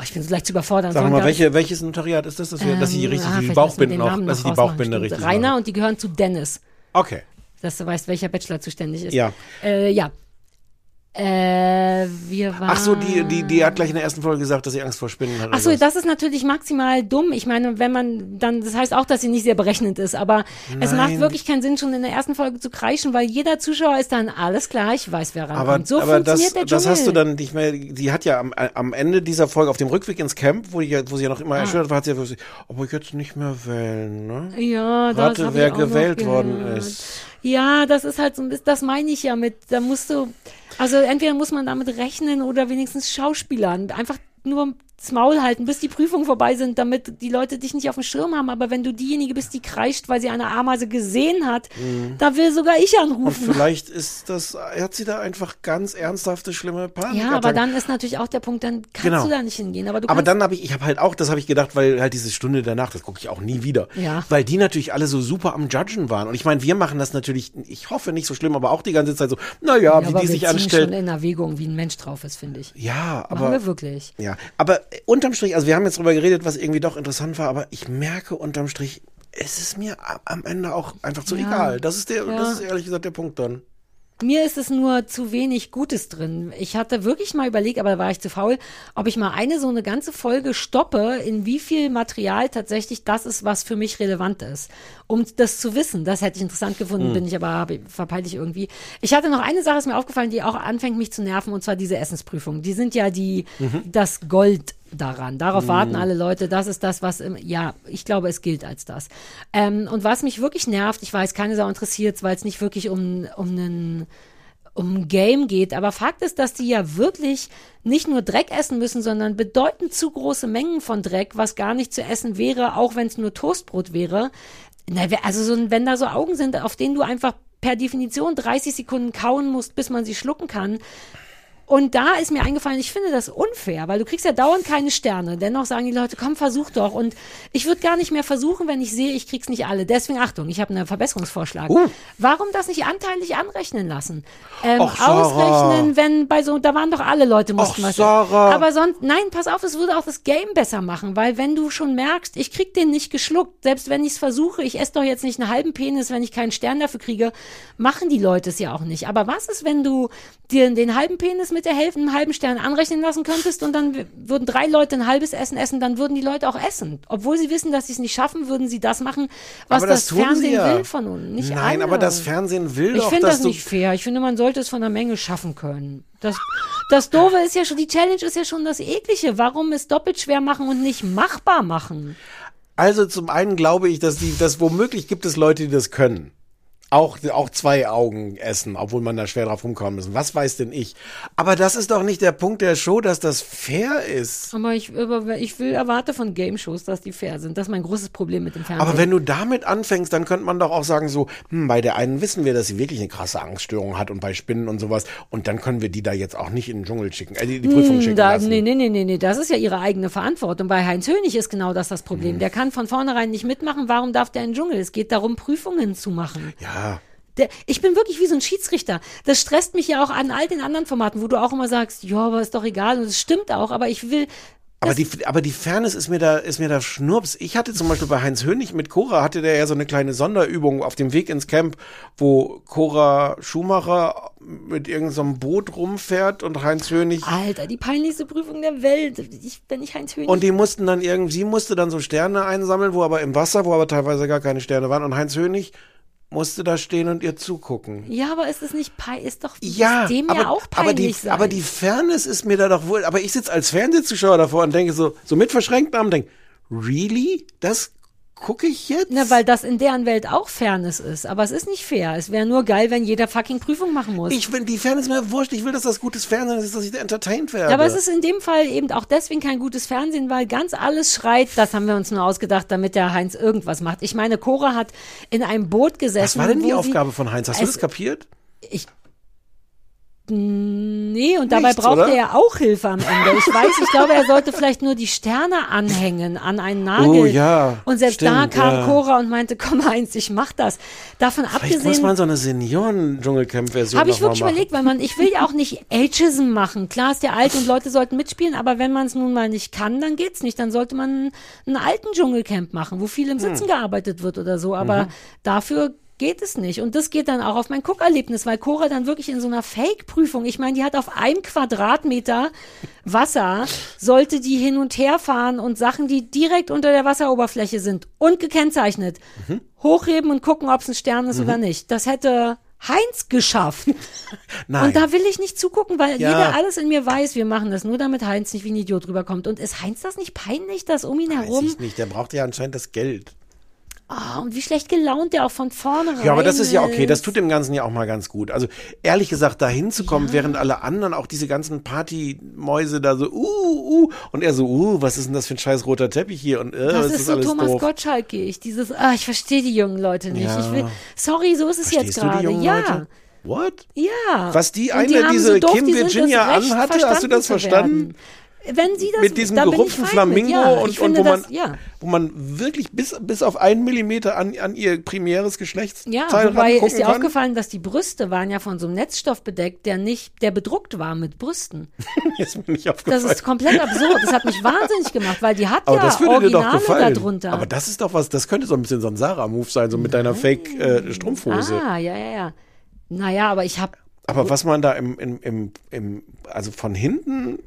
Oh, ich bin so leicht zu überfordern. Sag mal, welche, welches Notariat ist das, dass, wir, dass sie ähm, richtig ah, die Bauchbinden den auch, Namen dass sie noch die Bauchbinde richtig Rainer und die gehören zu Dennis. Okay. Dass du weißt, welcher Bachelor zuständig ist. Ja. Äh, ja. Äh, wir waren. Ach so, die, die, die hat gleich in der ersten Folge gesagt, dass sie Angst vor Spinnen hat. Ach so, das ist natürlich maximal dumm. Ich meine, wenn man dann, das heißt auch, dass sie nicht sehr berechnend ist, aber es macht Nein. wirklich keinen Sinn, schon in der ersten Folge zu kreischen, weil jeder Zuschauer ist dann alles klar, ich weiß, wer rankommt. Aber, so aber das, funktioniert der das hast du dann nicht mehr. Die hat ja am, am Ende dieser Folge auf dem Rückweg ins Camp, wo, die, wo sie ja noch Ah. immer erschüttert war, hat sie ja gesagt, aber jetzt nicht mehr wählen, ne? Ja, das Rate, hab wer ich auch noch gewählt worden ist. Ja, das ist halt so ein bisschen, das meine ich ja mit, da musst du, also entweder muss man damit rechnen oder wenigstens Schauspielern. Einfach nur das Maul halten, bis die Prüfungen vorbei sind, damit die Leute dich nicht auf dem Schirm haben. Aber wenn du diejenige bist, die kreischt, weil sie eine Ameise gesehen hat, da will sogar ich Mhm. Und anrufen. vielleicht ist das, hat sie da einfach ganz ernsthafte, schlimme Panik. Ja, aber dann ist natürlich auch der Punkt, dann kannst Genau. du da nicht hingehen. Aber Aber dann habe ich, ich habe halt auch, das habe ich gedacht, weil halt diese Stunde danach, das gucke ich auch nie wieder. Ja. Weil die natürlich alle so super am Judgen waren. Und ich meine, wir machen das natürlich, ich hoffe nicht so schlimm, aber auch die ganze Zeit so, naja, ja, wie aber die sich anstellt. schon in Erwägung, wie ein Mensch drauf ist, finde ich. Ja, Machen aber. wir wirklich. Ja, aber unterm Strich, also wir haben jetzt drüber geredet, was irgendwie doch interessant war, aber ich merke unterm Strich, es ist mir am Ende auch einfach zu Ja. egal. Das ist der, Ja. das ist ehrlich gesagt der Punkt dann. Mir ist es nur zu wenig Gutes drin. Ich hatte wirklich mal überlegt, aber da war ich zu faul, ob ich mal eine so eine ganze Folge stoppe, in wie viel Material tatsächlich das ist, was für mich relevant ist. Um das zu wissen. Das hätte ich interessant gefunden, Hm. bin ich aber verpeile ich irgendwie. Ich hatte noch eine Sache, ist mir aufgefallen, die auch anfängt, mich zu nerven, und zwar diese Essensprüfungen. Die sind ja die, Mhm. das Gold daran. Darauf warten alle Leute. Das ist das, was, im, ja, ich glaube, es gilt als das. Ähm, und was mich wirklich nervt, ich weiß, keine Sau interessiert, weil es nicht wirklich um, um einen um ein Game geht. Aber Fakt ist, dass die ja wirklich nicht nur Dreck essen müssen, sondern bedeutend zu große Mengen von Dreck, was gar nicht zu essen wäre, auch wenn es nur Toastbrot wäre. Na, also so, wenn da so Augen sind, auf denen du einfach per Definition 30 Sekunden kauen musst, bis man sie schlucken kann. Und da ist mir eingefallen, ich finde das unfair, weil du kriegst ja dauernd keine Sterne. Dennoch sagen die Leute, komm, versuch doch. Und ich würde gar nicht mehr versuchen, wenn ich sehe, ich krieg's nicht alle. Deswegen, Achtung, ich habe einen Verbesserungsvorschlag. Uh. Warum das nicht anteilig anrechnen lassen? Ähm, Och, ausrechnen, wenn bei so, da waren doch alle Leute, mussten Och, was. Sarah. Aber sonst, nein, pass auf, es würde auch das Game besser machen, weil wenn du schon merkst, ich krieg den nicht geschluckt, selbst wenn ich es versuche, ich esse doch jetzt nicht einen halben Penis, wenn ich keinen Stern dafür kriege, machen die Leute es ja auch nicht. Aber was ist, wenn du dir den halben Penis mit der Hälfte, einem halben Stern anrechnen lassen könntest und dann würden drei Leute ein halbes Essen essen, dann würden die Leute auch essen. Obwohl sie wissen, dass sie es nicht schaffen, würden sie das machen, was Aber das, das Fernsehen ja. will von uns. Nicht Nein, alle. aber das Fernsehen will Ich doch, finde dass das nicht fair. Ich finde, man sollte es von der Menge schaffen können. Das, das Doofe ist ja schon, die Challenge ist ja schon das Eklige. Warum es doppelt schwer machen und nicht machbar machen? Also zum einen glaube ich, dass die, dass womöglich gibt es Leute, die das können. Auch, auch zwei Augen essen, obwohl man da schwer drauf rumkommen muss. Was weiß denn ich? Aber das ist doch nicht der Punkt der Show, dass das fair ist. Aber ich, aber ich will, erwarte von Game-Shows, dass die fair sind. Das ist mein großes Problem mit dem Fernsehen. Aber wenn du damit anfängst, dann könnte man doch auch sagen so, hm, bei der einen wissen wir, dass sie wirklich eine krasse Angststörung hat und bei Spinnen und sowas. Und dann können wir die da jetzt auch nicht in den Dschungel schicken, äh, die, die Prüfung Hm, schicken da, lassen. nee, nee, nee, nee, nee, das ist ja ihre eigene Verantwortung. Bei Heinz Hönig ist genau das das Hm. Problem. Der kann von vornherein nicht mitmachen. Warum darf der in den Dschungel? Es geht darum, Prüfungen zu machen. Ja. Der, ich bin wirklich wie so ein Schiedsrichter. Das stresst mich ja auch an all den anderen Formaten, wo du auch immer sagst, ja, aber ist doch egal. Und es stimmt auch, aber ich will. Aber die, aber die Fairness ist mir da, ist mir da Schnurps. Ich hatte zum Beispiel bei Heinz Hönig mit Cora, hatte der ja so eine kleine Sonderübung auf dem Weg ins Camp, wo Cora Schumacher mit irgendeinem so Boot rumfährt und Heinz Hönig. Alter, die peinlichste Prüfung der Welt. Ich, wenn ich Heinz Hönig. Und die mussten dann irgendwie, sie musste dann so Sterne einsammeln, wo aber im Wasser, wo aber teilweise gar keine Sterne waren. Und Heinz Hönig musste da stehen und ihr zugucken. ja, aber ist es nicht peinlich? Ist doch Ja, ist dem aber, ja auch aber, die, peinlich sein. aber die Fairness ist mir da doch wohl. Aber ich sitze als Fernsehzuschauer davor und denke so, so mit verschränkten Armen, denke, really? Das gucke ich jetzt? Na, weil das in deren Welt auch Fairness ist. Aber es ist nicht fair. Es wäre nur geil, wenn jeder fucking Prüfung machen muss. ich bin die Fairness mir wurscht. Ich will, dass das gutes Fernsehen ist, dass ich da entertained werde. Ja, aber es ist in dem Fall eben auch deswegen kein gutes Fernsehen, weil ganz alles schreit, das haben wir uns nur ausgedacht, damit der Heinz irgendwas macht. Ich meine, Cora hat in einem Boot gesessen. Was war denn die Aufgabe von Heinz? Hast du es- das kapiert? Ich. Nee, und dabei Nichts, braucht oder? er ja auch Hilfe am Ende. Ich weiß, ich glaube, er sollte vielleicht nur die Sterne anhängen an einen Nagel. Oh, ja, Und selbst stimmt, da kam ja. Cora und meinte, komm Heinz, ich mach das. Davon Vielleicht muss abgesehen. man so eine Senioren-Dschungelcamp-Version Habe ich wirklich machen. überlegt, weil man, ich will ja auch nicht Ageism machen. Klar ist der alt und Leute sollten mitspielen, aber wenn man es nun mal nicht kann, dann geht's nicht. Dann sollte man einen alten Dschungelcamp machen, wo viel im Hm. Sitzen gearbeitet wird oder so. Aber Mhm. dafür geht es nicht. Und das geht dann auch auf mein Guckerlebnis, weil Cora dann wirklich in so einer Fake-Prüfung, ich meine, die hat auf einem Quadratmeter Wasser, sollte die hin und her fahren und Sachen, die direkt unter der Wasseroberfläche sind und gekennzeichnet, Mhm. hochheben und gucken, ob es ein Stern ist oder nicht. Das hätte Heinz geschafft. Nein. Und da will ich nicht zugucken, weil Ja. jeder alles in mir weiß, wir machen das nur, damit Heinz nicht wie ein Idiot rüberkommt. Und ist Heinz das nicht peinlich, dass um ihn Weiß herum, ich nicht. Der braucht ja anscheinend das Geld. Ah, und wie schlecht gelaunt der auch von vorne Ja, aber das ist ja okay. Das ist. tut dem Ganzen ja auch mal ganz gut. Also ehrlich gesagt, da hinzukommen, während alle anderen, auch diese ganzen Partymäuse da so, uh, uh, und er so, uh, was ist denn das für ein scheiß roter Teppich hier? Und äh, Das was ist so alles Thomas doof. Gottschalk-ig. Dieses, ah, ich verstehe die jungen Leute nicht. Ja. Ich will, sorry, so ist es Verstehst jetzt die gerade. Ja. Leute? What? Ja. Was die eine, haben diese doof Kim die Virginia anhatte, hast du das verstanden? werden. Wenn sie das Mit diesem bin ich gerupften Flamingo ja. und, ich und wo man, das, ja. wo man wirklich bis, bis auf einen Millimeter an, an ihr primäres Geschlechtsteil Ja, wobei ist dir kann. aufgefallen, dass die Brüste waren ja von so einem Netzstoff bedeckt, der nicht, der bedruckt war mit Brüsten. ist mir nicht Das aufgefallen. ist komplett absurd. Das hat mich wahnsinnig gemacht, weil die hat Aber ja das würde dir doch Originale gefallen. darunter. Aber das ist doch was, das könnte so ein bisschen so ein Sarah-Move sein, so mit deiner Fake-Strumpfhose. ah, ja, ja, ja. Naja, aber ich habe Aber was man da im, im, im, im, also von hinten,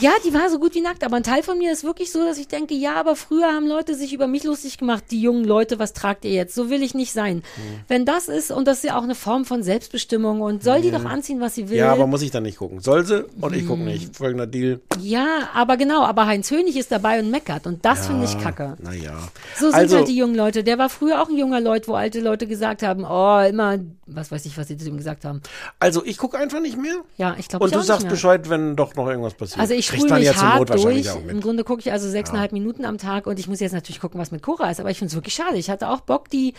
Ja, die war so gut wie nackt, aber ein Teil von mir ist wirklich so, dass ich denke, ja, aber früher haben Leute sich über mich lustig gemacht, die jungen Leute, was tragt ihr jetzt? So will ich nicht sein. Mhm. Wenn das ist, und das ist ja auch eine Form von Selbstbestimmung und soll die doch anziehen, was sie will. ja, aber muss ich dann nicht gucken. Soll sie und ich Hm. gucke nicht. Folgender Deal. Ja, aber genau, aber Heinz Hönig ist dabei und meckert und das finde ich kacke. Naja. So sind also, halt die jungen Leute. Der war früher auch ein junger Leut, wo alte Leute gesagt haben, oh, immer, was weiß ich, was sie zu ihm gesagt haben. also ich gucke einfach nicht mehr. Ja, ich glaube, Und du sagst. Bescheid, wenn doch noch irgendwas passiert. Also ich spule mich ja hart durch. auch mit. Im Grunde gucke ich also sechseinhalb Minuten am Tag und ich muss jetzt natürlich gucken, was mit Cora ist. Aber ich finde es wirklich schade. Ich hatte auch Bock, die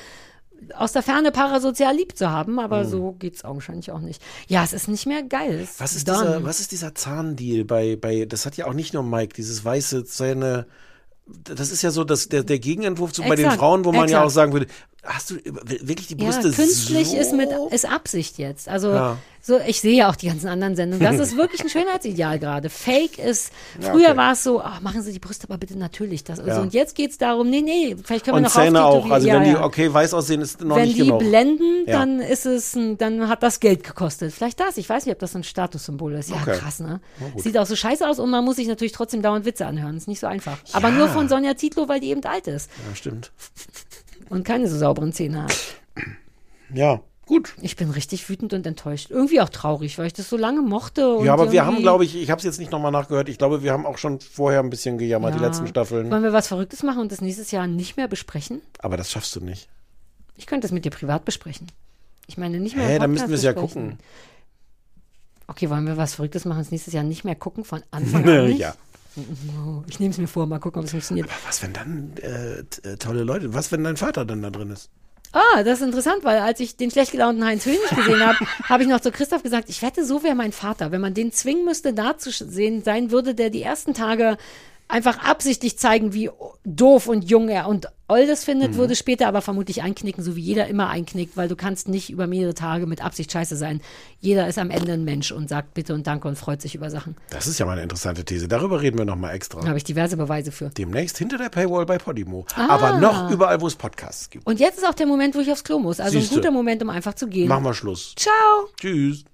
aus der Ferne parasozial lieb zu haben, aber so geht's augenscheinlich auch nicht. Ja, es ist nicht mehr geil. Es Mhm. Was ist, done. dieser, was ist dieser Zahndeal bei, bei, das hat ja auch nicht nur Mike, dieses weiße Zähne. Das ist ja so das, der, der Gegenentwurf zu bei den Frauen, wo man ja exakt. auch sagen würde, hast du wirklich die Ja, Brüste künstlich so? ist mit ist Absicht jetzt. Also Ja. so, ich sehe ja auch die ganzen anderen Sendungen. Das ist wirklich ein Schönheitsideal gerade. Fake ist. Früher okay. war es so, ach, machen Sie die Brüste aber bitte natürlich. Das, Ja. so, und jetzt geht's darum, nee, nee, vielleicht können wir Und noch Zähne auch. auftätowieren. Also ja, wenn die ja. okay weiß aussehen, ist noch Wenn nicht die genug. blenden, Ja. dann ist es, ein, dann hat das Geld gekostet. Vielleicht das. Ich weiß nicht, ob das ein Statussymbol ist. Ja, Okay. krass, ne? Sieht auch so scheiße aus und man muss sich natürlich trotzdem dauernd Witze anhören. Ist nicht so einfach. Aber Ja. nur von Sonja Zietlow, weil die eben alt ist Ja, stimmt. und keine so sauberen Zähne hat. Ja, gut. Ich bin richtig wütend und enttäuscht. Irgendwie auch traurig, weil ich das so lange mochte. Und Ja, aber wir haben, glaube ich, ich habe es jetzt nicht nochmal nachgehört, ich glaube, wir haben auch schon vorher ein bisschen gejammert, die Ja. letzten Staffeln. Wollen wir was Verrücktes machen und das nächstes Jahr nicht mehr besprechen? Aber das schaffst du nicht. Ich könnte es mit dir privat besprechen. Ich meine, nicht mehr. Hä, dann Podcast müssen wir es ja gucken. Okay, wollen wir was Verrücktes machen und das nächstes Jahr nicht mehr gucken von Anfang an? Nicht? ja. Ich nehme es mir vor, mal gucken, ob es funktioniert. Was, wenn dann äh, äh, tolle Leute, was, wenn dein Vater dann da drin ist? Ah, das ist interessant, weil als ich den schlecht gelaunten Heinz Hönig gesehen habe, habe ich noch zu Christoph gesagt, ich wette, so wäre mein Vater. Wenn man den zwingen müsste, da zu sehen sein, würde der die ersten Tage einfach absichtlich zeigen, wie doof und jung er und Oldes findet, würde später aber vermutlich einknicken, so wie jeder immer einknickt, weil du kannst nicht über mehrere Tage mit Absicht scheiße sein. Jeder ist am Ende ein Mensch und sagt bitte und danke und freut sich über Sachen. Das ist ja mal eine interessante These. Darüber reden wir nochmal extra. Da habe ich diverse Beweise für. Demnächst hinter der Paywall bei Podimo. Ah. Aber noch überall, wo es Podcasts gibt. Und jetzt ist auch der Moment, wo ich aufs Klo muss. Also Siehste. ein guter Moment, um einfach zu gehen. Machen wir Schluss. Ciao! Tschüss.